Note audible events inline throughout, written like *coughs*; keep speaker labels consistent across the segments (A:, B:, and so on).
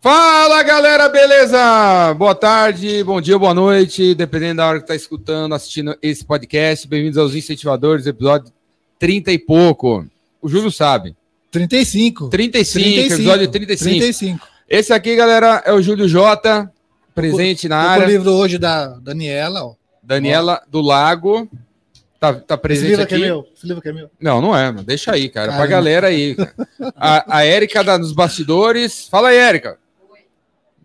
A: Fala galera, beleza? Boa tarde, bom dia, boa noite, dependendo da hora que tá escutando, assistindo esse podcast. Bem-vindos aos Incentivadores, episódio 30 e pouco. O Júlio sabe.
B: 35.
A: 35,
B: 35.
A: episódio 35.
B: 35.
A: Esse aqui, galera, é o Júlio Jota, presente na
B: Tô com
A: área.
B: o livro hoje da Daniela, ó.
A: Daniela do Lago, tá, tá
B: Esse
A: presente
B: livro
A: aqui.
B: é meu. Esse livro aqui é meu.
A: Não, não é, mas deixa aí, cara. Pra
B: Caramba.
A: galera aí. cara. A, a Érica da, dos bastidores. Fala aí, Érica.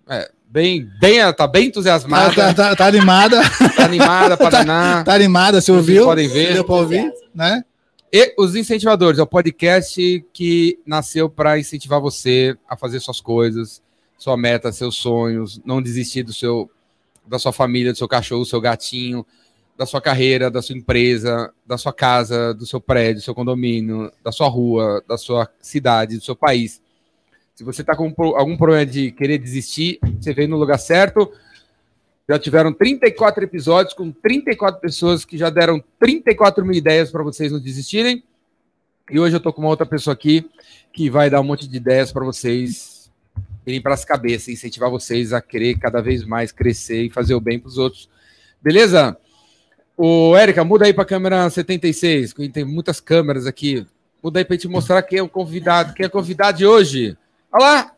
A: É, bem, bem, tá bem
B: Tá,
A: entusiasmada,
B: tá, tá- tá animada.
A: tá animada para danar.
B: Tá animada, você
A: Vocês
B: ouviu?
A: podem ver.
B: Deu pra ouvir, né?
A: E os incentivadores, é o podcast que nasceu para incentivar você a fazer suas coisas, sua meta, seus sonhos, não desistir do seu, da sua família, do seu cachorro, do seu gatinho, da sua carreira, da sua empresa, da sua casa, do seu prédio, do seu condomínio, da sua rua, da sua cidade, do seu país. Se você está com algum problema de querer desistir, você veio no lugar certo. Já tiveram 34 episódios com 34 pessoas que já deram 34 mil ideias para vocês não desistirem. E hoje eu tô com uma outra pessoa aqui que vai dar um monte de ideias para vocês irem para as cabeças, incentivar vocês a querer cada vez mais crescer e fazer o bem para os outros. Beleza? Ô, Érica, muda aí para a câmera 76, que tem muitas câmeras aqui. Muda aí para te mostrar quem é o convidado. Quem é o convidado de hoje? Olha lá!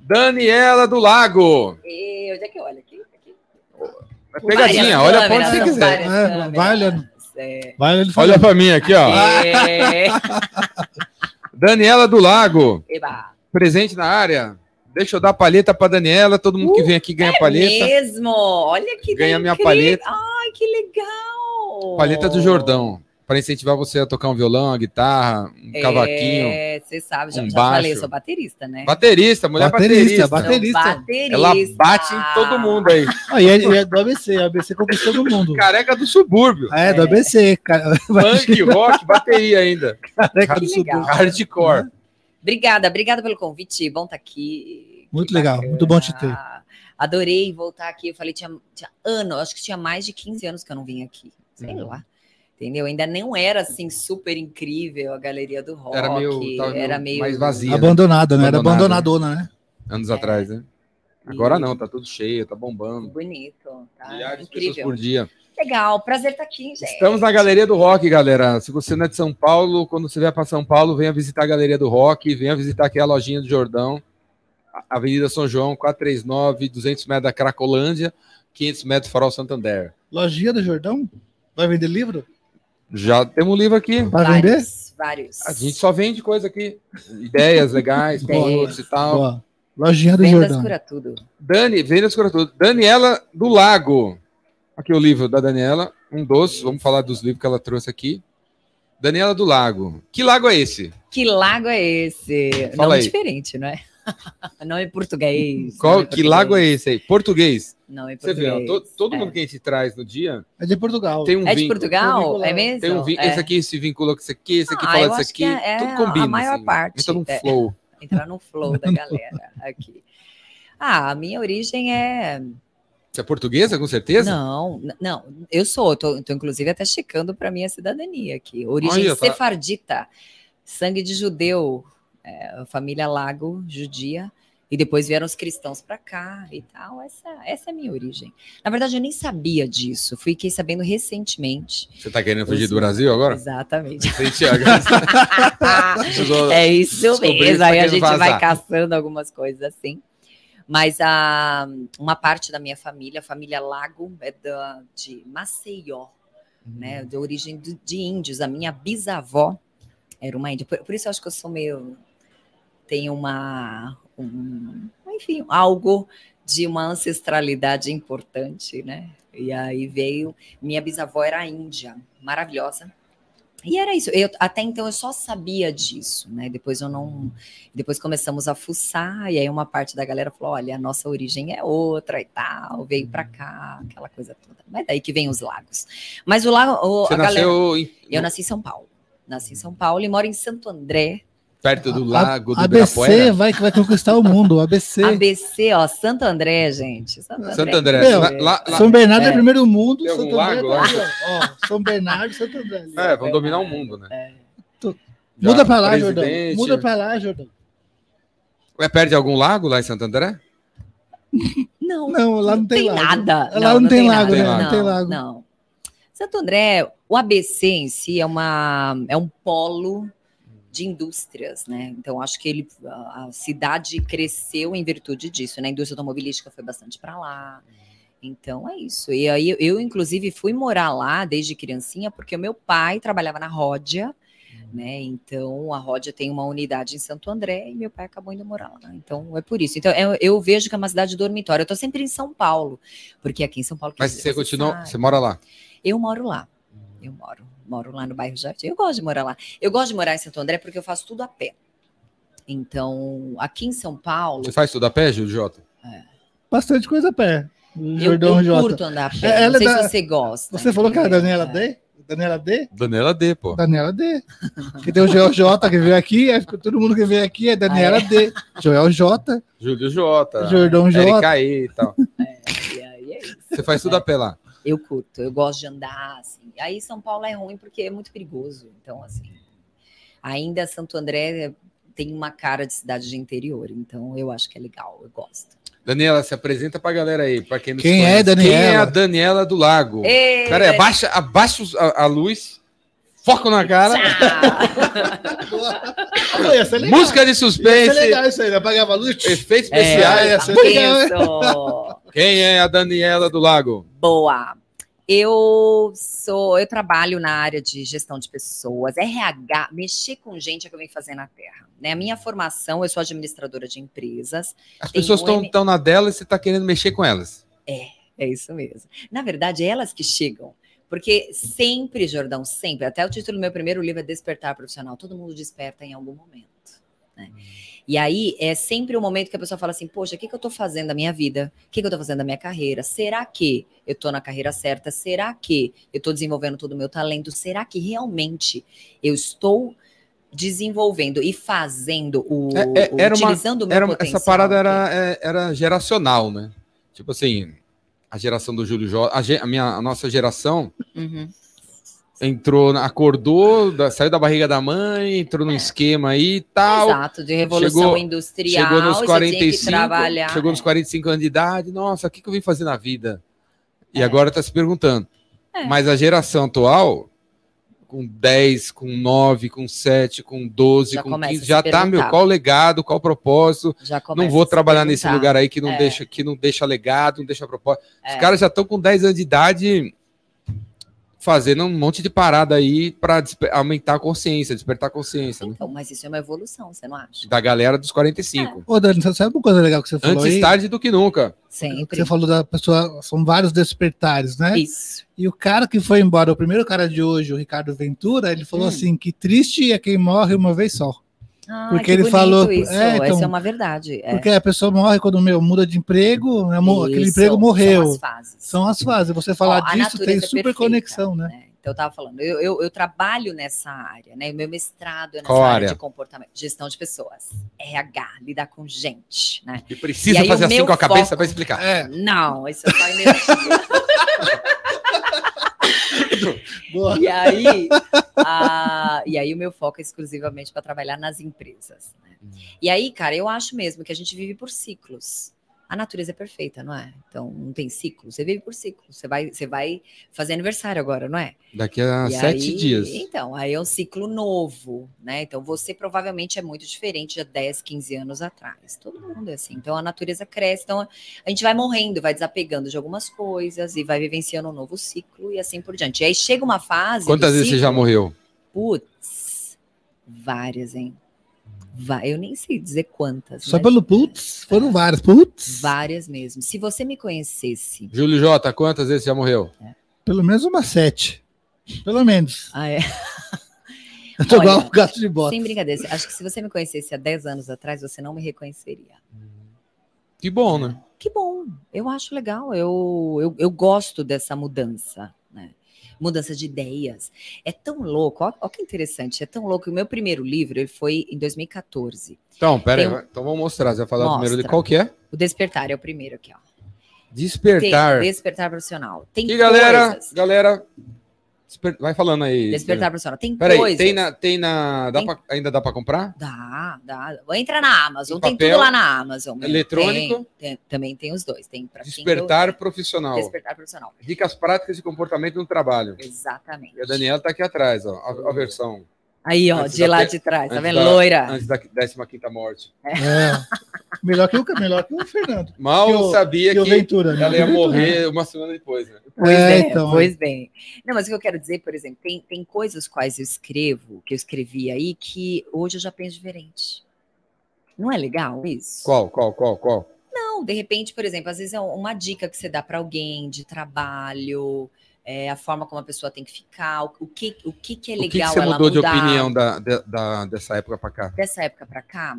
A: Daniela do Lago.
C: E onde é que eu olho? Aqui? Aqui?
A: É pegadinha,
C: Várias
A: olha onde você quiser.
B: É, vai olhando.
C: É.
B: Vai ele
A: Olha para mim aqui, ó.
C: É. *laughs*
A: Daniela do Lago.
C: Eba.
A: presente na área. Deixa eu dar palheta para Daniela. Todo mundo que vem aqui ganha
C: É
A: palheta.
C: mesmo? Olha que
A: Ganha minha
C: incrível.
A: palheta.
C: Ai, que legal.
A: Palheta do Jordão. Para incentivar você a tocar um violão, uma guitarra, um cavaquinho.
C: É, você sabe, já,
A: um
C: já
A: baixo.
C: falei, eu sou baterista, né?
A: Baterista, mulher
B: Baterista,
A: baterista.
C: Sou
B: baterista.
A: Ela bate em todo mundo aí. *laughs*
B: Ah, e é, e é do ABC, o ABC conquistou todo mundo.
A: Careca do subúrbio.
B: É, do ABC. Cara, *laughs*
A: Punk, rock, bateria ainda.
B: careca do
C: Que legal.
B: subúrbio.
A: Hardcore.
C: Obrigada, obrigada pelo convite. Bom estar aqui.
B: Muito
C: Que
B: legal, muito bom te ter.
C: Adorei voltar aqui. Eu falei, tinha, tinha ano, acho que tinha mais de 15 anos que eu não vim aqui. Sei
A: Uhum.
C: lá. Entendeu? Ainda não era assim super incrível a galeria do rock.
A: Era meio-
C: era
A: meio mais vazia.
B: Abandonada, né? Era
A: Abandonada.
B: abandonadona, né?
A: Anos
C: É.
A: atrás, né? Agora não, tá tudo cheio, tá bombando.
C: Bonito. Tá?
A: Milhares de pessoas
C: Incrível.
A: por dia.
C: Legal, prazer estar aqui, gente.
A: Estamos na Galeria do Rock, galera. Se você não é de São Paulo, quando você vier para São Paulo, venha visitar a Galeria do Rock, venha visitar aqui a lojinha do Jordão, a- Avenida São João, 439, 200 metros da Cracolândia, 500 metros do Farol Santander.
B: Lojinha do Jordão? Vai vender livro?
A: Já temos um livro aqui.
B: Vai vender?
C: vários, vários.
A: A gente só vende coisa aqui. Ideias legais, *laughs* produtos e tal.
B: Boa. Lojinha do
C: Vendas
B: Jordão.
C: cura tudo.
A: Dani, vendas cura tudo. Daniela do Lago. Aqui o livro da Daniela, um dos. Vamos falar dos livros que ela trouxe aqui. Daniela do Lago. Que lago é esse?
C: Que lago é esse?
A: Fala
C: Nome
A: aí.
C: diferente, não é? *laughs* não é português.
A: Qual,
C: é
A: que
C: português,
A: lago é esse aí? Português.
C: Não é
A: Você vê, ó,
C: português.
A: to- todo
C: É.
A: mundo que a gente traz no dia
B: É de Portugal.
A: tem um
C: É de
A: vínculo.
C: Portugal?
B: Vínculo,
C: É mesmo?
A: Tem um vínculo.
C: É.
A: Esse aqui se vincula com esse aqui, esse aqui
C: Ah,
A: fala disso aqui.
C: é- é
A: tudo
C: a
A: combina.
C: maior
A: assim.
C: parte.
A: Entra num
C: É.
A: flow. *laughs*
C: Entrar no flow da galera aqui. Ah, a minha origem é.
A: Você é portuguesa, com certeza?
C: Não, não, eu sou, tô, tô inclusive até checando para minha cidadania aqui. Origem
A: Olha, tá-
C: sefardita, sangue de judeu, é, família Lago, judia, e depois vieram os cristãos para cá e tal. Essa, essa é a minha origem. Na verdade, eu nem sabia disso, fiquei sabendo recentemente.
A: Você tá querendo fugir
C: Pois
A: do. Brasil *laughs* agora?
C: Exatamente.
A: Precisou- *laughs*
C: É isso mesmo.
A: tá
C: Aí a
A: querendo
C: gente
A: vazar.
C: vai caçando algumas coisas assim. Mas a, uma parte da minha família, a família Lago, é da, de Maceió, né? De origem do- de índios. A minha bisavó era uma índia. Por, por isso eu acho que eu sou meio. Tenho uma. Um, enfim, algo de uma ancestralidade importante, né? E aí veio. Minha bisavó era índia, maravilhosa. E era isso. Eu, até então eu só sabia disso, né? Depois eu não. Depois começamos a fuçar, e aí uma parte da galera falou: olha, a nossa origem é outra e tal, veio pra cá, aquela coisa toda. Mas daí que vem os lagos. Mas o lago. o-
A: Você
C: a galera,
A: nasceu em-
C: eu nasci em São Paulo. Nasci em São Paulo e moro em Santo André.
A: Perto do
B: A-
A: lago do
B: ABC
A: Ibirapuera?
B: vai, vai conquistar o mundo. o ABC.
C: ABC, ó, Santo André, gente. Santo André.
A: Santo André.
B: Meu,
A: Lá- lá- lá-
B: São Bernardo é,
C: É.
B: primeiro mundo.
A: Tem
B: Santo André
A: lago lá?
B: ali, ó. São Bernardo e Santo André.
A: É, vão dominar o mundo, né?
B: Tu-
A: Já
B: Muda pra lá, Jordão. Muda pra lá, Jordão.
A: É perto de algum lago lá em Santo André?
C: Não,
B: Não, lá não tem, lago.
C: nada.
B: Lá não, tem, lago, né?
A: nada.
B: Não tem lago.
C: Não. Santo André, o ABC em si é, uma, é um polo de indústrias, né? Então acho que ele, a cidade cresceu em virtude disso, né? A indústria automobilística foi bastante para lá. Então é isso. E aí eu, inclusive, fui morar lá desde criancinha, porque o meu pai trabalhava na Ródia, né? Então a Ródia tem uma unidade em Santo André e meu pai acabou indo morar lá. Então é por isso. Então eu, eu vejo que é uma cidade dormitória. Eu tô sempre em São Paulo, porque aqui em São Paulo.
A: Mas você continua, você mora lá.
C: Eu moro lá. Eu moro. Moro lá no bairro Jardim. Eu gosto de morar lá. Eu gosto de morar em Santo André porque eu faço tudo a pé. Então, aqui em São Paulo,
A: Você faz tudo a pé, Júlio Jota?
B: Bastante coisa a pé.
C: eu,
B: Jordão
C: eu
B: Jota.
C: curto andar a pé.
B: É, ela
C: Não sei
B: é da-
C: se você gosta.
B: Você falou que era a
C: entendeu?
B: Daniela
C: É.
B: D? Daniela D?
A: Daniela D, pô.
B: Daniela D. Que tem o Joel J que veio aqui, ficou todo mundo que veio aqui é Daniela
C: Ah, é?
B: D. Joel J,
A: Júlio Jota.
B: Jordão J.
A: Erika E e tal.
C: E aí é isso.
A: Você faz tudo a pé lá.
C: Eu curto, eu gosto de andar, assim. Aí São Paulo é ruim porque é muito perigoso. Então, assim, ainda Santo André tem uma cara de cidade de interior. Então, eu acho que é legal, eu gosto.
A: Daniela, se apresenta pra galera aí, pra quem não
B: Quem é
A: conhece. Quem é
B: Daniela?
A: a Daniela do Lago?
C: Ei,
A: Cara, é abaixa, abaixa a, a luz, foco na cara,
B: Pô, *laughs* ia ser legal.
A: música de
B: Ia ser
A: suspense,
B: legal isso aí, né? Apagava a luz.
A: efeitos
C: É,
A: especiais.
B: ia ser legal, né?
C: isso. *laughs*
A: Quem é a Daniela do Lago?
C: Boa. Eu sou, eu trabalho na área de gestão de pessoas, RH, mexer com gente é o que eu venho fazer na Terra. Né? A minha formação, eu sou administradora de empresas,
A: As pessoas
C: um
A: estão
C: M-
A: na dela e você tá querendo mexer com elas.
C: é isso mesmo. Na verdade, é elas que chegam. Porque sempre, Jordão, sempre, até o título do meu primeiro livro é Despertar Profissional, todo mundo desperta em algum momento. né? E aí é sempre o momento que a pessoa fala assim: Poxa, o que, que eu estou fazendo da minha vida? O que, que eu estou fazendo da minha carreira? Será que eu estou na carreira certa? Será que eu estou desenvolvendo todo o meu talento? Será que realmente eu estou desenvolvendo e fazendo o.
A: É- é-
C: o-
A: era uma-
C: utilizando o meu
A: Era,
C: potencial?
A: essa parada era, é, era geracional, né? Tipo assim, a geração do Júlio Jota, a, ge- a minha, a nossa geração
C: Uhum.
A: Entrou, acordou, da- saiu da barriga da mãe, entrou num esquema aí e tal.
C: Exato, de revolução
A: Chegou-
C: industrial.
A: Chegou nos
C: você tinha que
A: 45,
C: trabalhar.
A: chegou nos
C: é.
A: 45 anos de idade, nossa, o que, que eu vim fazer na vida? E
C: É.
A: agora tá se perguntando.
C: É.
A: Mas a geração atual, com 10, com 9, com 7, com 12,
C: Já
A: com
C: começa
A: 15,
C: a se
A: já tá, meu, qual o legado, qual o propósito? Não vou trabalhar nesse lugar aí que não,
C: É.
A: deixa, que não deixa legado, não deixa propósito.
C: É.
A: Os caras já estão com 10 anos de idade fazendo um monte de parada aí para aumentar a consciência, despertar a consciência, né?
C: Então, mas isso é uma evolução, você não acha?
A: Da galera dos 45.
B: Ô, Dani, você sabe uma coisa legal que você falou
A: Antes
B: aí?
A: tarde do que nunca.
C: Sempre.
B: Você falou da pessoa, são vários despertares, né?
C: Isso.
B: E o cara que foi embora, o primeiro cara de hoje, o Ricardo Ventura, ele falou
C: Hum.
B: assim: que triste é quem morre uma vez só.
C: Ah,
B: Porque
C: que
B: ele falou-
C: Isso.
B: é, então,
C: Essa é uma verdade. É.
B: Porque a pessoa morre quando meu, muda de emprego, né, aquele emprego morreu.
C: São as fases.
B: São as fases. Você falar
C: Ó,
B: disso tem
C: é
B: super
C: perfeita,
B: conexão, né?
C: Então, eu estava falando, eu, eu, eu trabalho nessa área, né? O meu mestrado é nessa
A: Qual
C: área,
A: área?
C: de comportamento, gestão de pessoas, RH, lidar com gente, né?
A: E precisa
C: E
A: fazer assim com a cabeça para explicar.
B: É,
C: Não, isso é só energia. *laughs* *laughs* E aí, a- e aí o meu foco é exclusivamente para trabalhar nas empresas. né? E aí, cara, eu acho mesmo que a gente vive por ciclos. A natureza é perfeita, não é? Então, não tem ciclo. Você vive por ciclo. Você vai, você vai fazer aniversário agora, não é?
A: Daqui a
C: E
A: sete
C: aí-
A: dias.
C: Então, aí é um ciclo novo, né? Então, você provavelmente é muito diferente de há 10, 15 anos atrás. Todo mundo é assim. Então, a natureza cresce. Então, a gente vai morrendo, vai desapegando de algumas coisas e vai vivenciando um novo ciclo e assim por diante. E aí chega uma fase.
A: Quantas vezes você já
C: ciclo-
A: morreu?
C: Putz, várias, hein? Eu nem sei dizer quantas.
B: Só
C: mas
B: pelo putz, foram vários. Putz,
C: Várias mesmo. Se você me conhecesse.
A: Júlio Jota, quantas vezes você já morreu?
B: pelo menos uma sete. Pelo menos.
C: Ah, é? *laughs*
B: Eu tô
C: Olha,
B: igual o gato de bota.
C: Sem brincadeira. Acho que se você me conhecesse há 10 anos atrás, você não me reconheceria.
A: Que bom, né?
C: Que bom, eu acho legal, eu, eu, eu gosto dessa mudança? Mudança de ideias. É tão louco, ó que interessante, é tão louco. O meu primeiro livro ele foi em 2014.
A: Então, pera
C: Tem
A: aí. Então vamos mostrar. Você vai falar
C: Mostra.
A: primeiro de qual que é?
C: O Despertar é o primeiro aqui, ó. Tem
A: Despertar.
C: Despertar profissional. Tem
A: E galera,
C: coisas.
A: galera, Desper- Vai falando aí.
C: Despertar profissional. Tem
A: Peraí,
C: coisas.
A: tem na, tem na, dá
C: Tem-
A: pra- ainda dá pra comprar?
C: Dá, dá. Entra na Amazon,
A: Em
C: tem
A: papel,
C: tudo lá na Amazon. mesmo.
A: eletrônico?
C: Tem, tem- também tem os dois. Tem para
A: Despertar profissional.
C: Despertar profissional.
A: Dicas práticas de comportamento no trabalho.
C: Exatamente.
A: E a Daniela tá aqui atrás, ó, a, a versão
C: Aí, ó,
A: Antes
C: de lá de trás, tá vendo?
A: da-
C: Loira.
A: antes da 15 morte.
B: É. Melhor que o, melhor que o Fernando.
A: Mal
B: Que o-
A: sabia
B: Que
A: que
B: Ventura. né?
A: ela ia morrer uma semana depois, né?
C: Pois
B: É,
C: é,
B: então,
C: pois bem. Não, mas o que eu quero dizer, por exemplo, tem, tem coisas quais eu escrevo, que eu escrevi aí, que hoje eu já penso diferente. Não é legal isso?
A: Qual, qual, qual, qual?
C: Não, de repente, por exemplo, às vezes é uma dica que você dá para alguém de trabalho, é, a forma como a pessoa tem que ficar, o, o que, o que, que é
A: o que, que
C: legal
A: você mudou de
C: mudar
A: opinião da, de- da- dessa época pra cá?
C: dessa época para cá.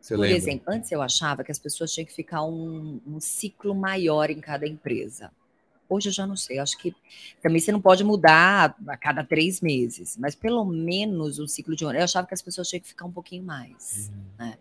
A: Você
C: Por
A: lembra?
C: exemplo, antes eu achava que as pessoas tinham que ficar um, um ciclo maior em cada empresa. Hoje eu já não sei. Acho que também você não pode mudar a cada três meses, mas pelo menos um ciclo de um ano. Eu achava que as pessoas tinham que ficar um pouquinho mais. Né?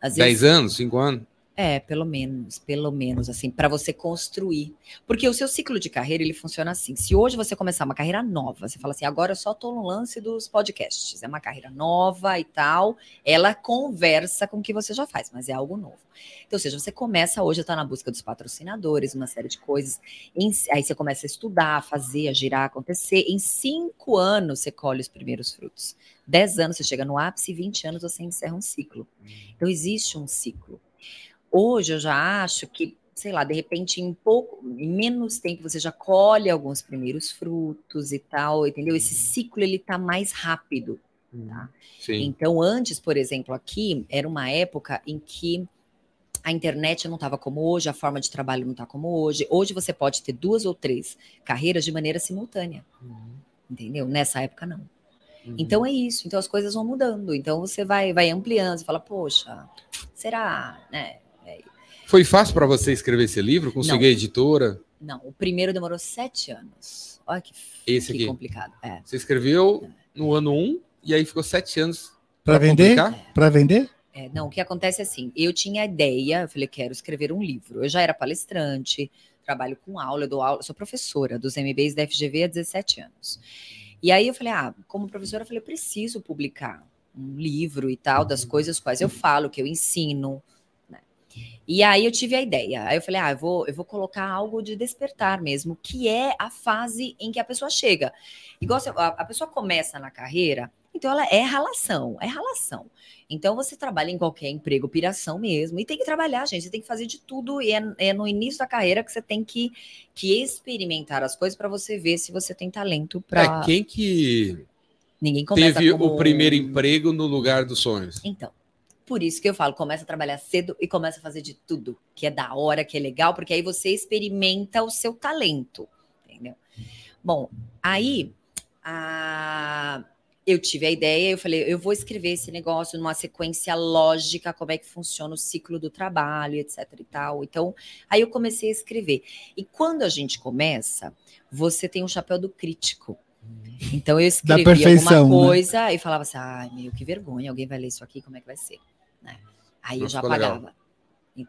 C: Às vezes,
A: 10 anos, 5 anos?
C: É, pelo menos, pelo menos, assim, para você construir. Porque o seu ciclo de carreira, ele funciona assim. Se hoje você começar uma carreira nova, você fala assim, agora eu só estou no lance dos podcasts, é uma carreira nova e tal, ela conversa com o que você já faz, mas é algo novo. Então, ou seja, você começa hoje a estar na busca dos patrocinadores, uma série de coisas, em- aí você começa a estudar, a fazer, a girar, a acontecer. Em cinco anos, você colhe os primeiros frutos. Dez anos, você chega no ápice, e 20 anos, você encerra um ciclo. Então, existe um ciclo. Hoje eu já acho que, sei lá, de repente, em pouco, em menos tempo, você já colhe alguns primeiros frutos e tal, entendeu? Esse ciclo ele tá mais rápido. Tá.
A: Sim.
C: Então, antes, por exemplo, aqui era uma época em que a internet não estava como hoje, a forma de trabalho não está como hoje. Hoje você pode ter duas ou três carreiras de maneira simultânea, entendeu? Nessa época não.
A: Uhum.
C: Então é isso. Então as coisas vão mudando. Então você vai, vai ampliando. Você fala, poxa, será, né?
A: Foi fácil pra você escrever esse livro? Conseguir
C: Não.
A: a editora?
C: Não, o primeiro demorou sete anos. Olha que,
A: Esse
C: que
A: aqui.
C: complicado. É.
A: Você escreveu no ano 1 e aí ficou 7 anos
B: Pra vender?
A: publicar?
B: Pra vender?
C: É, não, o que acontece é assim, eu tinha a ideia, eu falei, quero escrever um livro. Eu já era palestrante, trabalho com aula, eu dou aula, sou professora dos MBAs da FGV há 17 anos. E aí eu falei, ah, como professora, eu falei, eu preciso publicar um livro e tal, das coisas quais eu falo, que eu ensino. E aí eu tive a ideia. Aí eu falei, ah, eu vou, eu vou colocar algo de despertar mesmo, que é a fase em que a pessoa chega. Igual você- a, a pessoa começa na carreira, então ela é ralação, é ralação. Então você trabalha em qualquer emprego, piração mesmo, e tem que trabalhar, gente. Você tem que fazer de tudo, e é, é no início da carreira que você tem que, que experimentar as coisas para você ver se você tem talento para.
A: É, quem que
C: Ninguém começa
A: teve
C: como...
A: o primeiro emprego no lugar dos sonhos?
C: Então, por isso que eu falo, começa a trabalhar cedo e começa a fazer de tudo, que é da hora, que é legal, porque aí você experimenta o seu talento, entendeu? Bom, aí a- eu tive a ideia, eu falei, eu vou escrever esse negócio numa sequência lógica, como é que funciona o ciclo do trabalho, etc e tal. Então, aí eu comecei a escrever. E quando a gente começa, você tem um chapéu do crítico. Então eu escrevi
B: perfeição,
C: alguma
B: né?
C: coisa e falava assim, ai, meu, que vergonha, alguém vai ler isso aqui, como é que vai ser? Né? Aí eu já
A: ficou legal.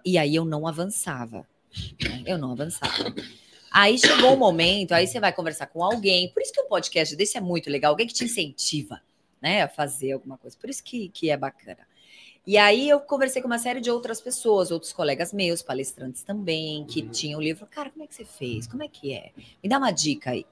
C: E, aí eu não avançava. né? Eu não avançava. Aí chegou o momento, aí você vai conversar com alguém. Por isso que um podcast desse é muito legal, alguém que te incentiva, né, a fazer alguma coisa. Por isso que, que é bacana. E aí eu conversei com uma série de outras pessoas, outros colegas meus, palestrantes também, que tinham o livro. Cara, como é que você fez? Como é que é? Me dá uma dica aí.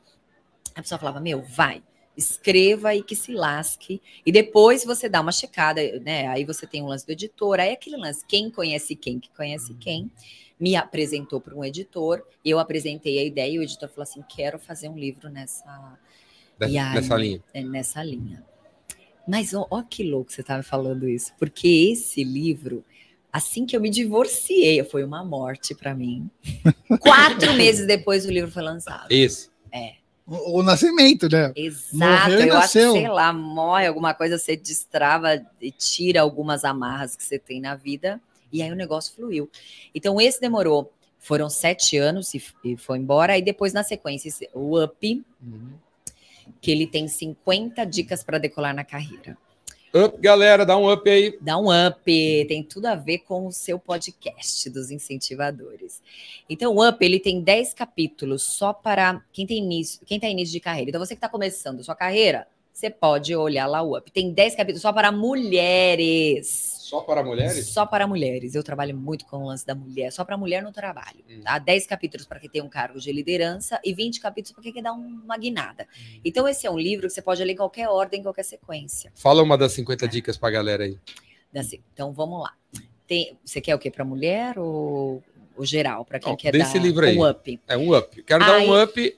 C: A pessoa falava, meu, vai, escreva e que se lasque. E depois você dá uma checada, né? Aí você tem um lance do editor, aí aquele lance, quem conhece quem, que conhece quem, me apresentou para um editor, eu apresentei a ideia e o editor falou assim: quero fazer um livro nessa, aí?
A: Nessa linha.
C: é, nessa linha. Mas ó, ó que louco você estava falando isso, porque esse livro, assim que eu me divorciei, foi uma morte para mim. *laughs* Quatro meses depois o livro foi lançado.
A: Esse.
B: O, o nascimento, né?
C: Exato,
B: Morreu e
C: eu acho que, sei lá, morre alguma coisa, você destrava e tira algumas amarras que você tem na vida, e aí o negócio fluiu. Então, esse demorou, foram sete anos e, e foi embora, aí depois, na sequência, o UP, que ele tem 50 dicas para decolar na carreira.
A: Up, galera, dá um up aí.
C: Dá um up, tem tudo a ver com o seu podcast dos incentivadores. Então, o Up, ele tem 10 capítulos só para quem tem início, quem tá início de carreira. Então, você que está começando sua carreira, você pode olhar lá o Up. Tem 10 capítulos só para mulheres.
A: Só para mulheres?
C: Só para mulheres. Eu trabalho muito com o lance da mulher, só para mulher no trabalho.
A: Hum.
C: Tá? 10 capítulos para quem tem um cargo de liderança e 20 capítulos para quem quer dar uma guinada.
A: Hum.
C: Então, esse é um livro que você pode ler em qualquer ordem, em qualquer sequência.
A: Fala uma das 50 dicas pra galera aí.
C: Então, vamos lá. Tem, você quer o quê? Para mulher ou, ou geral? Para quem quer
A: desse
C: dar
A: livro aí.
C: um up?
A: É um up. Quero dar
C: Aí-
A: um up.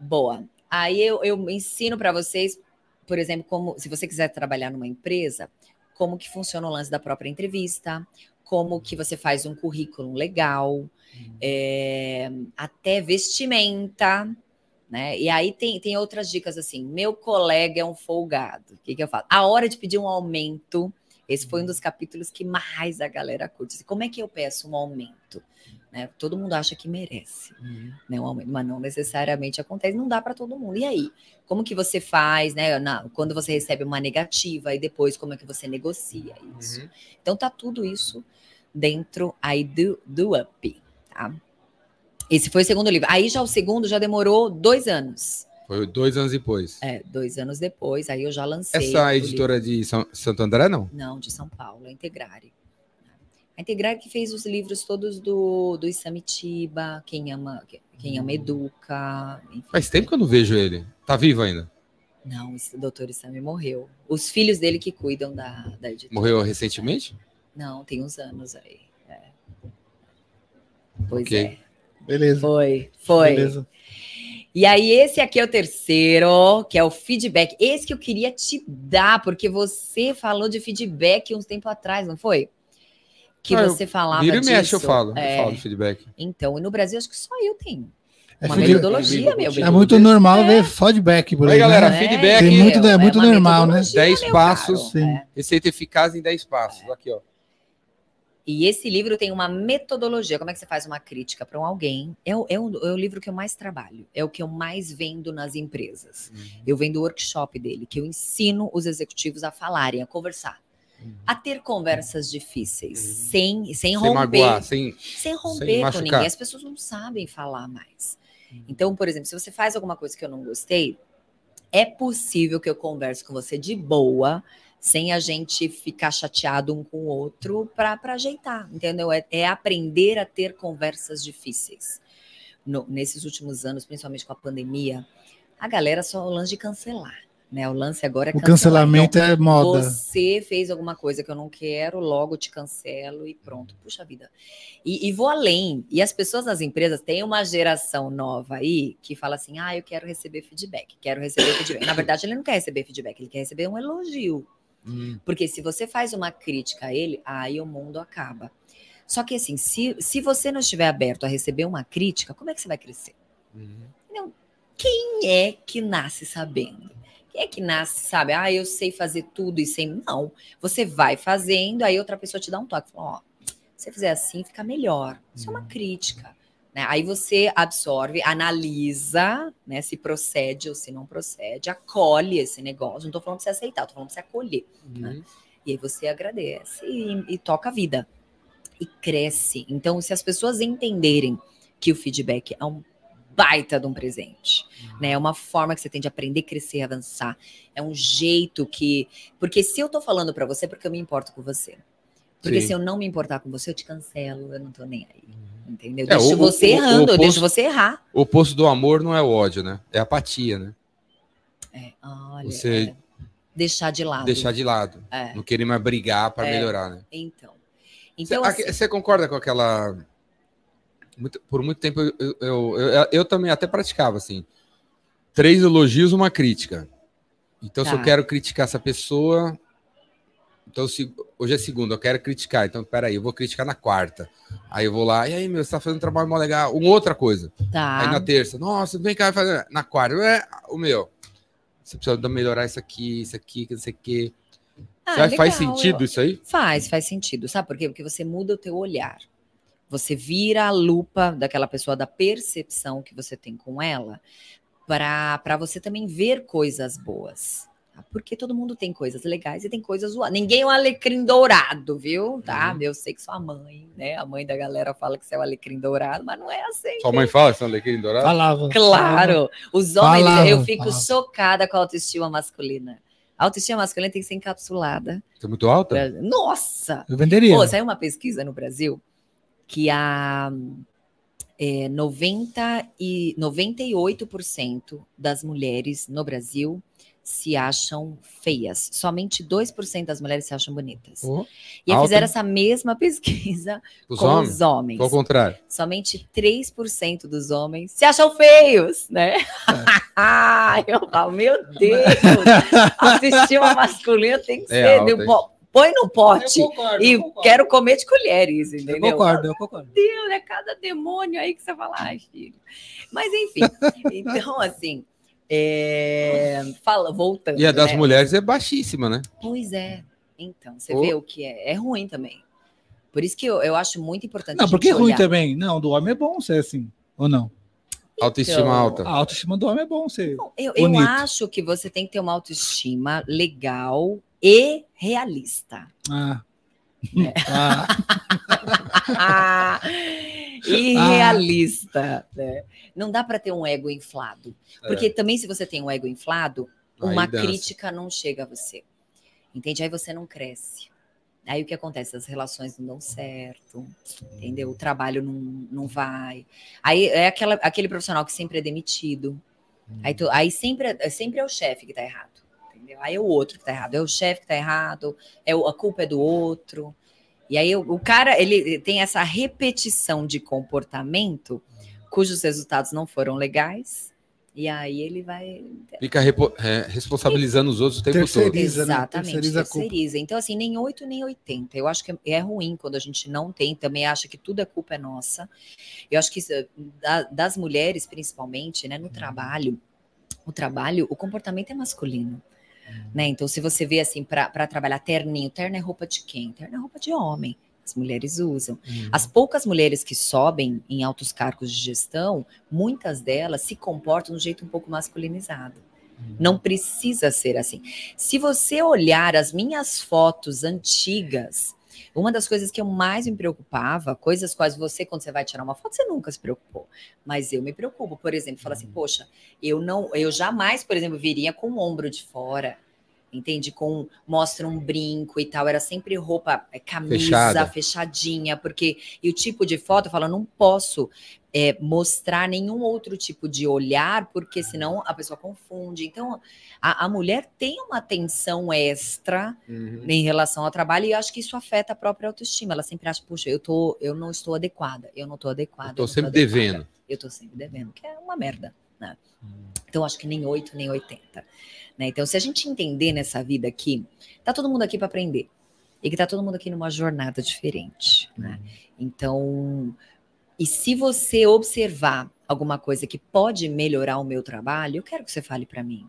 C: Boa. Aí eu, eu ensino para vocês, por exemplo, como se você quiser trabalhar numa empresa, como que funciona o lance da própria entrevista, como que você faz um currículo legal, é, até vestimenta, né? E aí tem, tem outras dicas assim. Meu colega é um folgado. O que, que eu falo? A hora de pedir um aumento. Esse foi um dos capítulos que mais a galera curte. Como é que eu peço um aumento? Né? Todo mundo acha que merece né, um aumento, mas não necessariamente acontece, não dá para todo mundo. E aí, como que você faz, né, na- quando você recebe uma negativa e depois como é que você negocia isso?
A: Uhum.
C: Então tá tudo isso dentro aí do, do Up, tá? Esse foi o segundo livro. Aí já o segundo já demorou dois anos.
A: Foi dois anos depois.
C: É, dois anos depois, aí eu já lancei.
A: Essa
C: o
A: editora de São, Santo André, não?
C: Não, de São Paulo, a Integrare. A Integrare que fez os livros todos do, do Isamitiba, Quem Ama, Quem Ama Educa, enfim.
A: Faz tempo que eu não vejo ele. Tá vivo ainda?
C: Não, esse doutor Isami morreu. Os filhos dele que cuidam da, da editora.
A: Morreu recentemente?
C: Não, tem uns anos aí. é. Pois
A: Ok.
C: é.
B: Beleza.
C: Foi, foi.
B: Beleza.
C: E aí, esse aqui é o terceiro, que é o feedback. Esse que eu queria te dar, porque você falou de feedback uns tempo atrás, não foi? Que
A: Ah,
C: você falava
A: Vira e
C: disso.
A: mexe, eu falo.
C: É,
A: Eu falo de feedback.
C: Então, e no Brasil, acho que só eu tenho.
B: É,
C: Uma
B: feed-
C: metodologia, meu bem.
B: é muito normal ver feedback por
A: Aí,
B: aí.
A: galera,
B: né?
A: feedback-
B: Tem muito- é muito
C: uma
B: normal, né?
C: metodologia,
A: 10
C: meu
A: passos.
C: caro.
B: Sim.
C: É.
A: Receita eficaz em 10 passos. Aqui, ó.
C: E esse livro tem uma metodologia. Como é que você faz uma crítica para um alguém? É o, é, o, é o livro que eu mais trabalho. É o que eu mais vendo nas empresas. Eu vendo o workshop dele, que eu ensino os executivos a falarem, a conversar. A ter conversas difíceis,
A: Uhum.
C: sem, sem,
A: Sem
C: romper.
A: magoar, sem.
C: sem romper
A: sem
C: com
A: machucar.
C: ninguém. As pessoas não sabem falar mais. Então, por exemplo, se você faz alguma coisa que eu não gostei, é possível que eu converse com você de boa, sem a gente ficar chateado um com o outro para ajeitar, entendeu? É, é aprender a ter conversas difíceis. No- nesses últimos anos, principalmente com a pandemia, a galera só o lance de cancelar. Né? O lance agora é
B: O
C: cancelar.
B: cancelamento é moda.
C: Você fez alguma coisa que eu não quero, logo te cancelo e pronto. Puxa vida. E, e vou além. E as pessoas nas empresas têm uma geração nova aí que fala assim: ah, eu quero receber feedback, quero receber feedback. Na verdade, ele não quer receber feedback, ele quer receber um elogio.
A: Hum,
C: Porque se você faz uma crítica a ele, aí o mundo acaba. Só que assim, se, se você não estiver aberto a receber uma crítica, como é que você vai crescer?
A: hum.
C: Quem é que nasce sabendo? Quem é que nasce, sabe? Ah, eu sei fazer tudo e sem. Não. Você vai fazendo, aí outra pessoa te dá um toque. Fala, ó, se você fizer assim, fica melhor. Isso é uma crítica. Né? Aí você absorve, analisa, né? Se procede ou se não procede, acolhe esse negócio. Não tô falando pra você aceitar, tô falando pra você acolher.
A: Hum.
C: E aí você agradece e, e toca a vida. E cresce. Então, se as pessoas entenderem que o feedback é um baita de um presente, né? É uma forma que você tem de aprender, crescer, avançar. É um jeito que. Porque se eu tô falando pra você, é porque eu me importo com você. Porque
A: Sim.
C: se eu não me importar com você, eu te cancelo, eu não tô nem aí. Entendeu?
A: É,
C: deixo
A: o-
C: você
A: o- o
C: errando, eu
A: oposto-
C: deixo você errar.
A: O oposto do amor não é o ódio, né? É a apatia, né?
C: É, olha,
A: Você-
C: é, deixar de lado.
A: Deixar de lado.
C: É,
A: Não querer mais brigar para
C: É.
A: melhorar, né?
C: então.
A: Você,
C: Então,
A: aque-
C: assim,
A: você concorda com aquela. muito- por muito tempo eu, eu, eu, eu- eu também até praticava assim. Três elogios, uma crítica. Então, se
C: Tá.
A: eu quero criticar essa pessoa. Então, se, hoje é segunda, eu quero criticar. Então, peraí, eu vou criticar na quarta. Aí eu vou lá, e aí, meu, você tá fazendo um trabalho mó legal. Uma outra coisa.
C: tá.
A: Aí na terça, nossa, vem cá, fazer. Na quarta, é, o meu. Você precisa melhorar isso aqui, isso aqui, que não sei o quê.
C: Ah,
A: faz sentido isso aí?
C: Faz, faz sentido. Sabe por quê? Porque você muda o teu olhar. Você vira a lupa daquela pessoa, da percepção que você tem com ela, para você também ver coisas boas. Tá? Porque todo mundo tem coisas legais e tem coisas zoadas. Ninguém é um alecrim dourado, viu? Tá?
A: Uhum.
C: Eu sei que sua mãe, né? A mãe da galera fala que você é o alecrim dourado, mas não é assim.
A: Sua mãe fala esse alecrim dourado?
B: Falava.
C: Claro, os homens,
B: Falava,
C: eu fico
B: falava.
C: chocada com a autoestima masculina. A autoestima masculina tem que ser encapsulada.
A: Você é muito alta?
C: Nossa!
B: Eu venderia.
C: Pô, saiu uma pesquisa no Brasil que a é, 90 e 98% das mulheres no Brasil se acham feias. Somente 2% das mulheres se acham bonitas. E
A: Alta,
C: fizeram essa mesma *laughs* pesquisa
A: Os
C: com
A: homens?
C: os homens.
A: Ao contrário?
C: Somente 3% dos homens se acham feios, né? *laughs* Ah, eu falo, meu Deus! A autoestima masculina tem que
A: É
C: ser.
A: alta,
C: põe no pote.
B: concordo,
C: E quero comer de colheres,
B: Eu
C: entendeu?
B: concordo, eu concordo.
C: Deus, é cada demônio aí que você fala, ai, filho. Mas enfim, *laughs* então assim, é, fala, voltando.
A: E a das
C: né?
A: mulheres é baixíssima, né?
C: Pois é. Então, você
A: Oh.
C: vê o que é. É ruim também. Por isso que eu, eu acho muito importante.
B: Não, porque é ruim
C: olhar.
B: também. Não, do homem é bom ser assim. Ou não?
A: Autoestima
C: Então,
A: alta.
B: A autoestima do homem é bom ser.
C: Bom, Eu, eu acho que você tem que ter uma autoestima legal e realista.
B: Ah.
C: É.
B: Ah, *laughs*
C: Ah, e realista. né? Não dá para ter um ego inflado. Porque também, se você tem um ego inflado,
A: É.
C: Uma crítica não chega a você. Entende? Aí você não cresce. Aí o que acontece? As relações não dão certo, entendeu? O trabalho não, não vai. Aí é aquela, aquele profissional que sempre é demitido. Aí, tu- aí sempre, é- sempre é o chefe que tá errado. Entendeu? Aí é o outro que tá errado. É o chefe que tá errado, é o- a culpa é do outro. E aí o, o cara, ele tem essa repetição de comportamento cujos resultados não foram legais. E aí ele vai
A: Fica repo- é, responsabilizando os outros o tempo
B: Terceiriza.
A: todo.
B: Terceiriza, né?
C: Exatamente,
B: Terceiriza a culpa.
C: terceiriza. Então, assim, nem 8 nem 80. Eu acho que é ruim quando a gente não tem, também acha que tudo é culpa é nossa. Eu acho que isso, da- das mulheres, principalmente, né, no
B: Uhum.
C: trabalho, o trabalho, o comportamento é masculino.
B: Uhum.
C: Né? Então, se você vê assim, para trabalhar terninho, terno é roupa de quem? Terno é roupa de homem. As mulheres usam.
B: Uhum.
C: As poucas mulheres que sobem em altos cargos de gestão, muitas delas se comportam de um jeito um pouco masculinizado. Não precisa ser assim. Se você olhar as minhas fotos antigas, uma das coisas que eu mais me preocupava, coisas quais você, quando você vai tirar uma foto, você nunca se preocupou. Mas eu me preocupo, por exemplo, falar assim, poxa, eu não, eu jamais, por exemplo, viria com o ombro de fora. Entende? Com mostra um brinco e tal. Era sempre roupa, é, camisa,
A: Fechada.
C: fechadinha, porque. E o tipo de foto, eu falo, não posso é, mostrar nenhum outro tipo de olhar, porque senão a pessoa confunde. Então, a, a mulher tem uma atenção extra
A: Uhum.
C: em relação ao trabalho e eu acho que isso afeta a própria autoestima. Ela sempre acha, puxa, eu, tô, eu não estou adequada, eu não estou adequada.
A: Eu tô sempre
C: adequada,
A: devendo.
C: Eu estou sempre devendo, que é uma merda. Né? Então, acho que nem 8, nem 80. Né? Então, se a gente entender nessa vida aqui, tá todo mundo aqui para aprender. E que tá todo mundo aqui numa jornada diferente. Né? Então, e se você observar alguma coisa que pode melhorar o meu trabalho, eu quero que você fale para mim.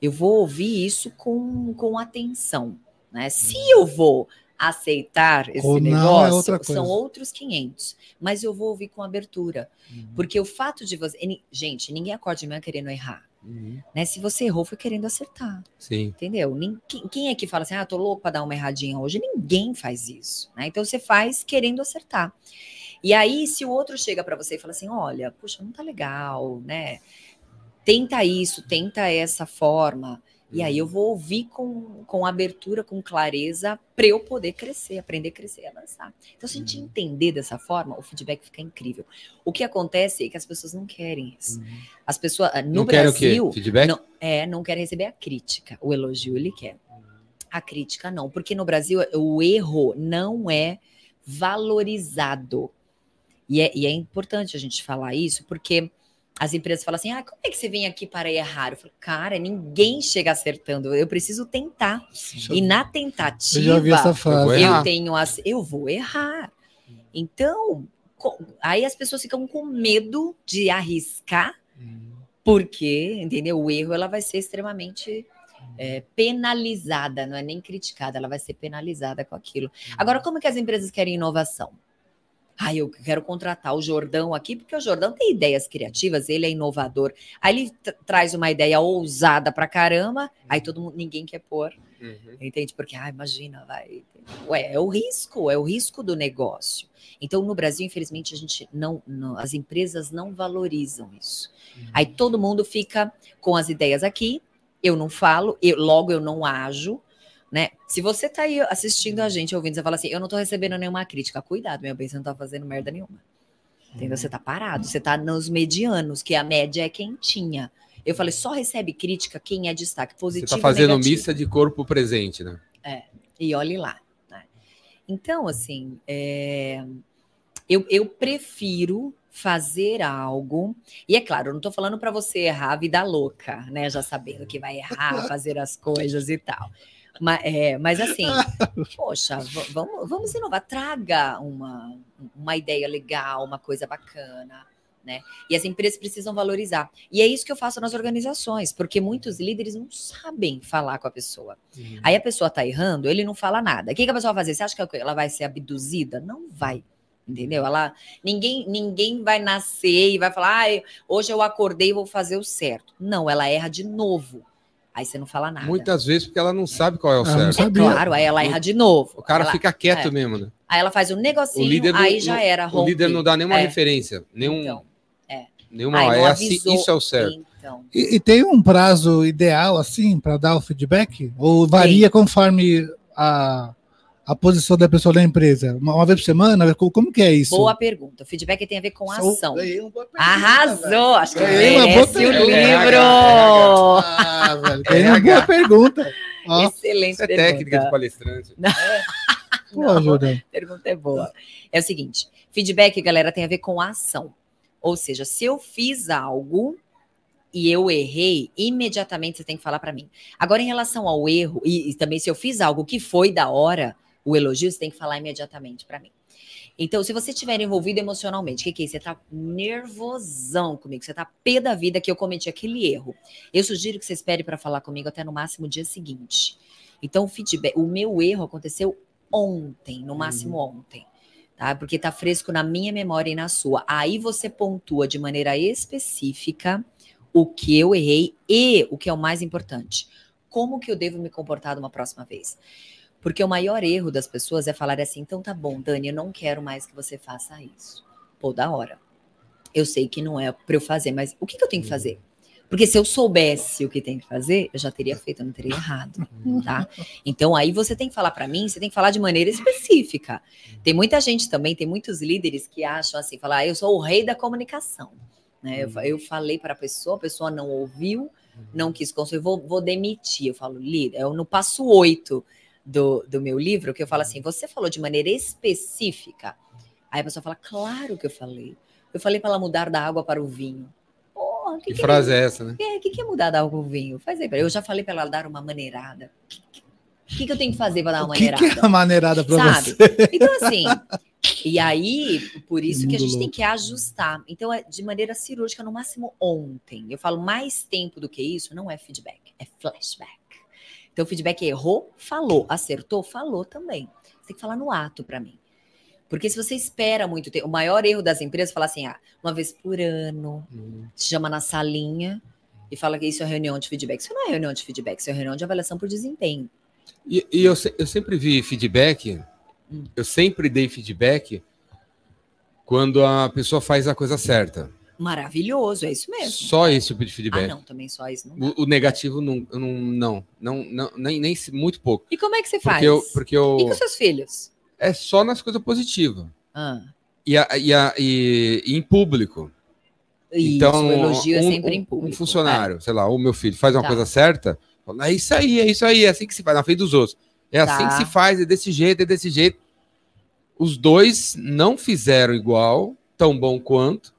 C: Eu vou ouvir isso com, com atenção. Né? Se eu vou aceitar esse
B: Ou não, é
C: negócio,
B: coisa.
C: são outros 500. Mas eu vou ouvir com abertura. Porque o fato de você. Gente, ninguém acorda de manhã querendo errar.
A: Uhum.
C: Né? Se você errou, foi querendo acertar.
A: Sim.
C: Entendeu? Nin- Quem, é que fala assim, ah, tô louco para dar uma erradinha hoje? Ninguém faz isso. Né? Então você faz querendo acertar. E aí, se o outro chega para você e fala assim, olha, puxa, não tá legal, né? Tenta isso, tenta essa forma. E aí eu vou ouvir com, com abertura, com clareza, para eu poder crescer, aprender a crescer e avançar. Então, se a gente entender dessa forma, o feedback fica incrível. O que acontece é que as pessoas não querem isso. As pessoas, ah, no
A: Não quer o quê?
C: Brasil,
A: Feedback?
C: não, é, não quer receber a crítica. O elogio ele quer. A crítica não, porque no Brasil o erro não é valorizado. E é, e é importante a gente falar isso, porque as empresas falam assim: ah, como é que você vem aqui para errar? Eu falo, cara, ninguém chega acertando, eu preciso tentar. E na
B: Eu
C: tentativa,
B: já vi essa
A: Eu vou
B: frase.
A: errar.
C: eu tenho as, eu vou errar. Então, aí as pessoas ficam com medo de arriscar, porque, entendeu? O erro ela vai ser extremamente é, penalizada, não é nem criticada, ela vai ser penalizada com aquilo. Agora, como que as empresas querem inovação? Ah, eu quero contratar o Jordão aqui, porque o Jordão tem ideias criativas, ele é inovador. Aí ele tra- traz uma ideia ousada pra caramba, aí todo mundo, ninguém quer pôr,
A: Uhum.
C: entende? Porque, ah, imagina, vai. Ué, é o risco, é o risco do negócio. Então, no Brasil, infelizmente, a gente não, não- as empresas não valorizam isso. Aí todo mundo fica com as ideias aqui, eu não falo, eu, logo eu não ajo, né? Se você tá aí assistindo a gente, ouvindo, você fala assim, eu não tô recebendo nenhuma crítica, cuidado, meu bem, você não tá fazendo merda nenhuma. Entendeu? Você tá parado, você tá nos medianos, que a média é quentinha. Eu falei, só recebe crítica quem é destaque
A: Você
C: positivo
A: tá
C: e
A: fazendo missa de corpo presente, né?
C: E olhe lá. né? Então, assim, é, eu, eu prefiro fazer algo. E é claro, eu não estou falando para você errar a vida louca, né? Já sabendo que vai errar, fazer as coisas e tal. Mas, é, mas assim, *laughs* poxa, vamos, vamos inovar. Traga uma, uma ideia legal, uma coisa bacana. Né? E as empresas precisam valorizar. E é isso que eu faço nas organizações, porque muitos líderes não sabem falar com a pessoa. Aí a pessoa tá errando, ele não fala nada. O que, que a pessoa vai fazer? Você acha que ela vai ser abduzida? Não vai. Entendeu? Ela, ninguém, ninguém vai nascer e vai falar, ah, hoje eu acordei e vou fazer o certo. Não, ela erra de novo. Aí você não fala nada.
A: Muitas vezes porque ela não sabe qual é o
B: não
A: certo.
C: É claro, aí ela erra de novo.
A: O cara
C: Ela-
A: fica quieto
C: é.
A: mesmo, né?
C: Aí ela faz um negocinho,
A: O líder não-
C: aí já era.
A: O líder
C: rompe.
A: não dá nenhuma
C: É.
A: referência, nenhum,
C: Então,
A: nenhuma.
C: aí
A: é assim, isso é o certo.
C: Então,
B: E, e tem um prazo ideal, assim, para dar o feedback? Ou varia conforme a, a posição da pessoa na empresa? Uma, uma vez por semana? Co- Como que é isso?
C: boa pergunta. O feedback tem a ver com a ação.
B: velho.
C: Arrasou! Acho que
B: Ganhei uma boa
C: merece o livro!
B: Ah, velho, ganhei uma boa pergunta. Ó,
C: Excelente
A: é
C: pergunta.
A: técnica de palestrante. *laughs*
B: pô,
C: Não,
B: Jordão.
C: pergunta é boa. É o seguinte: feedback, galera, tem a ver com a ação. Ou seja, se eu fiz algo e eu errei, imediatamente você tem que falar para mim. Agora, em relação ao erro, e, e também se eu fiz algo que foi da hora, o elogio, você tem que falar imediatamente para mim. Então, se você estiver envolvido emocionalmente, o que, que é isso? Você tá nervosão comigo, você tá pé da vida que eu cometi aquele erro. Eu sugiro que você espere para falar comigo até no máximo o dia seguinte. Então, o feedback, o meu erro aconteceu ontem, no máximo ontem, tá? Porque tá fresco na minha memória e na sua. Aí você pontua de maneira específica o que eu errei e o que é o mais importante, como que eu devo me comportar uma próxima vez. Porque o maior erro das pessoas é falar assim: então tá bom, Dani, eu não quero mais que você faça isso. Pô, da hora. Eu sei que não é para eu fazer, mas o que, que eu tenho que fazer? Porque se eu soubesse o que tem que fazer, eu já teria feito, eu não teria errado, tá? Então aí você tem que falar para mim, você tem que falar de maneira específica. Tem muita gente também, tem muitos líderes que acham assim, falar, ah, eu sou o rei da comunicação. Né? Eu, eu falei para a pessoa, a pessoa não ouviu, não quis construir, vou, vou demitir. Eu falo, líder, é no passo 8 do, do meu livro, que eu falo assim, você falou de maneira específica. Aí a pessoa fala, claro que eu falei. Eu falei para ela mudar da água para o vinho. Porra,
A: Que
C: que,
A: frase é essa, né?
C: é, o que, que é mudar da água para o vinho? Faz aí, eu já falei para ela dar uma maneirada. O que, que eu tenho que fazer para dar uma
B: O que,
C: maneirada?
B: que é a maneirada para
C: Sabe?
B: você?
C: Então, assim, e aí, por isso que a gente tem
B: louco.
C: que ajustar. Então, é de maneira cirúrgica, no máximo ontem. Eu falo mais tempo do que isso, não é feedback, é flashback. Então, feedback é errou, falou, acertou, falou também. Você tem que falar no ato para mim. Porque se você espera muito tempo, o maior erro das empresas é falar assim, ah, uma vez por ano, te chama na salinha e fala que isso é reunião de feedback. Isso não é reunião de feedback, isso é reunião de avaliação por desempenho.
A: E, e eu, eu sempre vi feedback,
C: Hum.
A: eu sempre dei feedback quando a pessoa faz a coisa certa.
C: Maravilhoso, é isso mesmo.
A: Só esse tipo de
C: Ah,
A: feedback.
C: não, também só isso.
A: O, o negativo não, não, não, não, nem, nem muito pouco.
C: E como é que você faz?
A: Porque eu, porque eu
C: E com seus filhos?
A: é só nas coisas positivas.
C: Ah,
A: E, a- e, a- e- e em público.
C: isso,
A: Então,
C: o elogio é
A: um-
C: sempre
A: um-
C: em público.
A: Um funcionário, sei lá, o meu filho faz uma
C: Tá.
A: coisa certa, fala, é isso aí, é isso aí, é assim que se faz, na frente dos outros. É
C: Tá.
A: assim que se faz, é desse jeito, é desse jeito. Os dois não fizeram igual, tão bom quanto,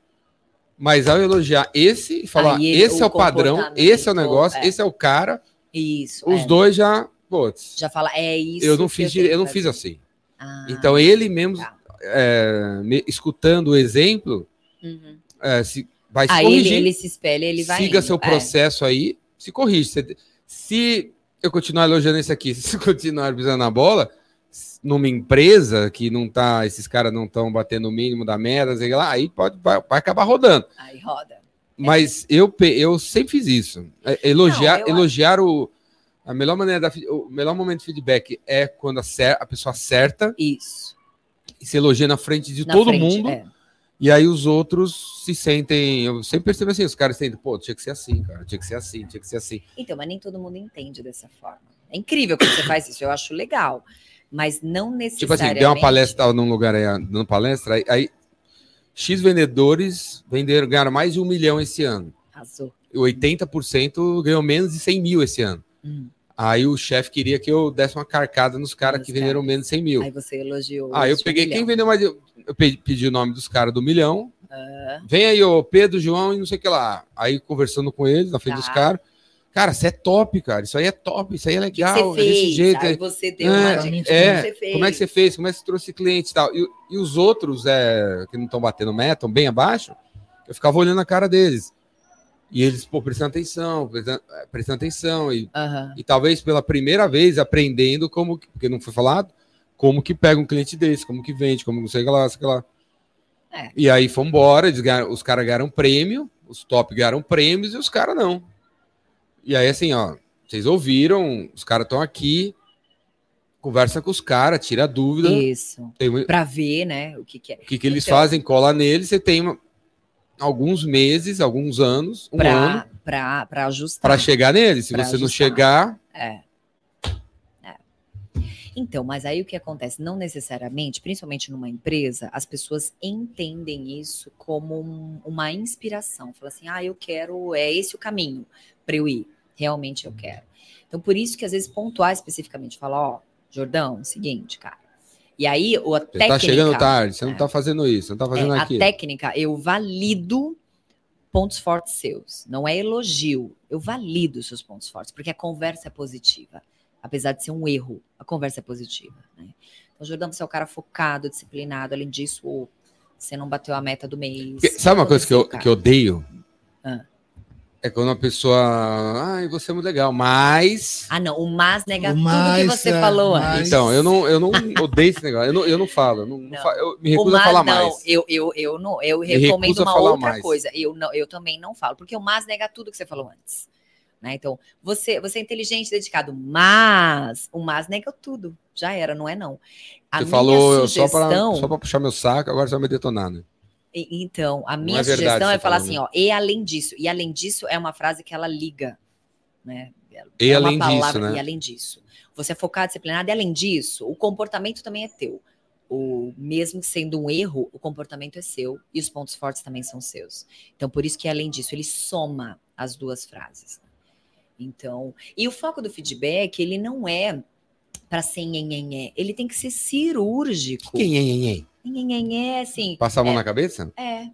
A: mas ao elogiar esse e falar,
C: Aí,
A: esse é o padrão, esse é o negócio,
C: é.
A: esse é o cara.
C: Isso.
A: os
C: é.
A: dois já, putz,
C: Já fala, é isso.
A: eu não fiz, dire- eu não fiz assim.
C: Ah,
A: Então ele mesmo,
C: tá.
A: é, me- escutando o exemplo,
C: uhum.
A: é, se, vai se
C: Aí ele,
A: corrigir.
C: ele se espelha, ele vai.
A: siga
C: indo.
A: seu
C: É.
A: processo aí, se corrige. Se, se eu continuar elogiando esse aqui, *laughs* se continuar pisando na bola, numa empresa que não tá, esses caras não estão batendo o mínimo da meta, sei lá, aí pode vai, vai acabar rodando.
C: Aí roda.
A: Mas eu, pe- eu sempre fiz isso. É, Elogiar,
C: Não, eu
A: elogiar o. A melhor maneira da, o melhor momento de feedback é quando acer- a pessoa acerta
C: Isso.
A: e se elogia na frente de
C: Na
A: todo
C: frente,
A: mundo.
C: é.
A: E aí os outros se sentem. Eu sempre percebo assim, os caras sentem, pô, tinha que ser assim, cara, tinha que ser assim, tinha que ser assim.
C: Então, mas nem todo mundo entende dessa forma. É incrível quando você faz isso, eu acho legal. Mas não
A: Tipo
C: necessariamente.
A: assim, deu uma palestra num lugar aí, dando palestra, aí, aí X vendedores venderam, ganharam mais de um milhão esse ano.
C: Arrasou.
A: E 80% ganhou menos de 100 mil esse ano.
C: Hum.
A: Aí o chefe queria que eu desse uma carcada nos caras que venderam menos de 100 mil.
C: Aí você elogiou.
A: Ah, eu peguei
C: milhão.
A: quem vendeu mais. Eu pe- pedi o nome dos caras do milhão. Vem aí, ô Pedro, João e não sei o que lá. Aí conversando com eles, na frente
C: Tá.
A: dos caras. Cara, você é top, cara. Isso aí é top, isso aí é
C: o que
A: legal.
C: você
A: é desse jeito.
C: Aí
A: é-
C: você deu
A: É,
C: uma dica.
A: é,
C: como você fez.
A: Como é que você fez? Como é que você trouxe cliente e tal? E, e os outros é, que não estão batendo meta, estão bem abaixo, eu ficava olhando a cara deles. E eles, pô, prestando atenção, prestando, é, prestando atenção. E,
C: Aham.
A: e talvez pela primeira vez aprendendo como, que- porque não foi falado, como que pega um cliente desse, como que vende, como não sei o que lá, sei o que lá.
C: É.
A: E aí fomos embora, ganharam- os caras ganharam prêmio, os top ganharam prêmios e os caras não. E aí, assim, ó, vocês ouviram, os caras estão aqui, conversa com os caras, tira dúvida.
C: Isso.
A: Tem
C: Pra ver, né, o que, que é.
A: o que, que eles
C: Então-
A: fazem, cola neles, você tem uma- alguns meses, alguns anos, um ano,
C: Pra, pra, pra ajustar.
A: para chegar neles. Se
C: Pra
A: você não
C: ajustar.
A: chegar,
C: É. É. Então, mas aí o que acontece? Não necessariamente, principalmente numa empresa, as pessoas entendem isso como um- uma inspiração. Fala assim, ah, eu quero, é esse o caminho para eu ir. Realmente eu quero. Então, por isso que às vezes pontuar especificamente, falar, ó, Jordão, seguinte, cara. E aí, o a
A: você
C: técnica...
A: tá chegando tarde, você não
C: É.
A: tá fazendo isso, não tá fazendo
C: É, a
A: aquilo.
C: técnica, eu valido pontos fortes seus. Não é elogio. Eu valido os seus pontos fortes, porque a conversa é positiva. Apesar de ser um erro, a conversa é positiva. Né? Então, Jordão, você é um cara focado, disciplinado. Além disso, você não bateu a meta do mês.
A: Sabe uma coisa que eu, que eu odeio?
C: Ah.
A: É quando uma pessoa. Ai, você é muito legal, mas.
C: Ah, não. O mas nega
B: O
C: tudo
B: mas,
C: que você
B: é,
C: falou
B: mas-
C: antes.
A: Então, eu não, eu não *laughs* odeio esse negócio. Eu não, eu não falo. Eu, não, não eu me recuso a
C: mas
A: falar
C: não,
A: mais.
C: eu, eu, eu, não, eu
A: Me
C: recomendo
A: a
C: uma
A: falar
C: outra
A: mais.
C: coisa. Eu, não, eu também não falo, porque o mas nega tudo que você falou antes. Né? Então, você, você é inteligente, dedicado, mas o mas nega tudo. Já era, não é não. A
A: Você
C: minha
A: falou só para
C: sugestão,
A: só pra puxar meu saco, agora você vai me detonar, né?
C: Então, a minha
A: é
C: sugestão é falar
A: falando.
C: assim, ó, e além disso, e além disso é uma frase que ela liga, né?
A: E
C: é
A: além disso, né?
C: E além disso. Você é focado, disciplinado, e além disso, o comportamento também é teu. O, mesmo sendo um erro, o comportamento é seu e os pontos fortes também são seus. Então, por isso que, além disso, ele soma as duas frases. Então, e o foco do feedback, ele não é para ser nhenhenhé, ele tem que ser cirúrgico.
A: Quem é, quem é?
C: Assim,
A: Passar a mão na cabeça?
C: é.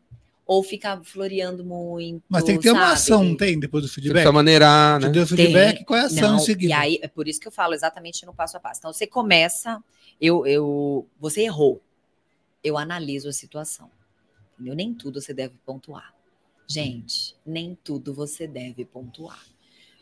C: Ou ficar floreando muito.
B: Mas tem que ter uma
C: sabe?
B: ação, não tem, depois do
A: Você
B: feedback?
A: precisa maneirar,
B: Te
A: né?
B: deu feedback, qual é a ação
C: Não,
B: em seguida?
C: E aí, é por isso que eu falo exatamente no passo a passo. Então, você começa, eu, eu, você errou. Eu analiso a situação. Entendeu? Nem tudo você deve pontuar. Gente, nem tudo você deve pontuar.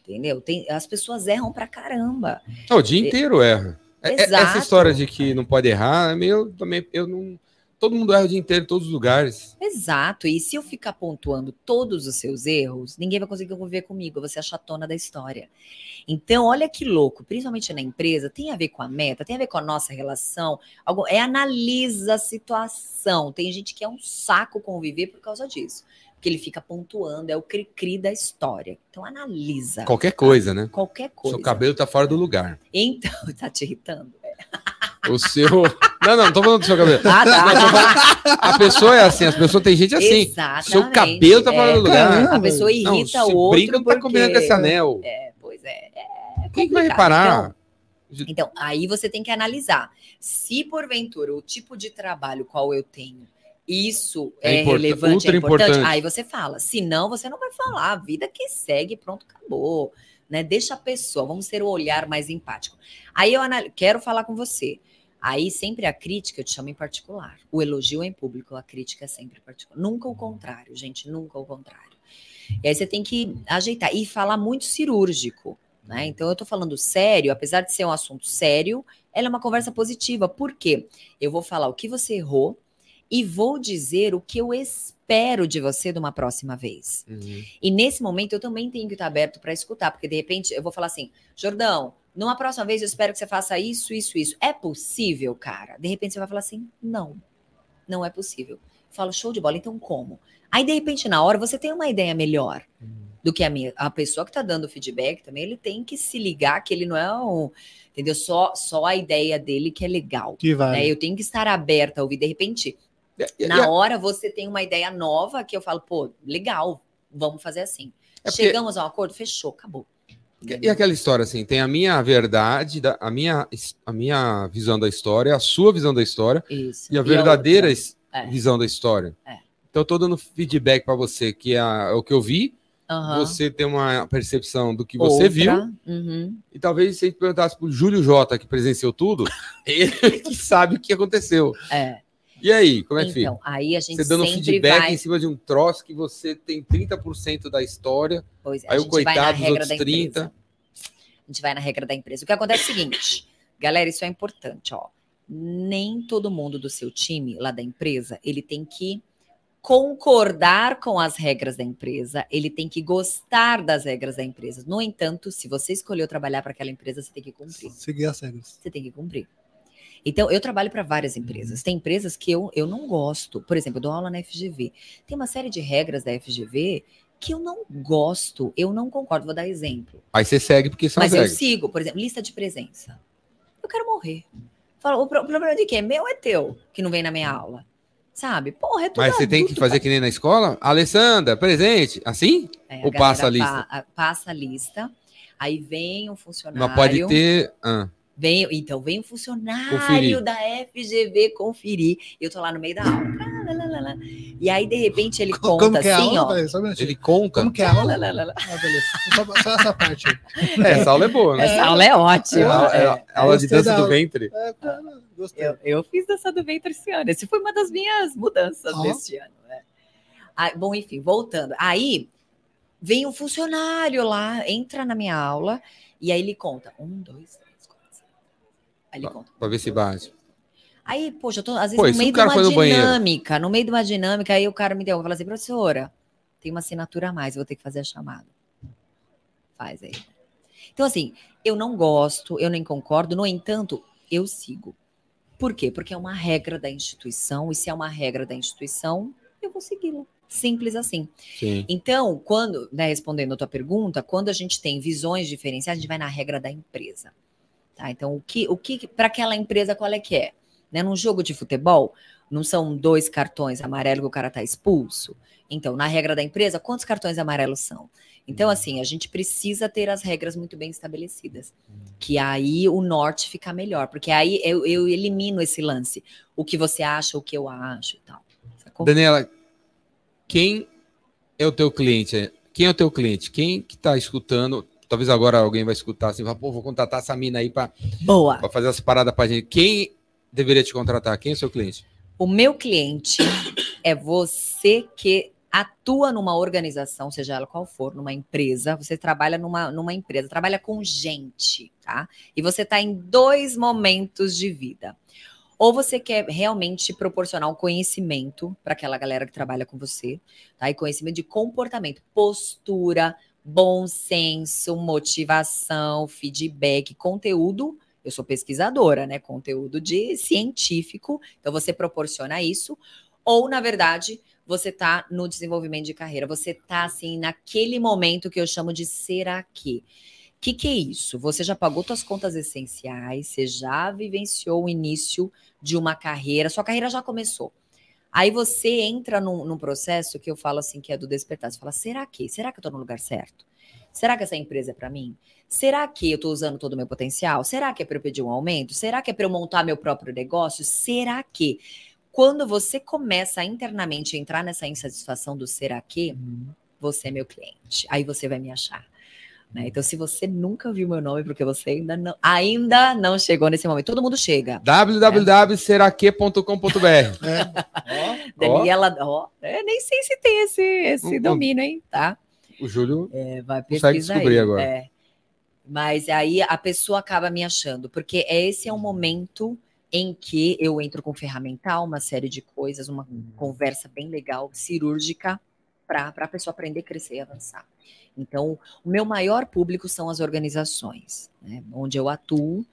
C: Entendeu? Tem, as pessoas erram pra caramba.
A: Não, o dia inteiro erra. É- é-
C: Exato.
A: Essa história de que não pode errar, é meio também. Eu não. Todo mundo erra o dia inteiro em todos os lugares.
C: Exato. E se eu ficar pontuando todos os seus erros, ninguém vai conseguir conviver comigo. Vou ser a chatona da história. Então, olha que louco, principalmente na empresa, tem a ver com a meta, tem a ver com a nossa relação. Algo, é analisa a situação. Tem gente que é um saco conviver por causa disso. Porque ele fica pontuando, é o cri-cri da história. Então, analisa
A: Qualquer coisa, né?
C: qualquer coisa.
A: Seu cabelo tá fora do lugar.
C: Então, *laughs* tá te irritando?
A: O seu. *laughs* Não, não, não tô falando do seu cabelo.
C: Ah, tá.
A: A pessoa é assim, as pessoas tem gente assim.
C: Exatamente.
A: Seu cabelo tá fora
C: É,
A: do lugar.
C: A pessoa irrita
A: Não,
C: o outro
A: brinca não tá
C: porque...
A: combinando com esse anel.
C: É, pois é. é
A: Quem que vai reparar?
C: Então, então, aí você tem que analisar. Se porventura o tipo de trabalho qual eu tenho, isso
A: É
C: é, relevante,
A: ultra
C: é importante,
A: importante.
C: aí você fala. Se não, você não vai falar. A vida que segue, pronto, acabou. Né? Deixa a pessoa, vamos ter o olhar mais empático. Aí eu anal- quero falar com você. Aí sempre a crítica eu te chamo em particular. O elogio é em público, a crítica é sempre particular. Nunca o contrário, gente, nunca o contrário. E aí você tem que ajeitar e falar muito cirúrgico. Né? Então eu tô falando sério, apesar de ser um assunto sério, ela é uma conversa positiva. Por quê? Eu vou falar o que você errou e vou dizer o que eu espero de você de uma próxima vez.
A: Uhum.
C: E nesse momento eu também tenho que estar aberto para escutar, porque de repente eu vou falar assim: Jordão, numa próxima vez eu espero que você faça isso, isso, isso. É possível, cara? De repente você vai falar assim: não, não é possível. Eu falo, show de bola, então como? Aí, de repente, na hora, você tem uma ideia melhor do que a minha. A pessoa que está dando feedback também, ele tem que se ligar que ele não é um. Entendeu? Só, só a ideia dele que é legal.
B: Que vale.
C: né? Eu tenho que estar aberta a ouvir. De repente, na hora você tem uma ideia nova que eu falo, pô, legal, vamos fazer assim.
A: É porque-
C: Chegamos a um acordo, fechou, acabou.
A: E, e aquela história assim, tem a minha verdade, da- a, minha, a minha visão da história, a sua visão da história
C: Isso.
A: e a verdadeira
C: outra?
A: es-
C: É.
A: visão da história.
C: É.
A: Então tô dando feedback para você, que é, a- é o que eu vi,
C: Aham.
A: você tem uma percepção do que você
C: Outra.
A: viu,
C: Uhum.
A: e talvez se a gente perguntasse pro Júlio Jota, que presenciou tudo, *laughs* ele que sabe o que aconteceu.
C: É.
A: E aí, como é que
C: Então,
A: fica?
C: aí a gente
A: Você dando
C: sempre
A: feedback
C: vai.
A: em cima de um troço que você tem 30% da história,
C: Pois é,
A: aí
C: a
A: o
C: gente vai na
A: coitado dos outros
C: da
A: 30.
C: empresa. A gente vai na regra da empresa. O que acontece é o seguinte, *coughs* galera, isso é importante, ó. Nem todo mundo do seu time lá da empresa, ele tem que concordar com as regras da empresa, ele tem que gostar das regras da empresa. No entanto, se você escolheu trabalhar para aquela empresa, você tem que cumprir.
B: Seguir as regras.
C: Você tem que cumprir. Então, eu trabalho para várias empresas. Tem empresas que eu, eu não gosto. Por exemplo, eu dou aula na FGV. Tem uma série de regras da FGV que eu não gosto, eu não concordo. Vou dar exemplo.
A: Aí você segue porque são
C: Mas
A: as
C: eu
A: regras.
C: sigo, por exemplo, lista de presença. Eu quero morrer. Fala, o pro- problema de quem? Meu é teu, que não vem na minha aula. Sabe? Porra, é tudo
A: Mas você tem que
C: adulto,
A: fazer que nem na escola? Alessandra, presente. Assim?
C: É,
A: Ou passa a lista?
C: pa- passa a lista. Aí vem um funcionário.
A: Mas pode ter. ah,
C: Vem, então, vem um funcionário
A: Conferir.
C: da FGV conferir. Eu tô lá no meio da aula. Lá, lá, lá, lá. E aí, de repente, ele *laughs*
B: Co-
C: conta
B: Como que é a
C: assim,
B: aula?
C: ó.
B: Peraí,
A: ele conta.
B: Como que é a aula?
C: Lá, lá, lá, lá.
B: Ah, beleza. Só, só essa parte. aí. *laughs*
A: É, essa aula é boa, né?
C: Essa aula é ótima.
A: É, é a- aula de dança
B: da
A: do ventre.
B: É, gostei.
C: Eu, eu fiz dança do ventre esse ano. Esse foi uma das minhas mudanças
B: Ó.
C: deste ano. né? Ah, bom, enfim, voltando. Aí vem um funcionário lá, entra na minha aula e aí ele conta. Um, dois. Aí ele conta.
A: Pra ver se bate.
C: Aí, poxa, eu tô às vezes
A: Pô,
C: no meio de uma
A: foi no banheiro?
C: dinâmica, no meio de uma dinâmica, aí o cara me deu, fala assim, professora, tem uma assinatura a mais, eu vou ter que fazer a chamada. Faz aí. Então, assim, eu não gosto, eu nem concordo, no entanto, eu sigo. Por quê? Porque é uma regra da instituição, e se é uma regra da instituição, eu vou segui-la. Simples assim.
A: Sim.
C: Então, quando, né, respondendo a tua pergunta, quando a gente tem visões diferenciadas, a gente vai na regra da empresa. Tá? Então, o que, o que para aquela empresa, qual é que é? Né, num jogo de futebol, não são dois cartões amarelos que o cara tá expulso? Então, na regra da empresa, quantos cartões amarelos são? Então, assim, a gente precisa ter as regras muito bem estabelecidas. Que aí o norte fica melhor. Porque aí eu, eu elimino esse lance. O que você acha, o que eu acho e tal. Sacou?
A: Daniela, quem é o teu cliente? Quem é o teu cliente? Quem que tá escutando? Talvez agora alguém vai escutar assim, vai, pô, vou contratar essa mina aí pra fazer as paradas pra gente. Quem deveria te contratar? Quem é o seu cliente?
C: O meu cliente é você que atua numa organização, seja ela qual for, numa empresa, você trabalha numa, numa empresa, trabalha com gente, tá? E você está em dois momentos de vida. Ou você quer realmente proporcionar um conhecimento para aquela galera que trabalha com você, tá? E conhecimento de comportamento, postura, bom senso, motivação, feedback, conteúdo. Eu sou pesquisadora, né? Conteúdo de científico. Então você proporciona isso. Ou, na verdade, você está no desenvolvimento de carreira. Você está assim naquele momento que eu chamo de será que. O que, que é isso? Você já pagou suas contas essenciais, você já vivenciou o início de uma carreira, sua carreira já começou. Aí você entra num, num processo que eu falo assim, que é do despertar. Você fala, será que? Será que eu estou no lugar certo? Será que essa empresa é para mim? Será que eu estou usando todo o meu potencial? Será que é para eu pedir um aumento? Será que é para eu montar meu próprio negócio? Será que? Quando você começa a internamente entrar nessa insatisfação do será que, você é meu cliente. Aí você vai me achar. Né? Então, se você nunca viu meu nome, porque você ainda não, ainda não chegou nesse momento, todo mundo chega.
A: www.seraque.com.br
B: É, *laughs*
C: Daniela, ó, é, nem sei se tem esse, esse
A: hum.
C: domínio, hein? Tá?
A: O Júlio
C: É, vai
A: Consegue descobrir
C: aí.
A: agora.
C: É. Mas aí a pessoa acaba me achando, porque esse é um momento em que eu entro com ferramental, uma série de coisas, uma conversa bem legal, cirúrgica, para a pessoa aprender, crescer e avançar. Então, o meu maior público são as organizações, né, onde eu atuo,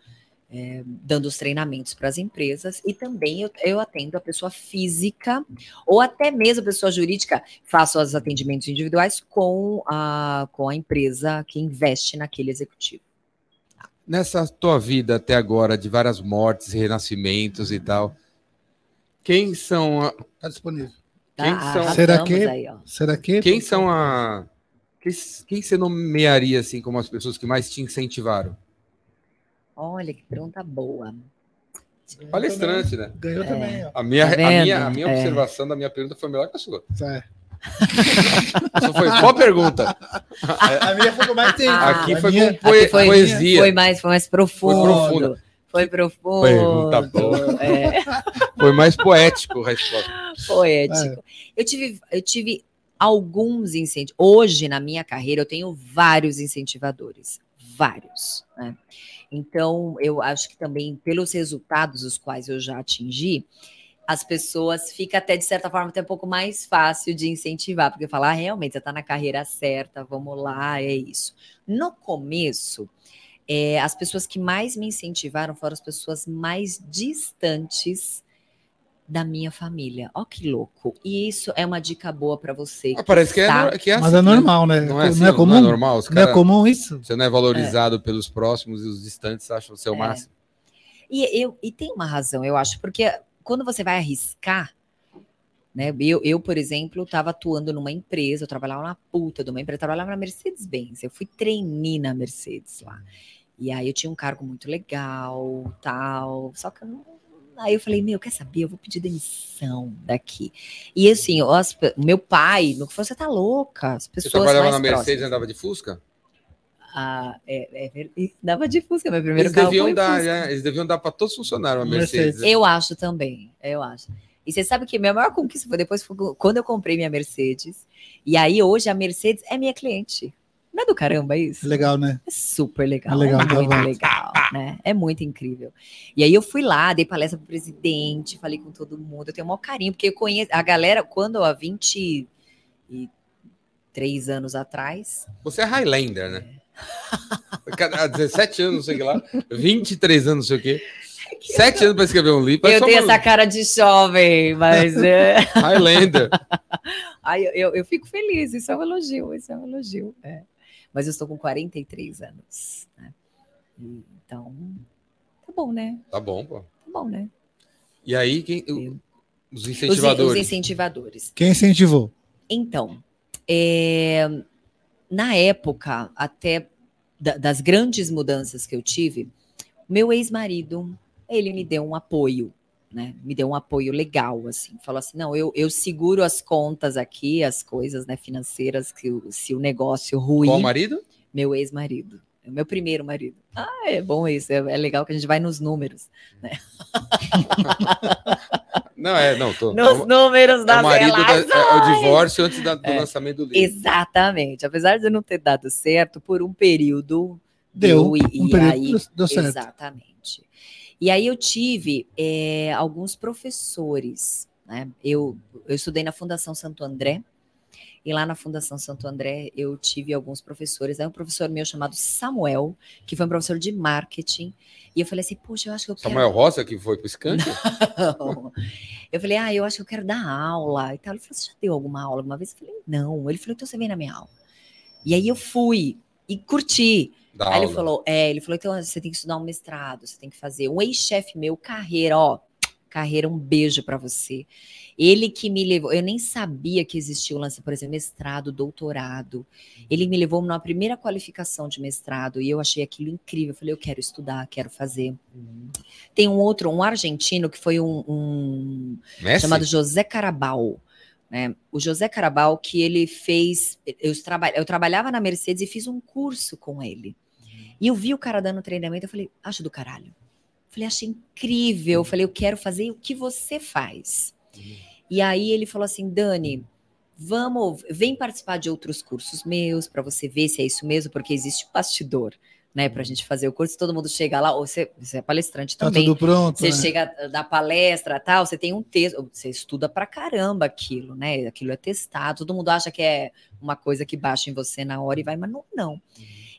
C: é, dando os treinamentos para as empresas e também eu, eu, atendo a pessoa física ou até mesmo a pessoa jurídica, faço os atendimentos individuais com a, com a empresa que investe naquele executivo.
A: Nessa tua vida até agora, de várias mortes, renascimentos e tal, quem são. A...
B: Tá disponível.
A: Quem
C: Tá,
A: são-
B: Será que-
C: aí, ó.
B: Será que?
A: Quem são a. Quem, você nomearia assim como as pessoas que mais te incentivaram?
C: Olha que pergunta boa.
A: Palestrante, né?
B: Ganhou
C: É.
B: também, ó.
A: A minha,
C: Tá
A: a minha, a minha
C: É.
A: observação da minha pergunta foi melhor que a sua.
B: É.
A: Só foi boa pergunta.
B: A minha foi com mais tempo.
C: Ah,
A: Aqui
B: A
A: foi
B: minha-
A: com poe-
C: Aqui foi-
A: poesia.
C: Foi mais, foi mais profundo.
A: profunda.
C: Foi profundo.
A: Pergunta boa.
C: É,
A: Foi mais poético a resposta.
C: poético. Eu tive, eu tive alguns incentivos. Hoje, na minha carreira, eu tenho vários incentivadores. Vários. né? Então, eu acho que também, pelos resultados os quais eu já atingi, as pessoas fica até, de certa forma, até um pouco mais fácil de incentivar, porque falar, ah, realmente, você está na carreira certa, vamos lá, é isso. No começo, é, as pessoas que mais me incentivaram foram as pessoas mais distantes da minha família. Ó que louco. E isso é uma dica boa para você.
A: Mas Parece que é,
C: está-
A: no- que é
B: Mas
A: assim,
B: é
A: né?
B: normal, né?
A: Não é, assim,
B: não é comum?
A: Não é normal? Os
B: Não é
A: cara-
B: comum isso?
A: Você não é valorizado pelos próximos e os distantes acham você o
C: É.
A: máximo.
C: E, eu, e tem uma razão, eu acho, porque quando você vai arriscar, né? Eu, eu por exemplo, estava atuando numa empresa, eu trabalhava na puta de uma empresa, eu trabalhava na Mercedes-Benz, eu fui trainee na Mercedes lá. E aí eu tinha um cargo muito legal, tal, só que eu não. Aí eu falei, meu, quer saber? Eu vou pedir demissão daqui. E assim, as pe- meu pai, no que falou, você tá louca? As
A: Você
C: pessoas
A: trabalhava
C: mais
A: na Mercedes e
C: próximas.
A: andava de Fusca?
C: Ah, é, é dava de Fusca, meu primeiro
A: Eles
C: carro
A: deviam dar, né? Eles deviam dar para todos os funcionários uma
B: Mercedes.
A: Mercedes. né?
C: Eu acho também, eu acho. E você sabe que minha maior conquista foi depois foi quando eu comprei minha Mercedes. E aí hoje a Mercedes é minha cliente. Não é do caramba isso?
B: Legal, né?
C: É super legal.
B: É legal,
C: é muito
B: tá
C: legal, né? É muito incrível. E aí eu fui lá, dei palestra pro presidente, falei com todo mundo. Eu tenho o maior carinho, porque eu conheço a galera, quando há 23 anos atrás,
A: Você é Highlander, né? Cada 17 anos, não sei o que lá. 23 anos, não sei o quê. *laughs* 7 anos para escrever um livro.
C: eu tenho
A: uma-
C: essa cara de jovem, mas *laughs* é.
A: Highlander.
C: Ai, eu, eu, eu fico feliz, isso é um elogio, isso é um elogio. é. Mas eu estou com 43 anos. Né? E, Então, tá bom, né?
A: Tá bom, pô.
C: Tá bom, né?
A: E aí, quem, os
C: Os,
A: incentivadores.
C: os incentivadores.
B: Quem incentivou?
C: Então, é, na época, até da- das grandes mudanças que eu tive, meu ex-marido, ele me deu um apoio, né? Me deu um apoio legal, assim. Falou assim, não, eu, eu seguro as contas aqui, as coisas né, financeiras, que o- se o negócio ruir,
A: Qual marido?
C: meu ex-marido. É meu primeiro marido. Ah, é bom isso. É, é legal que a gente vai nos números. *laughs*
A: Não, é, não, tô.
C: Nos
A: é
C: números
A: é
C: das
A: o marido da- é, é o divórcio antes da- do
C: É.
A: lançamento do livro.
C: Exatamente. Apesar de eu não ter dado certo, por um período
B: Deu.
C: e,
B: um
C: e
B: período
C: aí,
B: deu- deu certo.
C: Exatamente. E aí eu tive eh, alguns professores, né? Eu, eu estudei na Fundação Santo André, e lá na Fundação Santo André eu tive alguns professores. Aí um professor meu chamado Samuel, que foi um professor de marketing, e eu falei assim, poxa, eu acho que eu quero
A: Samuel Rosa, que foi Skank? *laughs*
C: não. Eu falei, ah, eu acho que eu quero dar aula e tal. Ele falou, você já deu alguma aula alguma vez? Eu falei, não. Ele falou, então você vem na minha aula. E aí eu fui e curti.
A: Da
C: aí ele
A: aula.
C: falou, é, ele falou, então você tem que estudar um mestrado, você tem que fazer. Um ex-chefe meu, carreira, ó, carreira, um beijo pra você. Ele que me levou, eu nem sabia que existia o lance, por exemplo, mestrado, doutorado. Ele me levou numa primeira qualificação de mestrado e eu achei aquilo incrível. Eu falei, eu quero estudar, quero fazer. Tem um outro, um argentino que foi um- um chamado José Carabal. Né? O José Carabal, que ele fez. Eu, traba, eu trabalhava na Mercedes e fiz um curso com ele. E eu vi o cara dando treinamento, eu falei, acho do caralho. Falei, achei incrível. Eu falei, eu quero fazer o que você faz. E aí ele falou assim, Dani, vamos, vem participar de outros cursos meus para você ver se é isso mesmo, porque existe um bastidor. né, pra gente fazer o curso, todo mundo chega lá, ou você, você é palestrante
B: Tá
C: também.
B: tudo pronto.
C: Você
B: né?
C: chega da palestra, tal, você tem um texto, você estuda pra caramba aquilo, né? Aquilo é testado, todo mundo acha que é uma coisa que baixa em você na hora e vai, mas não, não.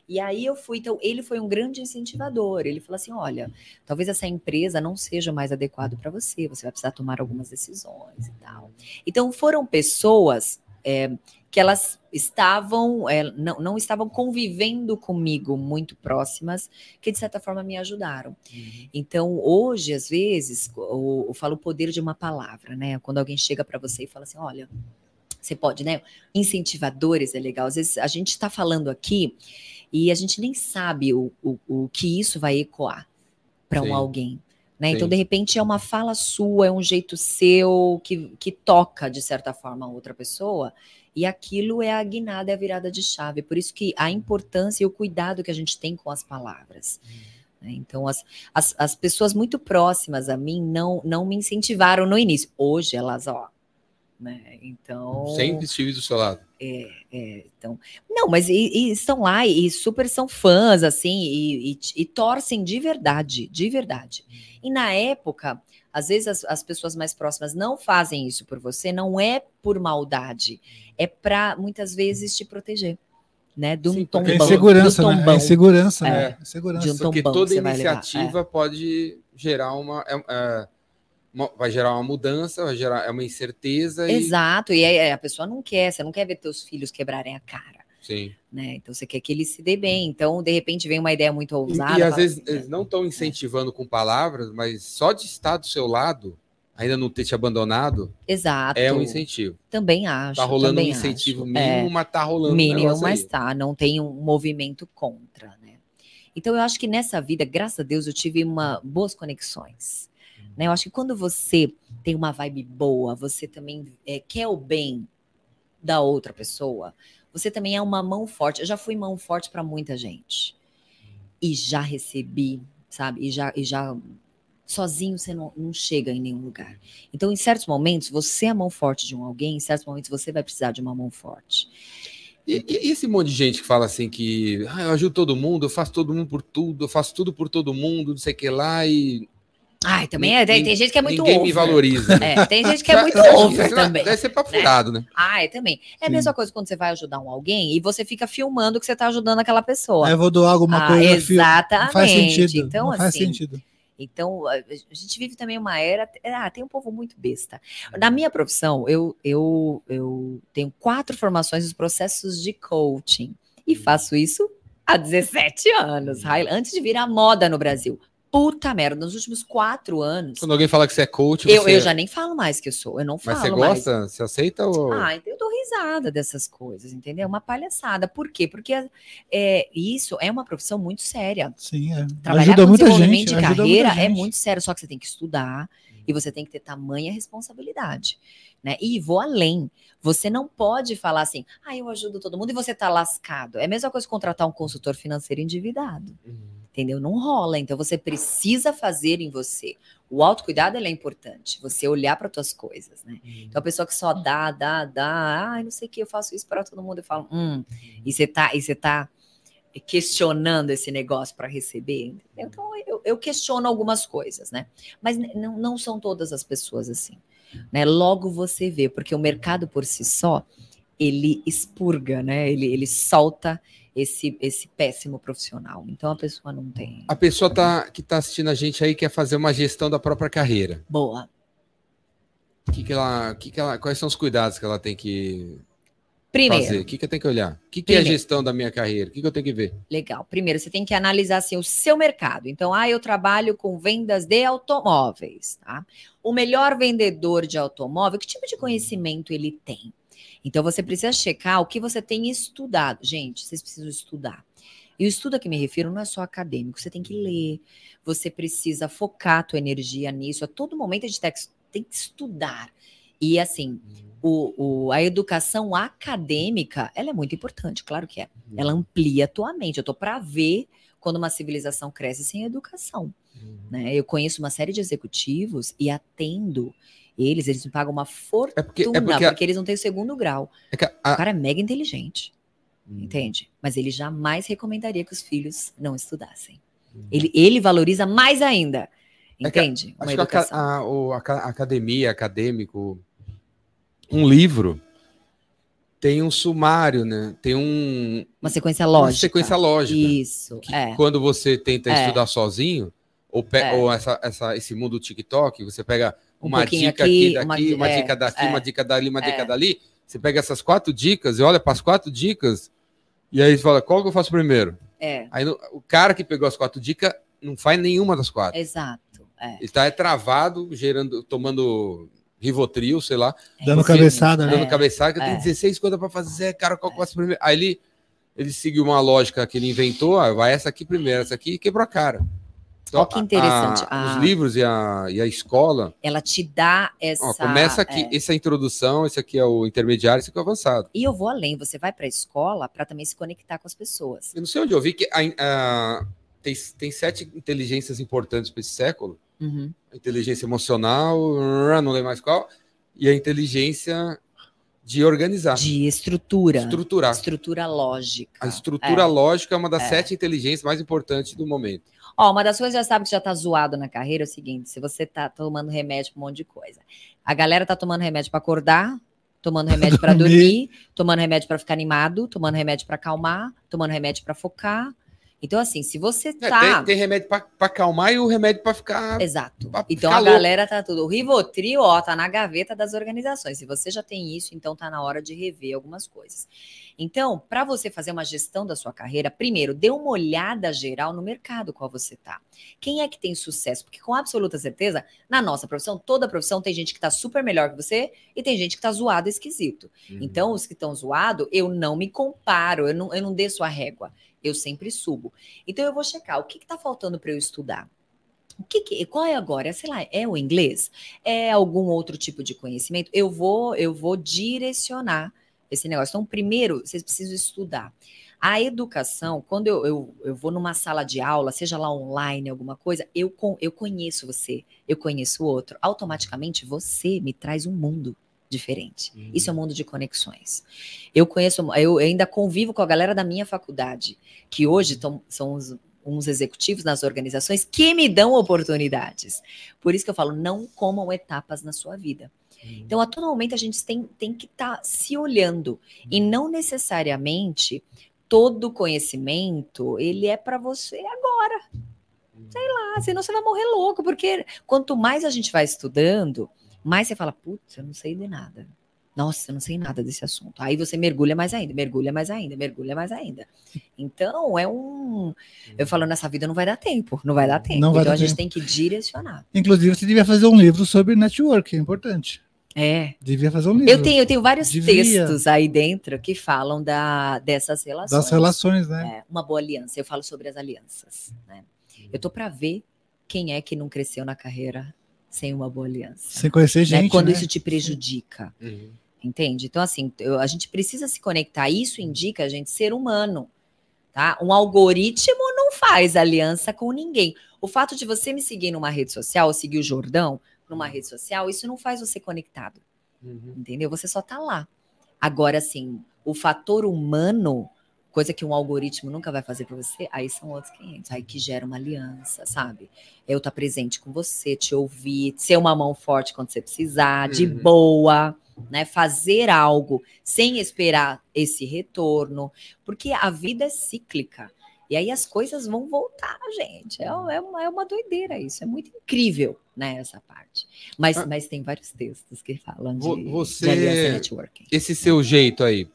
C: E aí eu fui, então ele foi um grande incentivador. Ele falou assim: olha, talvez essa empresa não seja mais adequado para você, você vai precisar tomar algumas decisões e tal. Então foram pessoas é, que elas estavam, é, não, não estavam convivendo comigo muito próximas, que de certa forma me ajudaram. Então, hoje, às vezes, eu, eu falo o poder de uma palavra, né? Quando alguém chega para você e fala assim: olha, você pode, né? Incentivadores é legal. Às vezes a gente está falando aqui e a gente nem sabe o, o, o que isso vai ecoar para um alguém. Né? Então, de repente, é uma fala sua, é um jeito seu que, que toca, de certa forma, a outra pessoa, e aquilo é a guinada, é a virada de chave. Por isso que a importância e o cuidado que a gente tem com as palavras. né? Então, as, as, as pessoas muito próximas a mim não, não me incentivaram no início. Hoje, elas, ó. Né? Então.
A: Sempre estive do seu lado.
C: É, então, não, mas e, e estão lá e super são fãs, assim, e, e- e torcem de verdade, de verdade. E na época, às vezes as, as pessoas mais próximas não fazem isso por você, não é por maldade, é para muitas vezes te proteger, né? De um
A: Sim,
C: tombão.
B: É insegurança,
C: do
B: né?
C: tombão.
B: É insegurança,
C: É.
B: né? Insegurança.
C: De um
A: Porque toda
C: vai levar,
A: iniciativa pode gerar uma, é- é, uma- Vai gerar uma mudança, vai gerar é uma incerteza e.
C: Exato, e aí a pessoa não quer, você não quer ver teus filhos quebrarem a cara,
A: Sim.
C: né? Então você quer que ele se dê bem. Então, de repente, vem uma ideia muito
A: E,
C: ousada.
A: e às
C: fala
A: vezes
C: assim,
A: eles não estão incentivando com palavras, mas só de estar do seu lado, ainda não ter te abandonado,
C: Exato.
A: é um incentivo.
C: Também acho.
A: Tá rolando um incentivo
C: acho.
A: mínimo,
C: É,
A: mas tá rolando um
C: mínimo,
A: negócio
C: mas
A: aí.
C: tá, não tem um movimento contra, né? Então eu acho que nessa vida, graças a Deus, eu tive uma boas conexões. Né? Eu acho que quando você tem uma vibe boa, você também é, quer o bem da outra pessoa, você também é uma mão forte. Eu já fui mão forte para muita gente. E já recebi, sabe? E já, e já sozinho você não, não chega em nenhum lugar. Então, em certos momentos, você é a mão forte de um alguém, em certos momentos você vai precisar de uma mão forte.
A: E, e- esse monte de gente que fala assim que ah, eu ajudo todo mundo, eu faço todo mundo por tudo, eu faço tudo por todo mundo, não sei o que lá, e
C: Ai, também é, tem, tem gente que é muito
A: ninguém
C: over.
A: me valoriza.
C: É, tem gente que é muito *laughs* over também.
A: Deve ser papo
C: né?
A: furado, né?
C: Ah, é também. É a
B: Sim.
C: mesma coisa quando você vai ajudar um alguém e você fica filmando que você está ajudando aquela pessoa.
B: Aí eu vou doar alguma
C: Ah,
B: coisa.
C: exatamente.
B: Não faz sentido.
C: Então,
B: não faz
C: assim,
B: sentido.
C: Então, a gente vive também uma era. Ah, tem um povo muito besta. Na minha profissão, eu, eu, eu tenho quatro formações nos processos de coaching e faço isso há 17 anos, Raila, antes de virar moda no Brasil. Puta merda, nos últimos quatro anos.
A: Quando alguém fala que você é coach,
C: Eu,
A: você...
C: eu já nem falo mais que eu sou, eu não
A: Mas
C: falo
A: você
C: mais.
A: gosta? Você aceita ou...
C: Ah, então eu dou risada dessas coisas, entendeu? É uma palhaçada. Por quê? Porque é, isso é uma profissão muito séria.
B: Sim, é.
C: Trabalhar
B: Ajuda
C: com
B: muita
C: desenvolvimento
B: gente.
C: de
B: ajuda
C: carreira
B: muita
C: é
B: gente.
C: muito sério, só que você tem que estudar e você tem que ter tamanha responsabilidade. Né? E vou além. Você não pode falar assim, ah, eu ajudo todo mundo e você tá lascado. É a mesma coisa que contratar um consultor financeiro endividado.
A: Uhum.
C: Entendeu? Não rola. Então você precisa fazer em você. O autocuidado é importante. Você olhar para tuas coisas, né? Então a pessoa que só dá, dá, dá, ai, não sei o que, eu faço isso para todo mundo, eu falo, hum, e você tá, e você tá questionando esse negócio para receber. entendeu? Então eu, eu questiono algumas coisas, né? Mas não, não são todas as pessoas assim. Né? Logo você vê, porque o mercado por si só ele expurga, né? Ele, ele solta esse, esse péssimo profissional. Então a pessoa não tem.
A: A pessoa tá, que tá assistindo a gente aí quer fazer uma gestão da própria carreira.
C: Boa.
A: Que que ela, que que ela, quais são os cuidados que ela tem que
C: Primeiro,
A: fazer? O que, que eu tenho que olhar? O que, que é a gestão da minha carreira? O que, que eu tenho que ver?
C: Legal. Primeiro, você tem que analisar assim, o seu mercado. Então, ah, eu trabalho com vendas de automóveis. Tá? O melhor vendedor de automóvel, que tipo de conhecimento ele tem? Então, você precisa checar o que você tem estudado. Gente, vocês precisam estudar. E o estudo a que me refiro não é só acadêmico, você tem que ler, você precisa focar a tua energia nisso. A todo momento a gente tem que- estudar. E assim, o, o- a educação acadêmica, ela é muito importante, claro que é. Ela amplia a tua mente. Eu tô para ver quando uma civilização cresce sem educação. Né? Eu conheço uma série de executivos e atendo eles, eles me pagam uma fortuna,
A: É porque, é
C: porque,
A: porque a-
C: eles não têm o segundo grau.
A: é a-
C: O cara é mega inteligente.
A: Hum.
C: entende? Mas ele jamais recomendaria que os filhos não estudassem.
A: Hum.
C: Ele, ele valoriza mais ainda,
A: É que-
C: entende? Uma
A: Acho que a, a- o- a ca- academia, acadêmico, um livro tem um sumário, né? Tem um,
C: Uma sequência
A: uma
C: lógica.
A: sequência lógica.
C: Isso, é.
A: quando você tenta
C: É.
A: estudar sozinho, ou, pe-
C: É.
A: ou essa, essa- esse mundo do TikTok, você pega
C: Um
A: uma
C: pouquinho
A: dica
C: aqui,
A: aqui,
C: uma
A: daqui,
C: di-
A: uma,
C: é,
A: dica daqui,
C: é.
A: uma dica dali, uma dica
C: É.
A: dali. Você pega essas quatro dicas e olha para as quatro dicas, e aí você fala, qual que eu faço primeiro?
C: É,
A: Aí o cara que pegou as quatro dicas não faz nenhuma das quatro.
C: exato. É.
A: Ele tá é travado, gerando, tomando Rivotril, sei lá,
B: Dando
A: Você-
B: cabeçada, né?
A: dando
C: É,
A: cabeçada, que eu
C: é.
A: tenho 16 coisas para fazer, cara, qual que eu faço primeiro? Aí ele, ele seguiu uma lógica que ele inventou, ah, vai essa aqui primeiro, essa aqui, e quebrou a cara.
C: Ó, que interessante.
A: a-
C: Ah.
A: Os livros e a, e a escola,
C: Ela te dá essa.
A: ó, começa aqui,
C: é.
A: essa é a introdução, esse aqui é o intermediário, esse aqui é o avançado.
C: E eu vou além, você vai para a escola para também se conectar com as pessoas.
A: Eu não sei onde eu vi que a- a- tem, tem sete inteligências importantes para esse século.
C: Uhum.
A: A inteligência emocional, não lembro mais qual, e a inteligência de organizar,
C: De estrutura.
A: estruturar.
C: Estrutura lógica.
A: A estrutura
C: É.
A: lógica é uma das
C: É.
A: sete inteligências mais importantes do momento.
C: Ó, uma das coisas que já sabe que já tá zoado na carreira é o seguinte: se você tá tomando remédio pra um monte de coisa. A galera tá tomando remédio pra acordar, tomando remédio pra *laughs*
B: Dormir.
C: dormir, tomando remédio pra ficar animado, tomando remédio pra acalmar, tomando remédio pra focar. Então, assim, se você
A: É,
C: tá.
A: tem, tem remédio para acalmar e o remédio para ficar.
C: Exato.
A: pra
C: Então
A: ficar
C: a
A: louco.
C: galera tá tudo. O Rivotril, ó, tá na gaveta das organizações. Se você já tem isso, então tá na hora de rever algumas coisas. Então, para você fazer uma gestão da sua carreira, primeiro, dê uma olhada geral no mercado qual você tá. Quem é que tem sucesso? Porque com absoluta certeza, na nossa profissão, toda profissão tem gente que tá super melhor que você e tem gente que tá zoado, esquisito.
A: Uhum.
C: Então, os que estão zoados, eu não me comparo, eu não, eu não desço a régua, eu sempre subo. Então, eu vou checar o que está faltando para eu estudar. O que, que- qual é agora? Sei lá, é o inglês? É algum outro tipo de conhecimento? Eu vou, eu vou direcionar esse negócio. Então, primeiro, vocês precisam estudar. A educação, quando eu, eu, eu vou numa sala de aula, seja lá online, alguma coisa, eu, eu conheço você, eu conheço o outro. Automaticamente, você me traz um mundo diferente.
A: Uhum.
C: Isso é um mundo de conexões. Eu conheço, eu ainda convivo com a galera da minha faculdade, que hoje tão, são uns, uns executivos nas organizações que me dão oportunidades. Por isso que eu falo, não comam etapas na sua vida.
A: Uhum.
C: Então, a todo momento, a gente tem, tem que estar se olhando. E não necessariamente todo conhecimento, ele é para você agora. Sei lá, senão você vai morrer louco, porque quanto mais a gente vai estudando, mais você fala, putz, eu não sei de nada. Nossa, eu não sei nada desse assunto. Aí você mergulha mais ainda, mergulha mais ainda, mergulha mais ainda. Então, é um. Eu falo, nessa vida não vai dar tempo, não vai dar tempo.
B: Não vai
C: então
B: dar
C: a gente
B: tempo.
C: tem que direcionar.
B: Inclusive, você devia fazer um livro sobre network, é importante.
C: É.
B: Devia fazer um livro.
C: Eu tenho, eu tenho vários
B: Devia.
C: textos aí dentro que falam da, dessas relações.
B: Das relações, né?
C: É, uma boa aliança. Eu falo sobre as alianças. Né? Eu tô para ver quem é que não cresceu na carreira sem uma boa aliança.
B: Sem conhecer
C: né?
B: gente.
C: Quando
B: né?
C: isso te prejudica.
A: Uhum.
C: Entende? Então, assim, eu- a gente precisa se conectar. Isso indica a gente ser humano. Tá? Um algoritmo não faz aliança com ninguém. O fato de você me seguir numa rede social, ou seguir o Jordão numa rede social, isso não faz você conectado.
A: Uhum.
C: Entendeu? Você só tá lá. Agora, assim, o fator humano, coisa que um algoritmo nunca vai fazer para você, aí são outros 500. Aí que gera uma aliança, sabe? Eu estar presente com você, te ouvir, ser uma mão forte quando você precisar, de
A: Uhum.
C: boa, né? Fazer algo sem esperar esse retorno, porque a vida é cíclica. E aí as coisas vão voltar, gente. É, é uma, é uma doideira isso. É muito incrível, né, essa parte. Mas,
A: Ah.
C: mas tem vários textos que falam de,
A: Vo-
C: de
A: você-
C: aliança networking.
A: Esse seu jeito aí,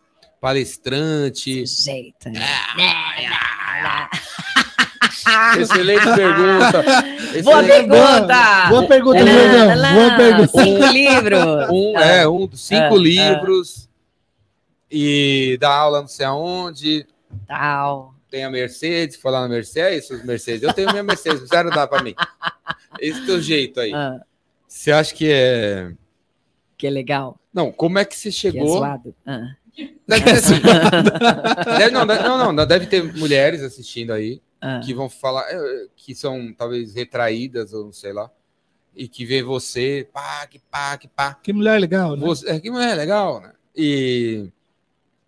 A: palestrante.
C: Jeito, né? *laughs*
A: Excelente pergunta.
C: Boa pergunta!
B: Boa pergunta, Jordão. Boa pergunta.
C: Cinco livros.
A: Um, é, um dos cinco
C: Ah,
A: livros. E dá aula não sei aonde.
C: Tal.
A: Tem a Mercedes, foi lá na Mercedes, é isso, Mercedes. Eu tenho minha Mercedes, não quero dar para mim. Esse teu jeito aí.
C: Ah,
A: Você acha que é.
C: que legal.
A: Não, como é que você
C: Que é
A: chegou?
C: zoado.
A: Deve ter, assim, *laughs* deve, não, deve- não, não, deve ter mulheres assistindo aí
C: Ah.
A: que vão falar, eh, que são talvez retraídas, ou sei lá, e que vê você, pá, que pá, que pá.
B: Que mulher legal, né?
A: Você, é, que mulher legal, né? E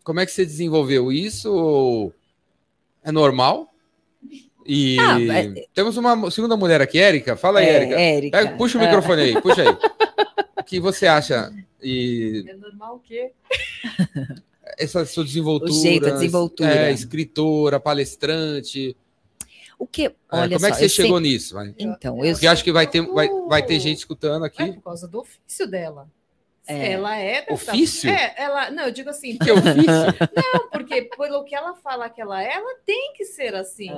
A: como é que você desenvolveu isso? Ou é normal? E
C: Ah, é-
A: temos uma segunda mulher aqui, Érica. Fala aí,
C: É,
A: Érica.
C: Érica.
A: Pega- puxa o microfone aí, puxa aí. *laughs* O que você acha? E
D: É normal o quê? *laughs*
A: essa sua desenvoltura.
C: O jeito, a desenvoltura.
A: É, escritora, palestrante.
C: O que?
A: É,
C: Olha
A: como é
C: só,
A: que você chegou
C: sempre-
A: nisso? vai?
C: Então, eu
A: Porque eu acho que vai ter, vai, vai ter gente escutando
D: É
A: aqui.
D: por causa do ofício dela.
C: É.
D: Ela é dessa...
A: Ofício?
D: É, ela... Não, eu digo assim,
A: Que ofício? *laughs*
D: não, porque pelo que ela fala que ela é, ela tem que ser assim.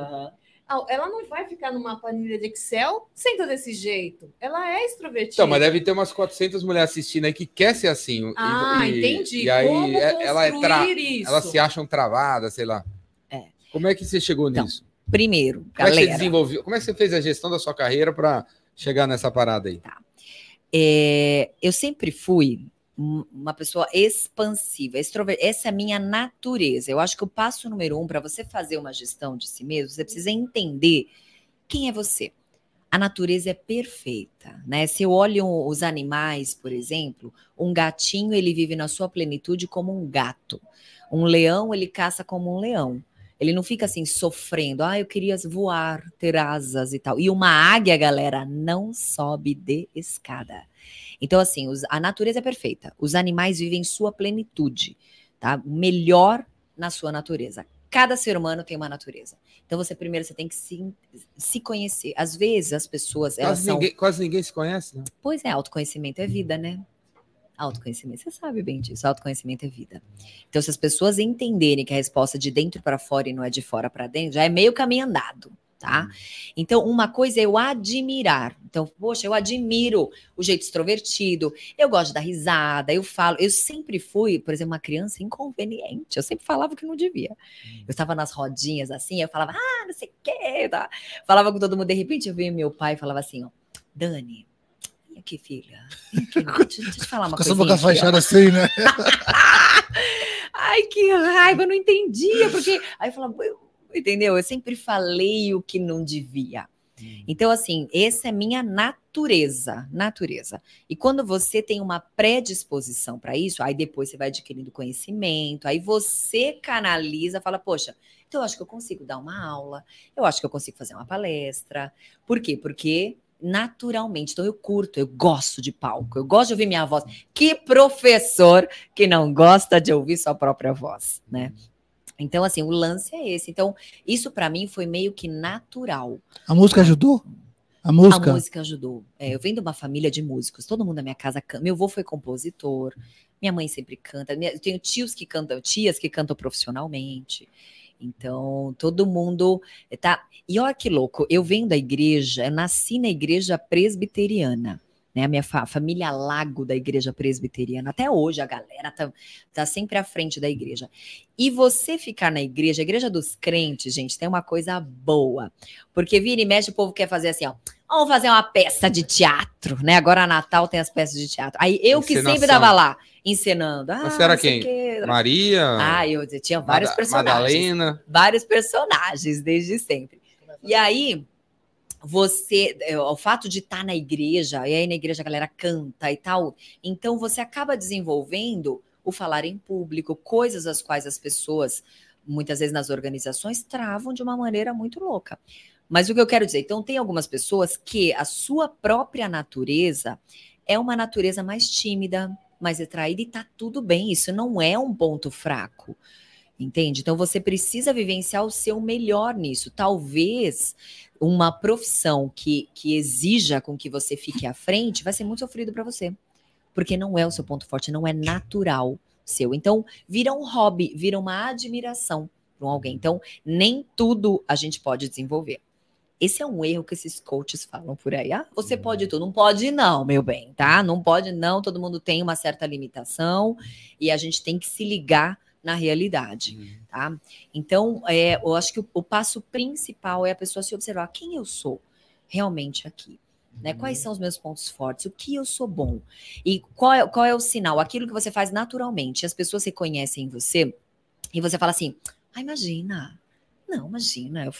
D: Ah, Ela não vai ficar numa planilha de Excel senta desse jeito. Ela é extrovertida.
A: Então, mas deve ter umas 400 mulheres assistindo aí que quer ser assim.
D: Ah,
A: e-
D: entendi.
A: E aí
D: Como
A: é- ela é tra...
D: construir isso?
A: elas se acham travadas, sei lá.
C: É.
A: Como é que você chegou
C: Então,
A: nisso?
C: Primeiro,
A: Como é que você
C: galera.
A: desenvolveu? Como é que você fez a gestão da sua carreira para chegar nessa parada aí?
C: É, eu sempre fui uma pessoa expansiva, extrovertida. Essa é a minha natureza. Eu acho que o passo número um para você fazer uma gestão de si mesmo, você precisa entender quem é você. A natureza é perfeita, né? Se eu olho os animais, por exemplo, um gatinho ele vive na sua plenitude como um gato. Um leão ele caça como um leão. Ele não fica assim sofrendo. Ah, eu queria voar, ter asas e tal. E uma águia, galera, não sobe de escada. Então, assim, os- a natureza é perfeita. Os animais vivem em sua plenitude, tá? Melhor na sua natureza. Cada ser humano tem uma natureza. Então, você primeiro você tem que se, se conhecer. Às vezes as pessoas elas
A: Quase
C: são.
A: ninguém, quase ninguém se conhece, né?
C: Pois é, autoconhecimento é vida, né? Autoconhecimento, você sabe bem disso. Autoconhecimento é vida. Então, se as pessoas entenderem que a resposta é de dentro para fora e não é de fora para dentro, já é meio caminho andado, tá? Então, uma coisa é eu admirar. Então, poxa, eu admiro o jeito extrovertido, eu gosto da risada, eu falo. Eu sempre fui, por exemplo, uma criança inconveniente. Eu sempre falava o que não devia. Eu estava nas rodinhas assim, eu falava, ah, não sei o quê. Tá? Falava com todo mundo. De repente, eu via meu pai e falava assim: ó, Dani, aqui, filha. Vem aqui, deixa, deixa eu te falar uma
B: Com essa
C: coisa.
B: boca fechada assim, né? *laughs*
C: Ai, que raiva, eu não entendia, porque. Aí eu falava, "Eu-" entendeu? Eu sempre falei o que não devia. Então, assim, essa é minha natureza, natureza. E quando você tem uma predisposição para isso, aí depois você vai adquirindo conhecimento, aí você canaliza, fala, poxa, então eu acho que eu consigo dar uma aula, eu acho que eu consigo fazer uma palestra. Por quê? Porque naturalmente, então eu curto, eu gosto de palco, eu gosto de ouvir minha voz. Que professor que não gosta de ouvir sua própria voz, né? Então, assim, o lance é esse. Então, isso para mim foi meio que natural.
B: A música ajudou? A música?
C: A música ajudou. É, eu venho de uma família de músicos, todo mundo na minha casa canta. Meu avô foi compositor, minha mãe sempre canta. Eu tenho tios que cantam, tias que cantam profissionalmente. Então, todo mundo tá. E olha que louco, eu venho da igreja, eu nasci na igreja presbiteriana. Né, a minha fa- família Lago da igreja presbiteriana. Até hoje a galera tá, tá sempre à frente da igreja. E você ficar na igreja, a igreja dos crentes, gente, tem uma coisa boa. Porque vira e mexe, o povo quer fazer assim, ó. Vamos fazer uma peça de teatro, né? Agora Natal tem as peças de teatro. Aí eu que sempre
A: Encenação.
C: tava lá, encenando. Ah,
A: Você era quem?
C: o quê.
A: Maria,
C: Ah, eu tinha vários personagens
A: Madalena.
C: vários personagens desde sempre. E aí, você, é, o fato de estar na igreja, e aí na igreja a galera canta e tal, então você acaba desenvolvendo o falar em público, coisas as quais as pessoas, muitas vezes nas organizações, travam de uma maneira muito louca. Mas o que eu quero dizer, então tem algumas pessoas que a sua própria natureza é uma natureza mais tímida, mais retraída e tá tudo bem, isso não é um ponto fraco. Entende? Então você precisa vivenciar o seu melhor nisso. Talvez uma profissão que, que exija com que você fique à frente vai ser muito sofrido para você. Porque não é o seu ponto forte, não é natural seu. Então, vira um hobby, vira uma admiração para alguém. Então, nem tudo a gente pode desenvolver. Esse é um erro que esses coaches falam por aí. Ah, você pode tudo. Não pode, não, meu bem, tá? Não pode, não. Todo mundo tem uma certa limitação e a gente tem que se ligar na realidade, tá? Então, é, eu acho que o, o passo principal é a pessoa se observar quem eu sou realmente aqui. Né? Quais são os meus pontos fortes? O que eu sou bom? E qual é, qual é o sinal? Aquilo que você faz naturalmente. As pessoas reconhecem em você e você fala assim: ah, imagina. Não, imagina. Eu,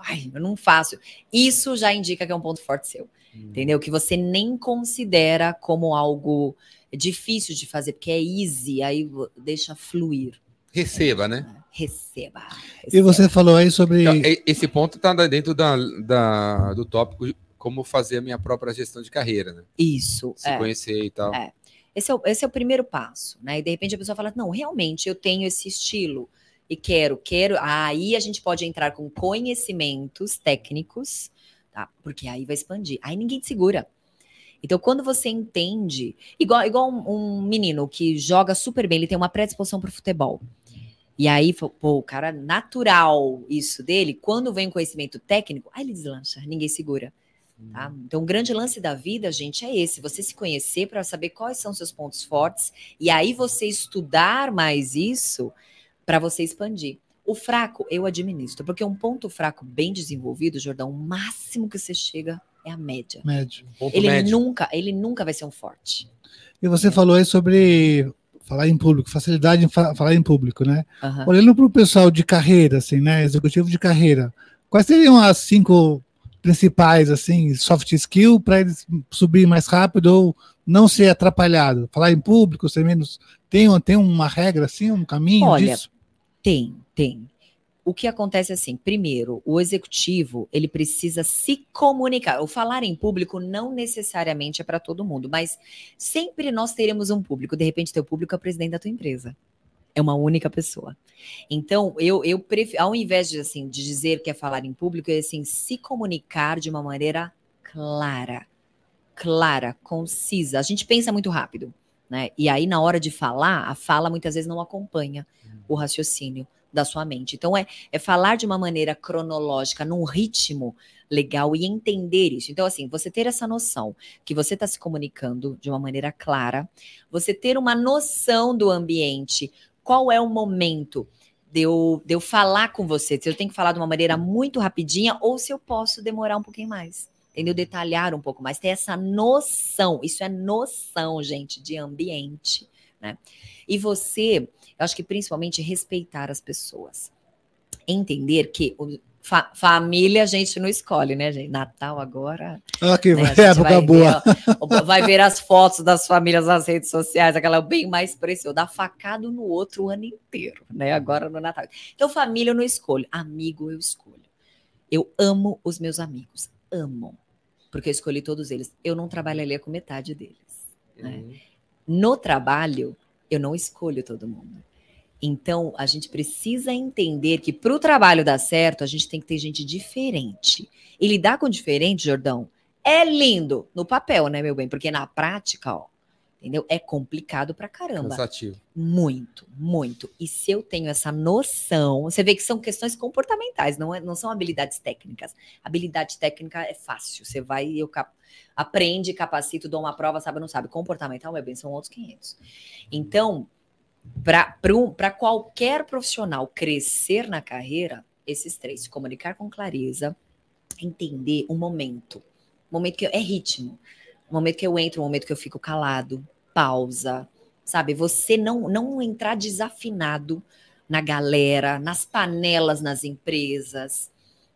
C: ai, eu não faço. Isso já indica que é um ponto forte seu. Entendeu? Que você nem considera como algo difícil de fazer, porque é easy, aí deixa fluir.
A: Receba, né?
C: Receba.
B: E você falou aí sobre.
A: Então, esse ponto está dentro da, da- do tópico de como fazer a minha própria gestão de carreira, né?
C: Isso.
A: Se
C: é.
A: conhecer e tal.
C: É. Esse é, o, esse é o primeiro passo, né? E de repente a pessoa fala: não, realmente eu tenho esse estilo e quero, quero. Aí a gente pode entrar com conhecimentos técnicos, tá? Porque aí vai expandir. Aí ninguém te segura. Então, quando você entende, igual, igual um, um menino que joga super bem, ele tem uma predisposição para o futebol. E aí, pô, o cara natural isso dele, quando vem um conhecimento técnico, aí ele deslancha, ninguém segura. Tá? Então, o grande lance da vida, gente, é esse: você se conhecer para saber quais são seus pontos fortes e aí você estudar mais isso para você expandir. O fraco eu administro, porque um ponto fraco bem desenvolvido, Jordão, o máximo que você chega é a média.
B: Médio.
A: Ponto
C: Ele
A: médio.
C: nunca, ele nunca vai ser um forte.
B: E você falou aí sobre falar em público, facilidade em fa- falar em público, né?
C: Aham.
B: Olhando para o pessoal de carreira, assim, né? Executivo de carreira, quais seriam as cinco principais, assim, soft skill para eles subir mais rápido ou não ser atrapalhado? Falar em público, ser menos. Tem, tem uma regra, assim, um caminho
C: Olha,
B: disso?
C: Tem, tem. O que acontece é assim, primeiro, o executivo, ele precisa se comunicar. O falar em público não necessariamente é para todo mundo, mas sempre nós teremos um público. De repente, teu público é o presidente da tua empresa. É uma única pessoa. Então, eu, eu prefiro, ao invés de, assim, de dizer que é falar em público, é assim, se comunicar de uma maneira clara. Clara, concisa. A gente pensa muito rápido, né? E aí, na hora de falar, a fala muitas vezes não acompanha o raciocínio da sua mente. Então, é, é falar de uma maneira cronológica, num ritmo legal e entender isso. Então, assim, você ter essa noção que você está se comunicando de uma maneira clara, você ter uma noção do ambiente, qual é o momento de eu, de eu falar com você, se eu tenho que falar de uma maneira muito rapidinha ou se eu posso demorar um pouquinho mais. Entendeu? Detalhar um pouco mais, ter essa noção. Isso é noção, gente, de ambiente, né? E você, eu acho que principalmente respeitar as pessoas. Entender que o- fa- família a gente não escolhe, né, gente? Natal agora.
B: Ah, que
C: né, *laughs* gente
B: época
C: vai
B: boa.
C: Ver, ó, vai ver as fotos das famílias nas redes sociais, aquela bem mais preciosa, dá facado no outro o ano inteiro, né? Agora no Natal. Então, família eu não escolho, amigo eu escolho. Eu amo os meus amigos, amo, porque eu escolhi todos eles. Eu não trabalharia com metade deles. né?
A: Uhum.
C: No trabalho, eu não escolho todo mundo. Então, a gente precisa entender que para o trabalho dar certo, a gente tem que ter gente diferente. E lidar com diferente, Jordão, é lindo no papel, né, meu bem? Porque na prática, ó, entendeu? É complicado pra caramba.
A: Cansativo.
C: Muito, muito. E se eu tenho essa noção, você vê que são questões comportamentais, não, é- não são habilidades técnicas. Habilidade técnica é fácil. Você vai e eu cap- aprende, capacito, dou uma prova, sabe não sabe. Comportamental, meu bem, são outros 500. Então, para qualquer profissional crescer na carreira, esses três: se comunicar com clareza, entender o momento. O momento que eu- é ritmo. O momento que eu entro, o momento que eu fico calado, pausa, sabe? Você não não entrar desafinado na galera, nas panelas nas empresas,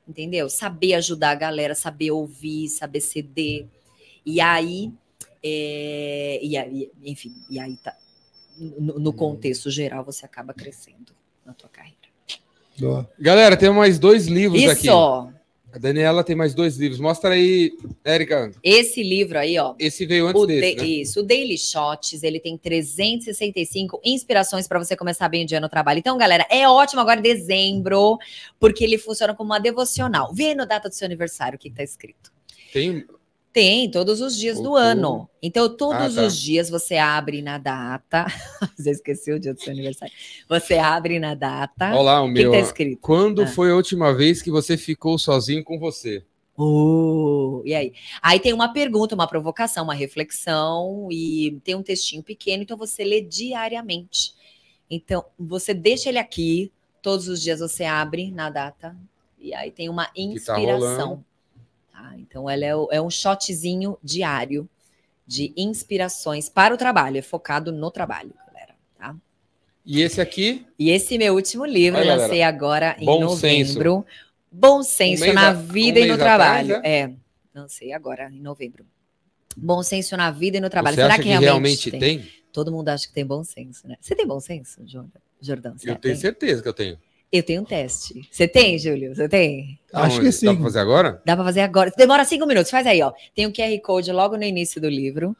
C: entendeu? Saber ajudar a galera, saber ouvir, saber ceder. E aí, é, e aí enfim, e aí tá, no, no contexto geral você acaba crescendo na tua carreira.
B: Boa.
A: Galera, tem mais dois livros aqui.
C: Isso,
A: A Daniela tem mais dois livros. Mostra aí, Érica.
C: esse livro aí, ó,
A: Esse veio antes
C: O
A: desse,
C: da-
A: né?
C: Isso, o Daily Shots, ele tem 365 inspirações para você começar bem o dia no trabalho. Então, galera, é ótimo agora dezembro, porque ele funciona como uma devocional. Vê no data do seu aniversário o que está escrito.
A: Tem
C: Tem, todos os dias do
A: Outubro.
C: ano. Então, todos
A: Ah, tá.
C: os dias você abre na data. *laughs* Você esqueceu o dia do seu aniversário. Você abre na data.
A: Olha lá o
C: o que,
A: meu.
C: tá escrito?
A: Quando
C: Ah.
A: foi a última vez que você ficou sozinho com você?
C: Uh, e aí? Aí tem uma pergunta, uma provocação, uma reflexão e tem um textinho pequeno, então você lê diariamente. Então, você deixa ele aqui, todos os dias você abre na data e aí tem uma
A: tá
C: inspiração. Tá? Então, ela é, é um shotzinho diário de inspirações para o trabalho, é focado no trabalho, galera. Tá?
A: E esse aqui,
C: E esse meu último livro,
A: Olha,
C: eu lancei agora em
A: Bom
C: novembro. Bom senso
A: mês
C: na
A: a-
C: vida
A: um
C: e no
A: mês atrás,
C: trabalho. É, lancei agora em novembro. Bom senso na vida e no trabalho.
A: você
C: Será que
A: que
C: realmente,
A: realmente
C: tem?
A: tem?
C: Todo mundo acha que tem bom senso, né? Você tem bom senso? Jordão?
A: Eu tenho certeza que eu tenho.
C: Eu tenho um teste. Você tem, Júlio? Você tem?
B: Acho que sim.
A: Dá pra fazer agora?
C: Dá pra fazer agora. Demora cinco minutos. Faz aí, ó. Tem um QR Code logo no início do livro.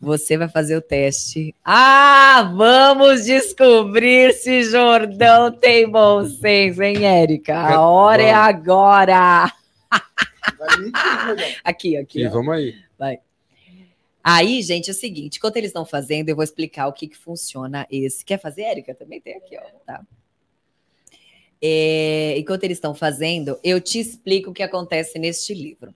C: Você vai fazer o teste. Ah, vamos descobrir se Jordão tem bom senso, hein, Érica? A hora é
A: Vamos.
C: agora. Aqui, aqui. Ó.
A: vamos aí.
C: Aí, gente, é o seguinte: enquanto eles estão fazendo, eu vou explicar o que, que funciona esse. Quer fazer, Érica? Também tem aqui, ó. Tá. É, enquanto eles estão fazendo, eu te explico o que acontece neste livro.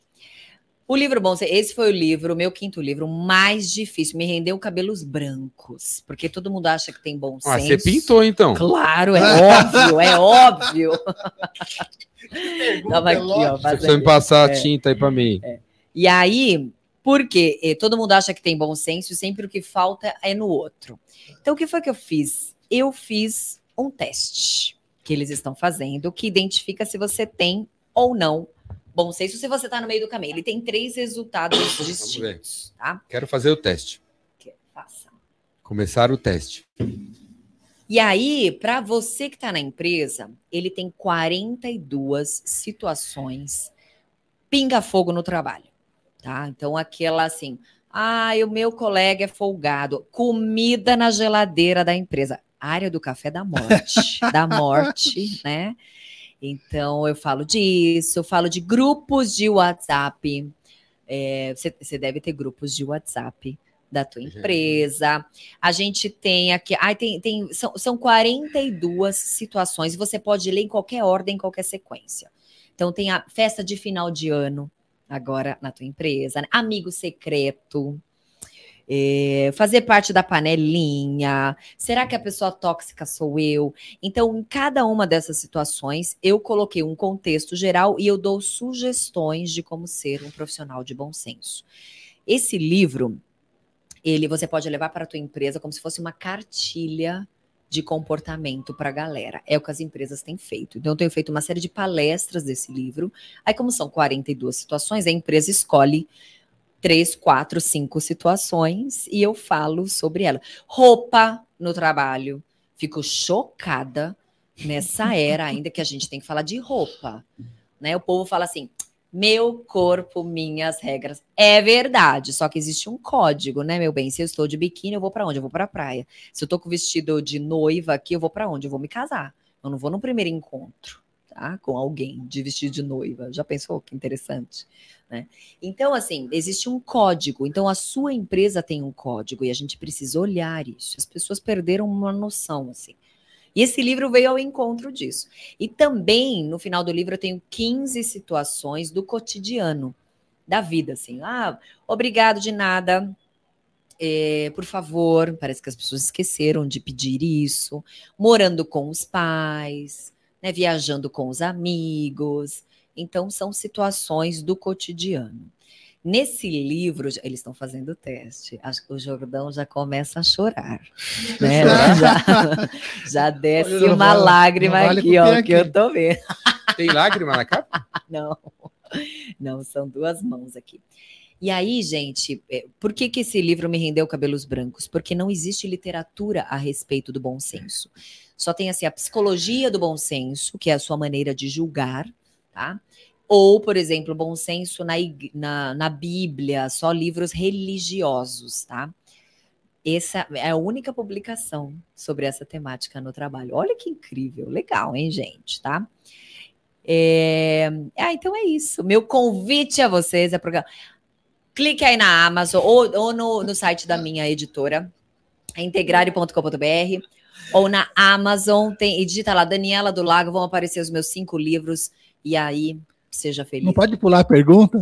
C: O livro Bom Senso, esse foi o livro, o meu quinto livro, mais difícil. Me rendeu cabelos brancos, porque todo mundo acha que tem bom
A: Ah,
C: senso.
A: você pintou então.
C: Claro, é *laughs* óbvio, é óbvio. Tava aqui, ó.
A: Você precisa me passar
C: É.
A: a tinta aí pra mim.
C: E aí, porque eh, todo mundo acha que tem bom senso e sempre o que falta é no outro. Então, o que foi que eu fiz? Eu fiz um teste que eles estão fazendo que identifica se você tem ou não bom senso, se você está no meio do caminho. Ele tem três resultados distintos, tá?
A: Quero fazer o teste.
C: Faça.
A: Começar o teste.
C: E aí, para você que está na empresa, ele tem 42 situações pinga-fogo no trabalho, tá? Então, aquela assim, ah, o meu colega é folgado, comida na geladeira da empresa, área do café da morte, *laughs* da morte, né? Então, eu falo disso, eu falo de grupos de WhatsApp. É, você, você deve ter grupos de WhatsApp da tua empresa. A gente tem aqui, ai, tem, tem, são, são 42 situações, você pode ler em qualquer ordem, em qualquer sequência. Então, tem a festa de final de ano, agora na tua empresa, né? amigo secreto, é, fazer parte da panelinha. Será que a pessoa tóxica sou eu? Então, em cada uma dessas situações, eu coloquei um contexto geral e eu dou sugestões de como ser um profissional de bom senso. Esse livro, ele você pode levar para a tua empresa como se fosse uma cartilha de comportamento para a galera. É o que as empresas têm feito. Então, eu tenho feito uma série de palestras desse livro. Aí, como são 42 situações, a empresa escolhe três, quatro, cinco situações e eu falo sobre ela. Roupa no trabalho. Fico chocada nessa era *laughs* ainda que a gente tem que falar de roupa. Né? O povo fala assim: meu corpo, minhas regras. É verdade, só que existe um código, né, meu bem? Se eu estou de biquíni, eu vou para onde? Eu vou para a praia. Se eu estou com vestido de noiva aqui, eu vou para onde? Eu vou me casar. Eu não vou no primeiro encontro, tá? Com alguém de vestido de noiva. Já pensou que interessante, né? Então, assim, existe um código. Então, a sua empresa tem um código e a gente precisa olhar isso. As pessoas perderam uma noção, assim. E esse livro veio ao encontro disso. E também, no final do livro, eu tenho 15 situações do cotidiano, da vida, assim. Ah, obrigado de nada. É, por favor, parece que as pessoas esqueceram de pedir isso. Morando com os pais, né, viajando com os amigos. Então, são situações do cotidiano. Nesse livro, eles estão fazendo o teste. Acho que o Jordão já começa a chorar. *laughs* Né? Já, já *laughs* desce
B: Olha,
C: uma
B: vale-
C: lágrima
B: vale
C: aqui, ó,
B: copiar
C: que eu
B: aqui.
C: tô vendo.
A: Tem lágrima na capa? *laughs*
C: Não, não, são duas mãos aqui. E aí, gente, é, por que, que esse livro me rendeu cabelos brancos? Porque não existe literatura a respeito do bom senso. Só tem assim a psicologia do bom senso, que é a sua maneira de julgar, tá? Ou, por exemplo, bom senso na, na, na Bíblia, só livros religiosos, tá? Essa é a única publicação sobre essa temática no trabalho. Olha que incrível, legal, hein, gente, tá? É... Ah, então é isso. Meu convite a vocês é programa. Clique aí na Amazon ou, ou no, no site da minha editora, integrare.com.br, ou na Amazon, tem, e digita lá Daniela do Lago, vão aparecer os meus cinco livros, e aí seja feliz.
B: Não pode pular a pergunta?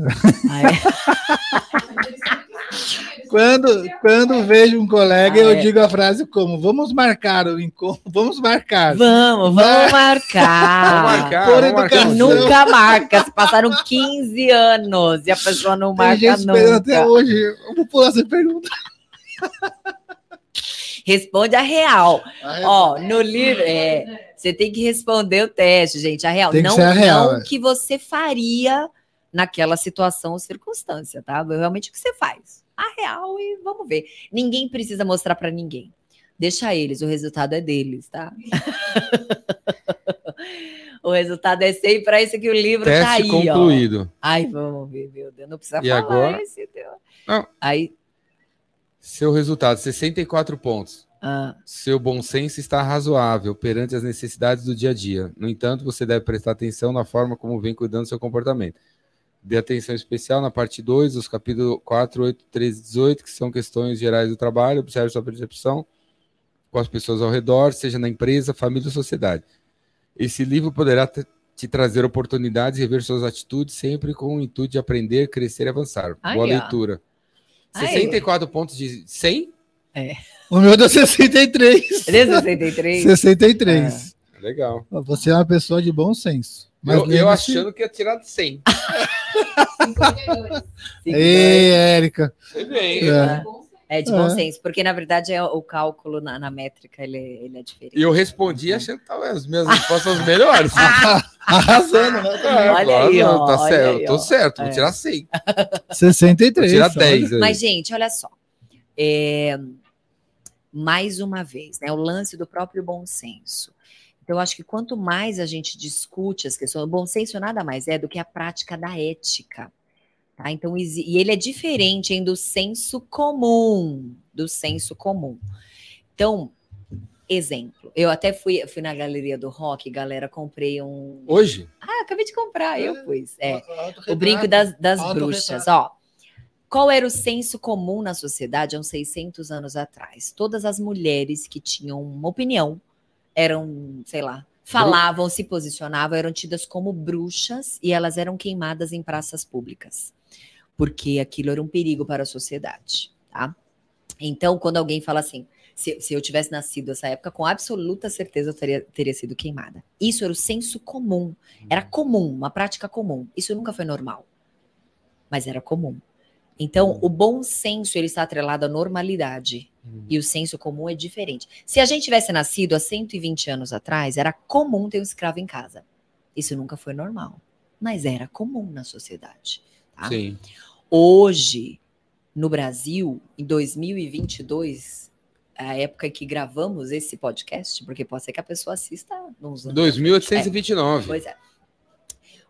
C: Ah, é? *laughs*
B: Quando, quando vejo um colega,
C: Ah,
B: eu
C: é.
B: digo a frase como: vamos marcar o encontro, *laughs* vamos marcar.
C: Vamos, vamos marcar.
A: Vamos marcar,
B: por
A: vamos marcar
B: educação.
A: dia.
C: nunca marca, se passaram 15 anos e a pessoa não
B: Tem
C: marca
B: gente esperando até
C: nunca.
B: hoje. Eu vou pular essa pergunta.
C: Responde a real.
B: Ah, é?
C: Ó, no livro, é, você tem que responder o teste, gente. A real.
B: Tem que
C: não
B: ser a real,
C: não
B: é.
C: o que você faria naquela situação ou circunstância, tá? Realmente o que você faz. A real e vamos ver. Ninguém precisa mostrar para ninguém. Deixa eles, o resultado é deles, tá? *laughs* o resultado é sempre para isso que o livro
A: Teste
C: tá aí, ó.
A: concluído.
C: Ai, vamos ver, meu Deus, não precisa
A: E
C: falar
A: agora?
C: esse teu.
A: Não.
C: Aí,
A: Seu resultado, 64 pontos.
C: ah,
A: Seu bom senso está razoável perante as necessidades do dia a dia. No entanto, você deve prestar atenção na forma como vem cuidando do seu comportamento. Dê atenção especial na parte 2, os capítulos 4, 8, 13 e 18, que são questões gerais do trabalho. Observe sua percepção com as pessoas ao redor, seja na empresa, família ou sociedade. Esse livro poderá te, trazer oportunidades e rever suas atitudes, sempre com o intuito de aprender, crescer e avançar.
C: Aí,
A: Boa
C: ó.
A: leitura.
C: Aí.
A: 64 pontos de 100?
B: O meu deu 63.
C: 63?
B: 63.
A: Legal.
B: Você é uma pessoa de bom senso. Mas
A: eu, eu achando que ia tirar de 100.
D: 52.
B: Ei, Érica. É.
C: É de bom
B: É.
C: senso, porque na verdade é o cálculo na, na métrica ele, é- ele é diferente.
A: E eu respondi achando que tava as minhas respostas melhores. *laughs*
B: Arrasando, né?
A: É,
C: Olha aí,
A: não,
C: ó,
A: tá
C: olha
A: certo,
C: aí,
A: tô certo, vou
C: É.
A: tirar 100. *laughs* Vou
B: 63.
A: tirar
B: olha.
A: 10. aí.
C: Mas, gente, olha só. É, mais uma vez, né? O lance do próprio bom senso. Então, eu acho que quanto mais a gente discute as questões, o bom senso nada mais é do que a prática da ética. Tá? Então, e ele é diferente hein, do senso comum. Do senso comum. Então, exemplo. Eu até fui, fui na galeria do rock, galera, comprei um.
A: Hoje?
C: Ah, acabei de comprar, eu
B: É.
C: pus. É. O brinco das, das bruxas, ó. Qual era o senso comum na sociedade há uns 600 anos atrás? Todas as mulheres que tinham uma opinião eram, sei lá, falavam, se posicionavam, eram tidas como bruxas e elas eram queimadas em praças públicas, porque aquilo era um perigo para a sociedade, tá? Então, quando alguém fala assim, se, se eu tivesse nascido nessa época, com absoluta certeza eu teria, teria sido queimada. Isso era o senso comum. Era comum, uma prática comum. Isso nunca foi normal. Mas era comum. Então, o bom senso ele está atrelado à normalidade. E o senso comum é diferente. Se a gente tivesse nascido há 120 anos atrás, era comum ter um escravo em casa. Isso nunca foi normal. Mas era comum na sociedade. tá?
A: Sim.
C: Hoje, no Brasil, em 2022, a época em que gravamos esse podcast, porque pode ser que a pessoa assista nos anos
A: 2829.
C: Pois é.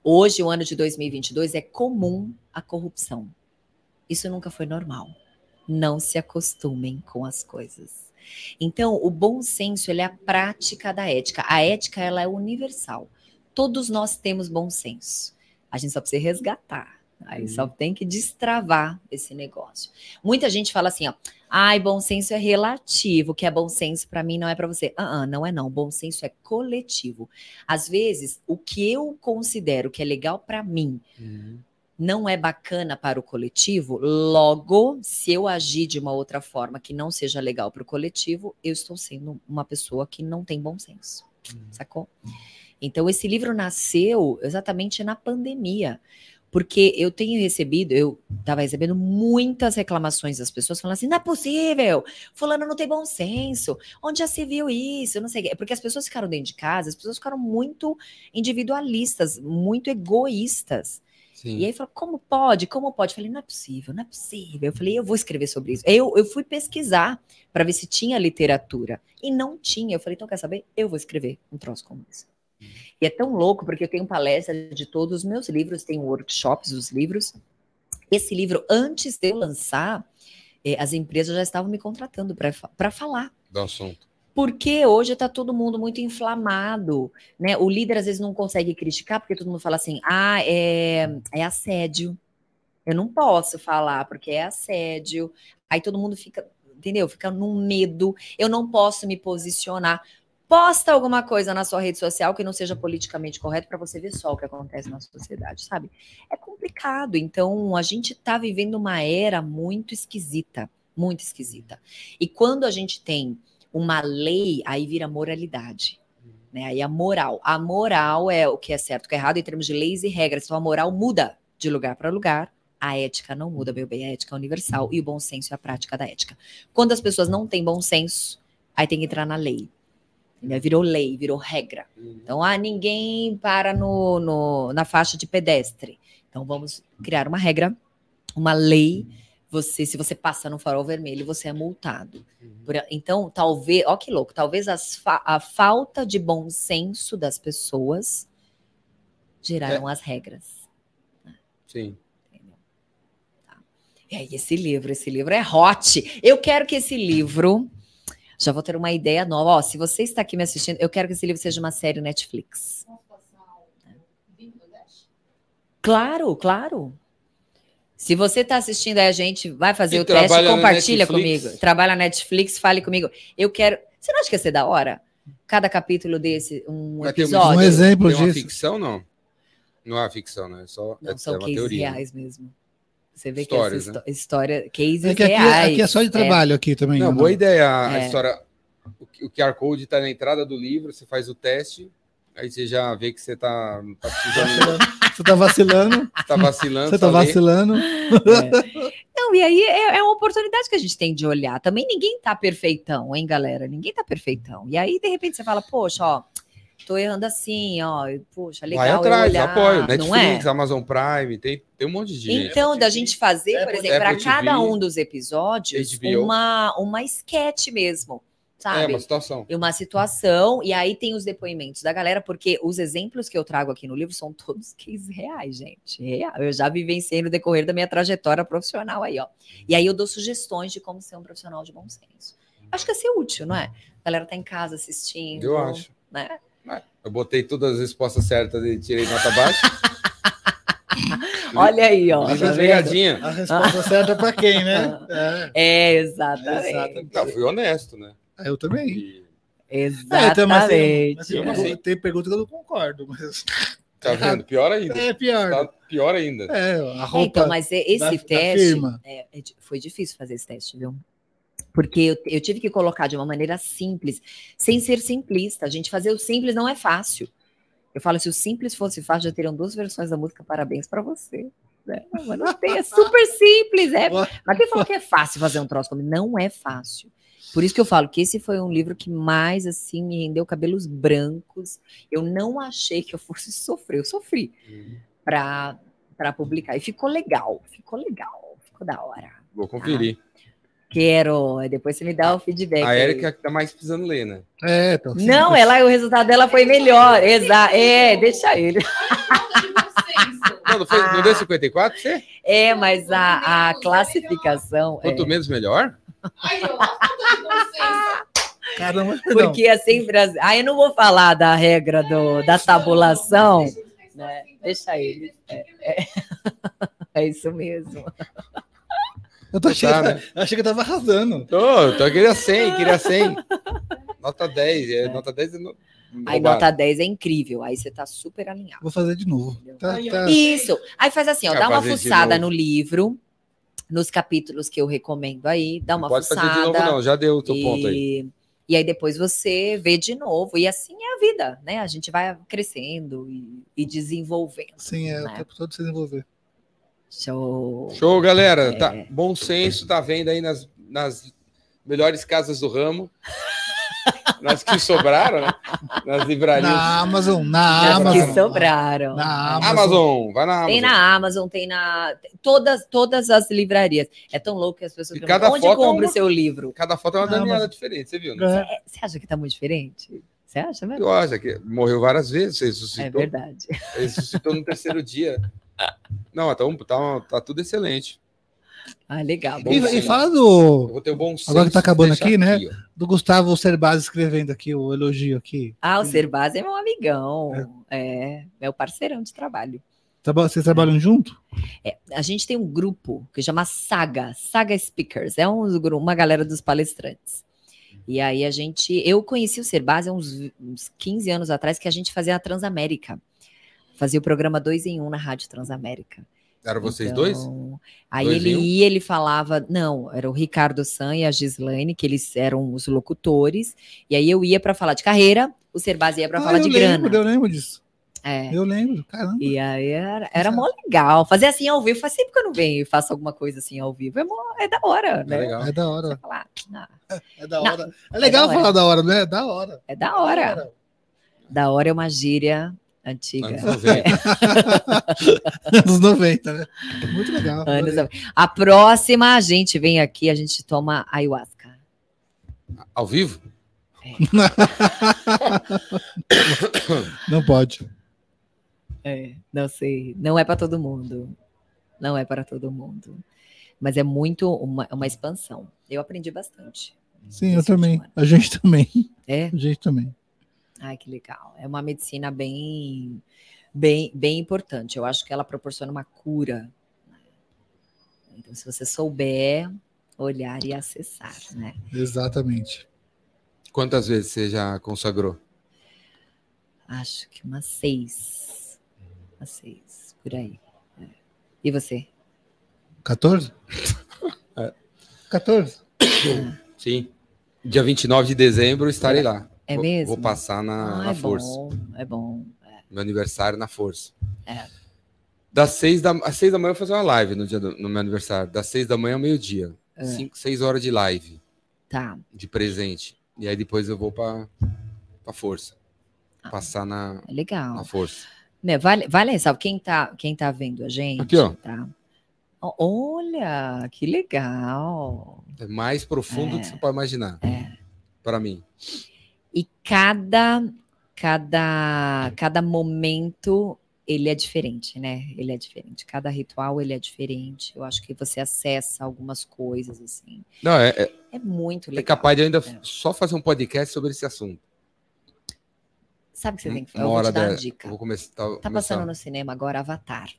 C: Hoje, o ano de 2022, é comum a corrupção. Isso nunca foi normal. Não se acostumem com as coisas. Então, o bom senso ele é a prática da ética. A ética ela é universal. Todos nós temos bom senso. A gente só precisa resgatar. Aí
A: Uhum.
C: só tem que destravar esse negócio. Muita gente fala assim, ó, ai, bom senso é relativo, o que é bom senso para mim não é para você. Ah, ah, não é não. Bom senso é coletivo. Às vezes, o que eu considero que é legal para mim
A: Uhum.
C: Não é bacana para o coletivo, logo, se eu agir de uma outra forma que não seja legal para o coletivo, eu estou sendo uma pessoa que não tem bom senso. Sacou? Então, esse livro nasceu exatamente na pandemia. Porque eu tenho recebido, eu estava recebendo muitas reclamações das pessoas falando assim: não é possível, fulano não tem bom senso, onde já se viu isso? Não sei. Porque as pessoas ficaram dentro de casa, as pessoas ficaram muito individualistas, muito egoístas.
A: Sim.
C: E aí falou, como pode? Como pode? Eu falei, não é possível, não é possível. Eu falei, eu vou escrever sobre isso. Eu, eu fui pesquisar para ver se tinha literatura. E não tinha. Eu falei, então quer saber? Eu vou escrever um troço como esse. E é tão louco, porque eu tenho palestra de todos os meus livros, tenho workshops dos livros. Esse livro, antes de eu lançar, eh, as empresas já estavam me contratando para falar.
A: Do assunto.
C: Porque hoje está todo mundo muito inflamado, né? O líder às vezes não consegue criticar, porque todo mundo fala assim: ah, é, é assédio. Eu não posso falar porque é assédio. Aí todo mundo fica, entendeu? Fica num medo. Eu não posso me posicionar. Posta alguma coisa na sua rede social que não seja politicamente correto para você ver só o que acontece na sociedade, sabe? É complicado. Então, a gente está vivendo uma era muito esquisita, muito esquisita. E quando a gente tem uma lei, aí vira moralidade. Né? Aí a moral. A moral é o que é certo, o que é errado em termos de leis e regras. Então a moral muda de lugar para lugar. A ética não muda, meu bem. A ética é universal e o bom senso é a prática da ética. Quando as pessoas não têm bom senso, aí tem que entrar na lei. Entendeu? Virou lei, virou regra. Então, ah, ninguém para no, no- na faixa de pedestre. Então, vamos criar uma regra, uma lei. Você, se você passa no farol vermelho, você é multado.
A: Uhum.
C: Por- então, talvez, ó que louco, talvez as fa- a falta de bom senso das pessoas geraram as regras.
A: Sim.
C: entendeu? Tá. E aí, esse livro, esse livro é hot. Eu quero que esse livro. Já vou ter uma ideia nova. Ó, se você está aqui me assistindo, eu quero que esse livro seja uma série Netflix. Claro, claro. Se você está assistindo aí, a gente vai fazer
A: E
C: o teste, compartilha comigo. Trabalha na Netflix, fale comigo. Eu quero. Você não acha que ia ser da hora? Cada capítulo desse, um
A: um-
C: episódio.
B: Um exemplo
A: Tem uma
B: disso.
A: ficção, não? Não é ficção, né? É só
C: Não,
A: é,
C: são
A: é
C: cases
A: teoria.
C: reais mesmo. Você vê
A: Histórias,
C: que
A: né?
C: essa histó- história, cases
B: É que aqui,
C: reais.
B: aqui é só de trabalho aqui também.
A: Não,
B: né?
A: boa ideia. A,
C: É.
A: história. O, o QR Code está na entrada do livro, você faz o teste, aí você já vê que você está tá precisando,
B: Você tá vacilando,
A: tá vacilando.
B: você tá vacilando.
C: É. Não, e aí é, é uma oportunidade que a gente tem de olhar. Também ninguém tá perfeitão, hein, galera? Ninguém tá perfeitão. E aí, de repente, você fala, poxa, ó, tô errando assim, ó, poxa, legal.
A: Vai
C: eu
A: atrás,
C: olhar,
A: apoio.
C: não
A: Netflix,
C: é?
A: Amazon Prime, tem, tem um monte de gente.
C: Então, da gente fazer, por
B: Apple-
C: exemplo, para cada um dos episódios,
A: HBO.
C: uma, uma sketch mesmo,
A: é
C: sabe?
A: uma situação.
C: e uma situação, e aí tem os depoimentos da galera, porque os exemplos que eu trago aqui no livro são todos *laughs* cases reais, gente. Real. Eu já vivenciei no decorrer da minha trajetória profissional aí, ó. E aí eu dou sugestões de como ser um profissional de bom senso. Acho que ia ser útil, não é? A galera tá em casa assistindo.
A: Eu acho.
C: Né?
A: Eu botei todas as respostas certas e tirei nota baixa. *laughs*
C: Olha aí, ó. Tá
A: pegadinha.
B: A resposta certa é pra quem, né? *laughs* É.
C: É, exatamente.
B: Exatamente.
A: Não, fui honesto, né?
B: Eu também.
A: E,
B: É, tem, mas tem,
C: Exatamente.
B: mas tem, pergunta-
A: sei.
B: tem pergunta que eu não concordo, mas
A: tá vendo? Pior ainda.
B: é pior.
A: Tá pior ainda.
B: É, a
C: É,
B: roupa
C: então, mas esse
B: da- da
C: teste
B: firma.
C: é, é foi difícil fazer esse teste, viu? Porque eu, eu tive que colocar de uma maneira simples, sem ser simplista. A gente fazer o simples não é fácil. Eu falo, se o simples fosse fácil, já teriam duas versões da música Parabéns para você. né? Mas não tem, é super simples. É. *laughs* Mas quem falou que é fácil fazer um troço como não é fácil. Por isso que eu falo que esse foi um livro que mais assim me rendeu cabelos brancos. Eu não achei que eu fosse sofrer, eu sofri para para publicar. E ficou legal, ficou legal, ficou da hora.
A: Vou conferir.
C: Quero, aí depois você me dá o feedback.
A: a
C: aí.
A: Erika que tá mais precisando ler, né?
B: É, então,
C: Não, ela, o resultado dela foi melhor. Exa é, deixa ele. *laughs*
A: Não, não, foi, não deu 54 você?
C: É, mas a, a classificação. é,
A: Quanto menos, melhor?
D: Ai, senso.
B: Caramba,
C: porque é sempre. as- Ah, eu não vou falar da regra do, da tabulação. né? Deixa ele. É, *laughs* é isso mesmo.
B: Eu tô achando,
A: Tá, né?
B: eu achei que eu tava arrasando.
A: Tô, tô, queria 100, queria 100. Nota 10, é, nota 10 é no...
C: Aí
A: roubado.
C: nota 10 é incrível. Aí você tá super alinhado.
B: Vou fazer de novo. Tá, tá.
C: Isso. Aí faz assim, ó, dá uma fuçada no livro, nos capítulos que eu recomendo aí, dá uma
A: Pode
C: fuçada.
A: fazer de novo, não, já deu o teu ponto aí.
C: e, e aí depois você vê de novo. E assim é a vida, né? A gente vai crescendo e, e desenvolvendo.
B: Sim, é,
C: né?
B: o tempo todo se desenvolver.
C: Show.
A: Show, galera.
C: É.
A: Tá, bom senso, tá vendo aí nas, nas melhores casas do ramo. Nas que sobraram, né? Nas livrarias.
B: Na Amazon, na Amazon.
C: que sobraram.
B: Na Amazon.
A: Amazon, vai na Amazon.
C: Tem na Amazon, tem na. Todas, todas as livrarias. É tão louco que as pessoas
A: E cada
C: onde
A: foto é
C: compra
A: uma-
C: o seu livro?
A: Cada foto é uma Daniela diferente, você viu? Né?
B: É,
C: É, Você acha que tá muito diferente? Você acha mesmo?
A: Eu acho que morreu várias vezes, você
C: É
A: ressuscitou.
C: verdade.
A: ressuscitou no terceiro dia. Não, tá, tá, tá tudo excelente.
C: Ah, legal.
A: Bom
B: E, e fala
A: Eu
B: do,
A: vou ter o bom senso
B: Agora que tá acabando aqui, né?
A: ó.
B: do Gustavo Cerbasi escrevendo aqui o elogio aqui.
C: Ah, o Cerbasi é meu amigão. É, meu parceirão de trabalho.
B: Traba- Vocês trabalham junto?
C: É, a gente tem um grupo que chama Saga, Saga Speakers. É um, uma galera dos palestrantes. E aí a gente. Eu conheci o Cerbasi há uns, uns 15 anos atrás, que a gente fazia a Transamérica. Fazia o programa 2 em 1 um na Rádio Transamérica.
A: Eram vocês
C: Então,
A: dois?
C: Aí
A: Dois
C: ele
A: um?
C: ia, ele falava, não, era o Ricardo San e a Gislaine, que eles eram os locutores, e aí eu ia para falar de carreira, o Cerbasi ia para
B: Ah,
C: falar de
B: lembro,
C: grana.
B: eu lembro disso.
C: É.
B: Eu lembro, caramba.
C: E aí era, era mó legal. Fazer assim ao vivo, faz sempre que eu não venho e faço alguma coisa assim ao vivo. É, mó, é da hora,
A: É
C: né?
A: legal.
B: É da hora.
C: fala, ah,
B: É da
C: Não,
B: hora. É legal
C: da hora.
B: falar da hora, né? É da hora.
C: é da hora. Da hora é uma gíria Antiga.
A: Anos 90. *laughs* *laughs*
B: Anos 90, né? Muito legal.
C: Anos 90. A próxima, a gente vem aqui, a gente toma ayahuasca.
A: Ao vivo?
B: Não pode.
C: É, não sei. Não é para todo mundo. Não é para todo mundo. Mas é muito uma, uma expansão. Eu aprendi bastante.
B: Sim, eu também.
C: ano.
B: A gente também.
C: É?
B: A gente também.
C: Ai, que legal. É uma medicina bem, bem, bem importante. Eu acho que ela proporciona uma cura. né? Então, se você souber olhar e acessar, né?
B: Exatamente.
A: Quantas vezes você já consagrou?
C: Acho que umas seis. Umas seis, por aí. É. E você?
B: 14? *laughs*
A: É.
B: 14?
A: Sim. Dia 29 de dezembro estarei lá.
C: É
A: Vou-
C: mesmo?
A: Vou passar na,
C: Ah,
A: na
C: é
A: força.
C: bom, é bom.
A: Meu aniversário na força.
C: É.
A: Das seis da, às seis da manhã eu vou fazer uma live no, dia do- no meu aniversário. Das seis da manhã ao meio-dia.
C: É.
A: Cinco, seis horas de live,
C: Tá.
A: de presente. E aí depois eu vou pra, pra força.
C: Ah.
A: Passar na,
C: É legal.
A: na força.
C: Né, vale, vale ressalva, quem tá, quem tá vendo a gente,
A: Aqui, ó.
C: tá? Olha, que legal.
A: É mais profundo do que você pode imaginar. Para mim.
C: E cada, cada, cada momento ele é diferente, né? Ele é diferente. Cada ritual ele é diferente. Eu acho que você acessa algumas coisas assim.
A: Não, é, é-
C: É muito
A: é
C: legal.
A: capaz de ainda
C: É.
A: só fazer um podcast sobre esse assunto.
C: Sabe o que você tem que fazer?
A: Uma
C: Eu vou
A: hora
C: te dar uma
A: dessa.
C: dica.
A: Vou começar.
C: Tá
A: começar.
C: passando no cinema agora Avatar.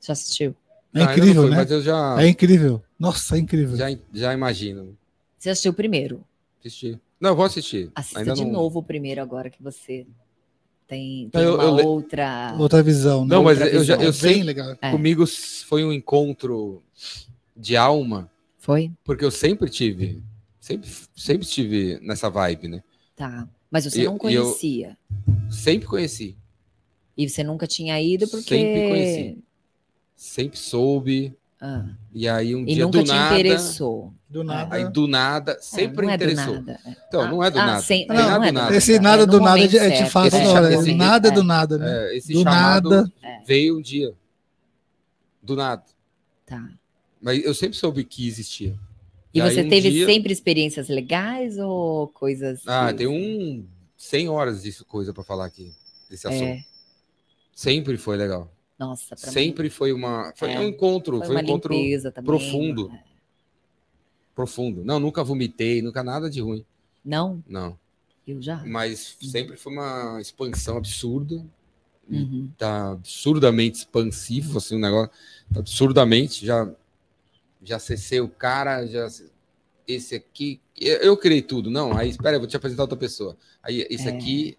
C: Já assistiu?
B: É
A: Não,
B: incrível,
A: fui,
B: né?
A: Mas eu já,
B: É incrível. Nossa, é incrível.
A: já, já imagino.
C: Você assistiu o primeiro?
A: Assistir. Não, eu vou assistir.
C: Assista
A: ainda
C: de
A: não...
C: novo o primeiro agora que você tem, tem
A: eu-
C: uma
A: eu le-
C: outra.
B: Outra visão, né?
A: Não, mas
C: Outra
A: eu já
C: visão.
A: eu
B: É
A: sei
B: bem legal.
C: É.
A: comigo foi um encontro de alma,
C: Foi?
A: porque eu sempre tive, sempre, sempre estive nessa vibe, né?
C: Tá. Mas você
A: E-
C: não
A: eu-
C: conhecia.
A: Sempre conheci,
C: E você nunca tinha ido porque.
A: Sempre conheci. sempre soube,
C: Ah,
A: e aí um
C: e
A: dia
C: nunca
A: do
C: te
A: nada,
C: interessou.
B: Do nada.
A: aí do nada, sempre
C: É, não
A: interessou.
C: É do nada. é.
A: Então, não é do
C: Ah,
A: nada.
C: sem-
A: Não,
C: não,
A: não é
C: é
A: do nada.
B: Esse
C: É
B: nada
C: no
B: do nada é de
C: certo.
B: fato
A: Esse chamado-
B: Esse nada
C: é.
B: do nada, né?
A: É, esse
B: Do nada.
C: É.
A: veio um dia, do nada.
C: Tá.
A: Mas eu sempre soube que existia.
C: E
A: aí
C: você
A: um
C: teve
A: dia-
C: sempre experiências legais ou coisas.
A: Ah,
C: que-
A: tem um 100 horas de coisa para falar aqui desse assunto.
C: É.
A: Sempre foi legal.
C: Nossa, pra mim
A: Sempre foi uma. Foi
C: É.
A: um encontro,
C: foi
A: foi, um encontro
C: também.
A: profundo.
C: É.
A: profundo. Não, nunca vomitei, nunca nada de ruim.
C: Não,
A: Não.
C: eu já.
A: Mas sempre foi uma expansão absurda.
C: Uhum.
A: Tá absurdamente expansivo, assim, um negócio. Absurdamente. Já, já acessei o cara, já. Esse aqui. Eu, eu criei tudo. Não, aí espera, eu vou te apresentar outra pessoa. Aí esse
C: É.
A: aqui.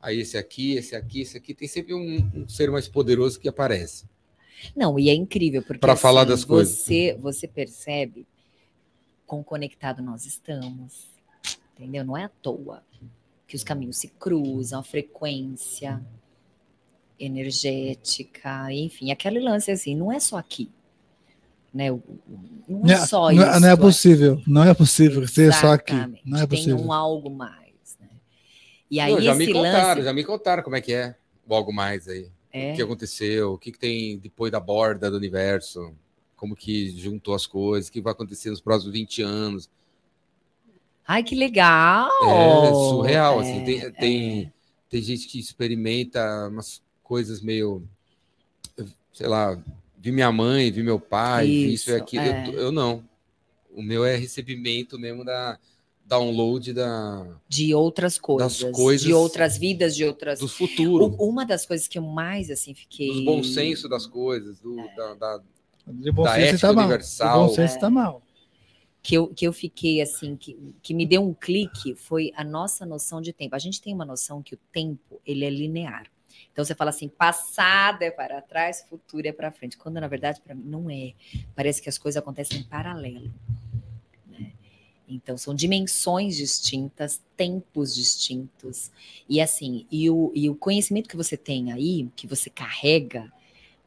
A: Aí esse aqui, esse aqui, esse aqui. Tem sempre um, um ser mais poderoso que aparece.
C: Não, e é incrível porque
A: falar
C: assim,
A: das coisas.
C: Você, você percebe quão conectado nós estamos, entendeu? Não é à toa que os caminhos se cruzam, a frequência energética, enfim, aquele lance assim, não é só aqui, né? O- Não é só
B: não,
C: isso.
B: não é possível. Não é possível ser só aqui.
C: Exatamente,
B: Não é
C: Tem
B: possível.
C: um algo mais? E aí
A: Não, já me
C: esse
A: contaram,
C: lance
A: já me contaram como é que é. O algo mais aí.
C: é
A: O que aconteceu, o que, que tem depois da borda do universo, como que juntou as coisas, o que vai acontecer nos próximos 20 anos.
C: Ai, que legal!
A: É surreal,
C: É,
A: assim, tem, tem, tem gente que experimenta umas coisas meio, sei lá, vi minha mãe, vi meu pai, vi isso e
C: Isso,
A: aquilo,
C: é.
A: eu, eu não. O meu é recebimento mesmo da download da,
C: de outras coisas,
A: coisas-
C: de outras vidas, de outras.
A: do futuro,
C: U- Uma das coisas que eu mais assim fiquei.
A: dos bom senso das coisas, do,
C: É.
A: da, da-
B: De bom
A: da
B: senso
A: ética
B: tá mal.
A: universal.
B: Bom senso
C: É.
B: tá mal.
C: Que eu, que eu fiquei assim, que, que me deu um clique foi a nossa noção de tempo. A gente tem uma noção que o tempo ele é linear. Então você fala assim, passado é para trás, futuro é para frente. Quando na verdade para mim não é. Parece que as coisas acontecem em paralelo. Então são dimensões distintas, tempos distintos. E assim, e o, e o conhecimento que você tem aí, que você carrega,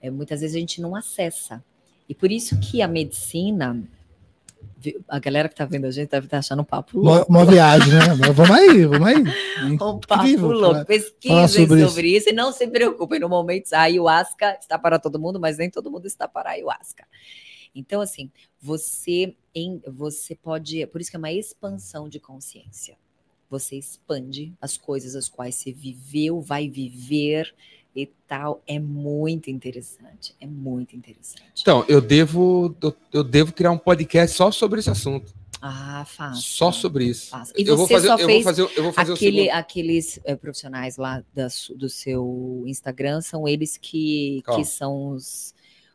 C: é, muitas vezes a gente não acessa. E por isso que a medicina A galera que tá vendo a gente deve estar achando um papo
B: Uma,
C: louco.
B: uma viagem, né? Mas vamos aí, vamos aí. *laughs*
C: Um papo louco. Pesquisem
B: sobre
C: sobre,
B: isso.
C: isso. e não se preocupem. No momento, a ayahuasca está para todo mundo, mas nem todo mundo está para a ayahuasca. Então, assim, você, em, você pode. Por isso que é uma expansão de consciência. Você expande as coisas as quais você viveu, vai viver e tal. É muito interessante. É muito interessante.
A: Então, eu devo, eu, eu devo criar um podcast só sobre esse assunto.
C: Ah, fácil.
A: Só sobre isso.
C: E
A: eu
C: você
A: fazer,
C: só
A: eu
C: fez
A: fazer, eu vou fazer
C: Aquele, aqueles eh, profissionais lá da do seu Instagram são eles que, que são os,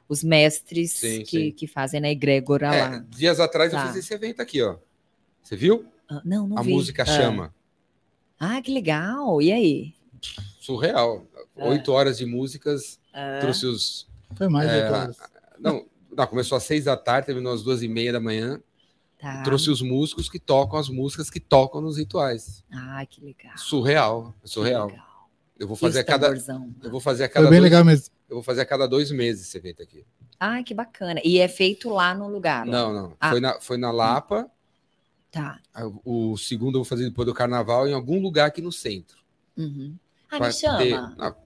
C: os mestres
A: Sim,
C: que,
A: sim.
C: que fazem na egrégora
A: É,
C: lá.
A: dias atrás eu
C: Tá.
A: fiz esse evento aqui, ó. Você viu?
C: Ah, não, não
A: a
C: vi.
A: música
C: Ah.
A: chama.
C: Ah, que legal. E aí?
A: Surreal.
C: É.
A: Oito horas de músicas.
C: Ah,
A: Trouxe os.
B: Foi mais
A: É,
B: horas.
A: Não, não, começou às seis da tarde, terminou às duas e meia da manhã.
C: tá.
A: Trouxe os músicos que tocam as músicas que tocam nos rituais.
C: Ah, que legal.
A: Surreal.
C: que
A: Surreal.
C: legal.
A: Eu vou fazer a cada. Eu vou fazer a
B: Foi
A: cada
B: bem
A: dois,
B: legal mesmo.
A: Eu vou fazer a cada dois meses esse evento aqui.
C: Ah, que bacana. E é feito lá no lugar. lá.
A: Não, não.
C: Ah.
A: Foi, na, foi na Lapa.
C: Tá.
A: O segundo eu vou fazer depois do carnaval em algum lugar aqui no centro.
C: Uhum. Ah,
A: Pra
C: me chama.
A: ter- Não,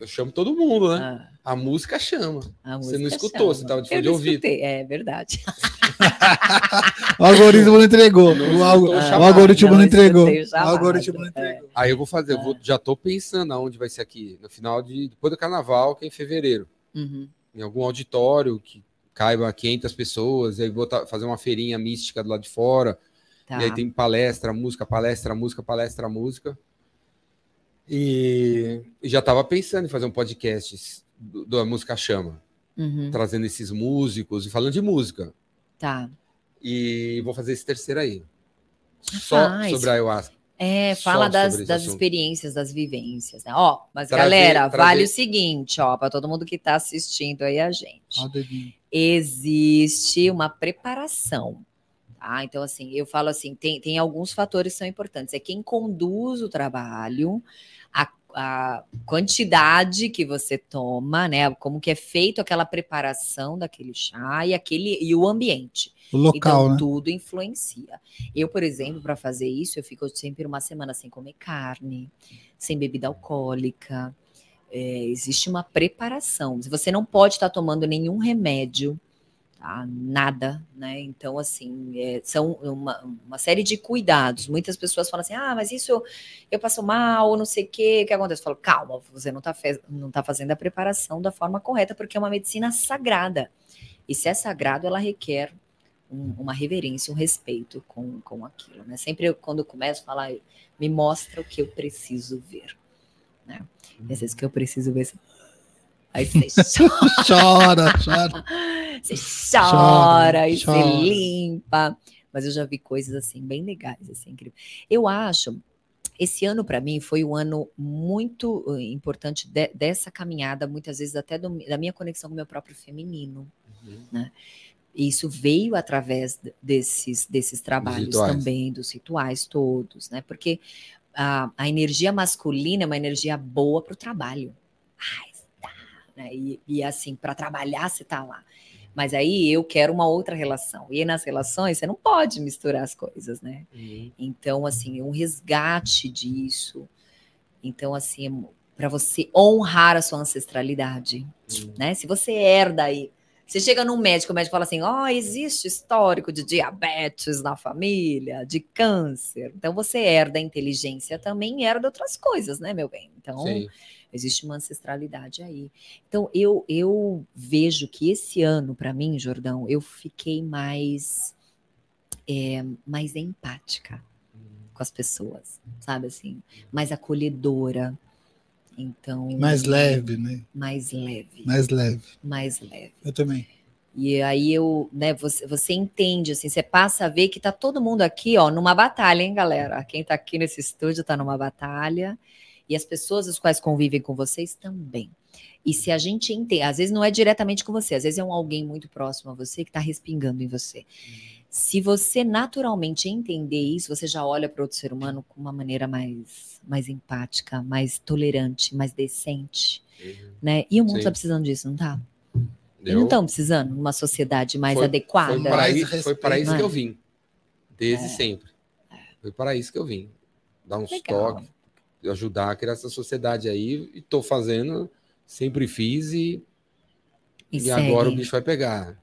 A: eu chamo todo mundo, né?
C: Ah,
A: A música chama.
C: a
A: Você não
C: música
A: escutou,
C: chama.
A: você tava de
C: Eu
A: fone de ouvido.
C: escutei, É verdade. *laughs* *laughs*
B: O algoritmo não entregou.
A: Não
B: O,
A: escutou
B: algo-
A: o
B: algoritmo não
C: Não
B: entregou.
C: o
B: algoritmo não
C: é.
B: entregou.
A: Aí eu vou fazer, eu vou, já tô pensando aonde vai ser aqui. No final de. Depois do carnaval, que é em fevereiro.
C: Uhum.
A: Em algum auditório que caiba 500 pessoas. E aí vou fazer uma feirinha mística do lado de fora.
C: Tá.
A: E aí tem palestra, música, palestra, música, palestra, música. E, e já estava pensando em fazer um podcast do- da música chama,
C: Uhum.
A: trazendo esses músicos e falando de música.
C: Tá.
A: E vou fazer esse terceiro aí. Só
C: Faz.
A: sobre a ayahuasca.
C: É,
A: Só
C: fala das, das
A: assunto.
C: experiências, das vivências, né? Ó, mas
A: Trazer-
C: galera,
A: trazer-
C: vale o seguinte, ó, para todo mundo que tá assistindo aí a gente. Existe uma preparação, tá? Então, assim, eu falo assim, tem, tem alguns fatores que são importantes. É quem conduz o trabalho, a, a quantidade que você toma, né? Como que é feito aquela preparação daquele chá e aquele e o ambiente.
B: O local,
C: então,
B: né?
C: tudo influencia. Eu, por exemplo, para fazer isso, eu fico sempre uma semana sem comer carne, sem bebida alcoólica. É, existe uma preparação. Você não pode estar tomando nenhum remédio, tá? nada, né? Então, assim, é, são uma, uma série de cuidados. Muitas pessoas falam assim: ah, mas isso eu, eu passo mal, não sei o quê, o que acontece? Eu falo, calma, você não está não tá fazendo a preparação da forma correta, porque é uma medicina sagrada. E se é sagrado, ela requer um- uma reverência, um respeito com, com aquilo, né? Sempre eu, quando eu começo a falar, me mostra o que eu preciso ver, né? E às vezes o que eu preciso ver, aí você *laughs* chora,
B: Chora, *laughs* chora.
C: você chora e você limpa. Mas eu já vi coisas assim bem legais, assim, incrível. Eu acho esse ano para mim foi um ano muito uh, importante de- dessa caminhada, muitas vezes até do- da minha conexão com o meu próprio feminino. E Isso veio através desses, desses trabalhos também, dos rituais todos, né? Porque a, a energia masculina é uma energia boa para o trabalho. Ai, né? E, e assim, para trabalhar, você tá lá. Mas aí eu quero uma outra relação. E nas relações, você não pode misturar as coisas, né? Então, assim, um resgate disso. Então, assim, para você honrar a sua ancestralidade, né? Se você herda aí, você chega num médico, o médico fala assim: ó, existe histórico de diabetes na família, de câncer. Então, você herda a inteligência também, herda outras coisas, né, meu bem? Então,
A: Sim.
C: Existe uma ancestralidade aí. Então, eu, eu vejo que esse ano, para mim, Jordão, eu fiquei mais, é, mais empática com as pessoas, sabe assim? Mais acolhedora. Então.
B: Mais leve, né?
C: Mais leve.
B: Mais leve.
C: Mais leve.
B: Eu também.
C: E aí eu, né, você, você entende, assim, você passa a ver que tá todo mundo aqui, ó, numa batalha, hein, galera? Quem tá aqui nesse estúdio tá numa batalha. E as pessoas as quais convivem com vocês também. E se a gente entende, às vezes não é diretamente com você, às vezes é um alguém muito próximo a você que tá respingando em você. Se você naturalmente entender isso, você já olha para outro ser humano com uma maneira mais, mais empática, mais tolerante, mais decente, né? E o mundo
A: Sim.
C: tá precisando disso, não tá? Eles não estão precisando de uma sociedade mais
A: Foi-
C: adequada.
A: Foi para isso, foi para
B: respeito,
A: isso que eu vim. Desde
C: É.
A: sempre. Foi para isso que eu vim. Dar uns
C: Legal.
A: toques, ajudar a criar essa sociedade aí. E tô fazendo, sempre fiz e,
C: E,
A: e agora o bicho vai pegar.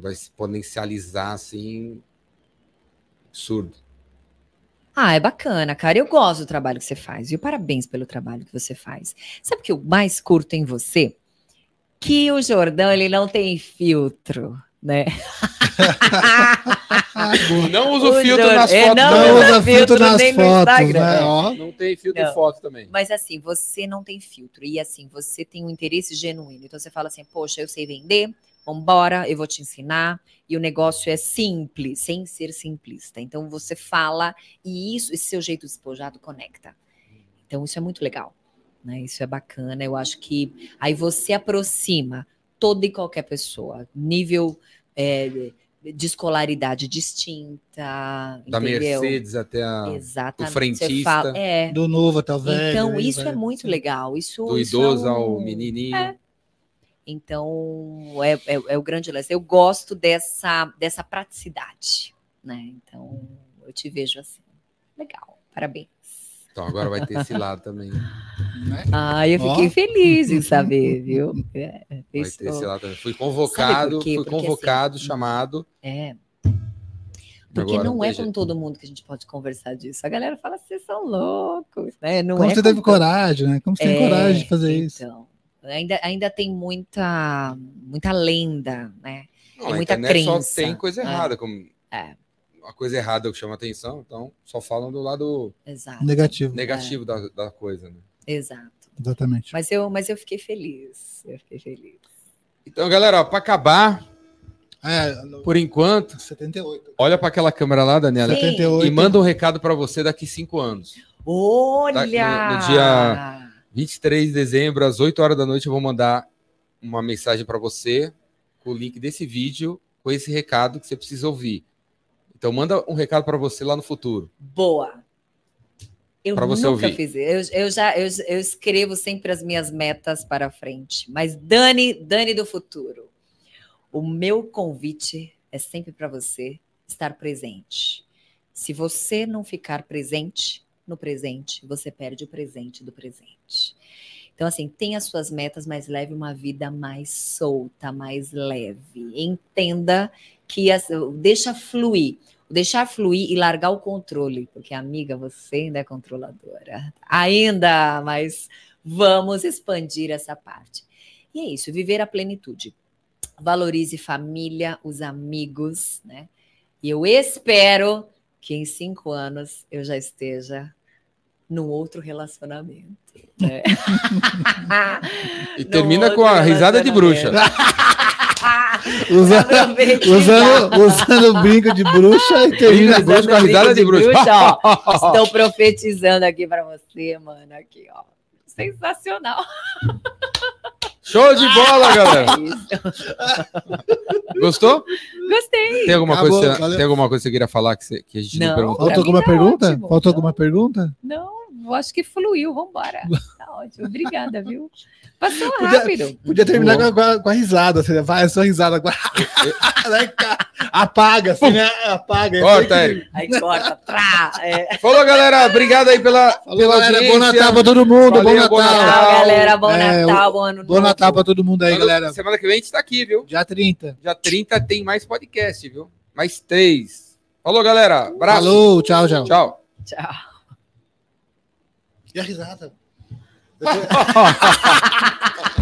A: Vai se potencializar assim. Absurdo.
C: Ah, é bacana, cara. Eu gosto do trabalho que você faz, viu? Parabéns pelo trabalho que você faz. Sabe o que eu mais curto em você? Que o Jordão, ele não tem filtro, né? *laughs* *laughs*
A: Não usa
C: O
A: filtro
C: Jor-
A: nas
C: é,
A: fotos,
C: não,
A: não.
B: Não
C: usa
B: filtro
C: filtro
B: nas fotos,
C: Instagram.
B: né? Ó,
A: Não tem filtro
C: Não.
A: de foto também.
C: Mas assim, você não tem filtro. E assim, você tem um interesse genuíno. Então você fala assim, poxa, eu sei vender, vambora, eu vou te ensinar. E o negócio é simples, sem ser simplista. Então você fala e isso, esse seu jeito despojado conecta. Então isso é muito legal. Né? Isso é bacana. Eu acho que aí você aproxima toda e qualquer pessoa. Nível é, de escolaridade distinta.
A: Da
C: entendeu?
A: Mercedes até a,
C: Exatamente.
A: o frentista.
C: fala- é,
B: Do novo até o velho.
C: então,
B: aí
C: isso é muito legal. Isso,
A: do
C: isso é
A: idoso
C: um-
A: ao menininho.
C: É. Então, é, é, é o grande lance. Eu gosto dessa, dessa praticidade, né? Então, eu te vejo assim. Legal, parabéns.
A: Então agora vai ter esse lado também.
B: né?
C: Ah, eu fiquei
B: Ó.
C: feliz em saber, viu? É,
A: Vai
C: isso-
A: ter esse lado também. Fui convocado, fui
C: Porque,
A: convocado,
C: assim,
A: chamado.
C: é. Porque
A: Agora
C: não é
A: tem
C: com todo mundo que a gente pode conversar disso. A galera fala, vocês são loucos, né? Não
B: Como
C: é
B: você teve
C: todo-
B: coragem, né? Como você tem
C: É,
B: coragem de fazer isso?
C: Então, ainda, ainda tem muita, muita lenda, né?
A: Não,
C: Tem
A: a
C: muita crença.
A: só tem coisa
C: É.
A: errada. Como
C: É.
A: A coisa errada é o que chama atenção, então só falam do lado
C: Exato.
B: Negativo.
A: negativo da, da coisa. Né?
C: Exato.
B: Exatamente.
C: Mas eu, mas eu fiquei feliz. Eu fiquei feliz.
A: Então, galera, para acabar,
B: É, no
A: por enquanto,
B: 78.
A: olha para aquela câmera lá, Daniela,
C: Sim.
B: 78.
A: e manda um recado para você daqui cinco anos.
C: Olha!
A: no- no dia- 23 de dezembro, às 8 horas da noite, eu vou mandar uma mensagem para você com o link desse vídeo, com esse recado que você precisa ouvir. Então, manda um recado para você lá no futuro.
C: Boa. Eu
A: Pra você
C: nunca
A: ouvir.
C: fiz isso. Eu, eu já eu, eu escrevo sempre as minhas metas para frente. Mas Dani, Dani do futuro, o meu convite é sempre para você estar presente. Se você não ficar presente no presente, você perde o presente do presente. Então, assim, tenha suas metas, mas leve uma vida mais solta, mais leve. Entenda que as, deixa fluir. Deixar fluir e largar o controle, porque, amiga, você ainda é controladora. Ainda, mas vamos expandir essa parte. E é isso, viver a plenitude. Valorize família, os amigos, né? E eu espero que em cinco anos eu já esteja num outro relacionamento. né?
A: E *laughs* termina com a risada de bruxa.
B: Usa- *laughs* usando, usando o brinco de bruxa e termina
A: de bruxa com a risada de bruxa.
C: ó. *laughs* Estou profetizando aqui para você, mano. Aqui, ó. Sensacional.
A: Show de bola, galera. *laughs* Gostou?
C: Gostei.
A: Tem alguma,
B: Acabou,
A: coisa,
B: valeu.
A: tem alguma coisa que você queira falar que, você- que a gente não,
C: Não.
A: perguntou?
B: Faltou alguma
C: tá
B: pergunta?
C: ótimo.
B: Faltou
C: Não.
B: alguma pergunta?
C: Não, acho que fluiu. Vambora. Tá ótimo. Obrigada, viu? Passou
B: Podia-
C: rápido.
B: Podia terminar com a, com a risada, assim, né? vai, só risada agora. *laughs* Apaga, assim, né? Apaga.
A: Corta, Érico.
C: Aí corta. Trá. É.
A: Falou, galera. Obrigado aí pela,
B: Falou,
A: pela
B: galera. Bom
A: audiência.
B: Natal pra todo mundo.
A: Valeu,
B: bom
A: bom
B: Natal.
A: Natal.
C: Tchau, galera. Bom
B: É,
C: Natal, bom ano
B: Bom. Natal pra todo mundo aí, galera.
A: Semana que vem a gente tá aqui, viu?
B: Dia 30.
A: Dia 30 tem mais podcast, viu? Mais três. Falou, galera. Abraço.
B: Falou, tchau, tchau.
A: Tchau.
C: Tchau.
B: E a risada. *laughs* *laughs*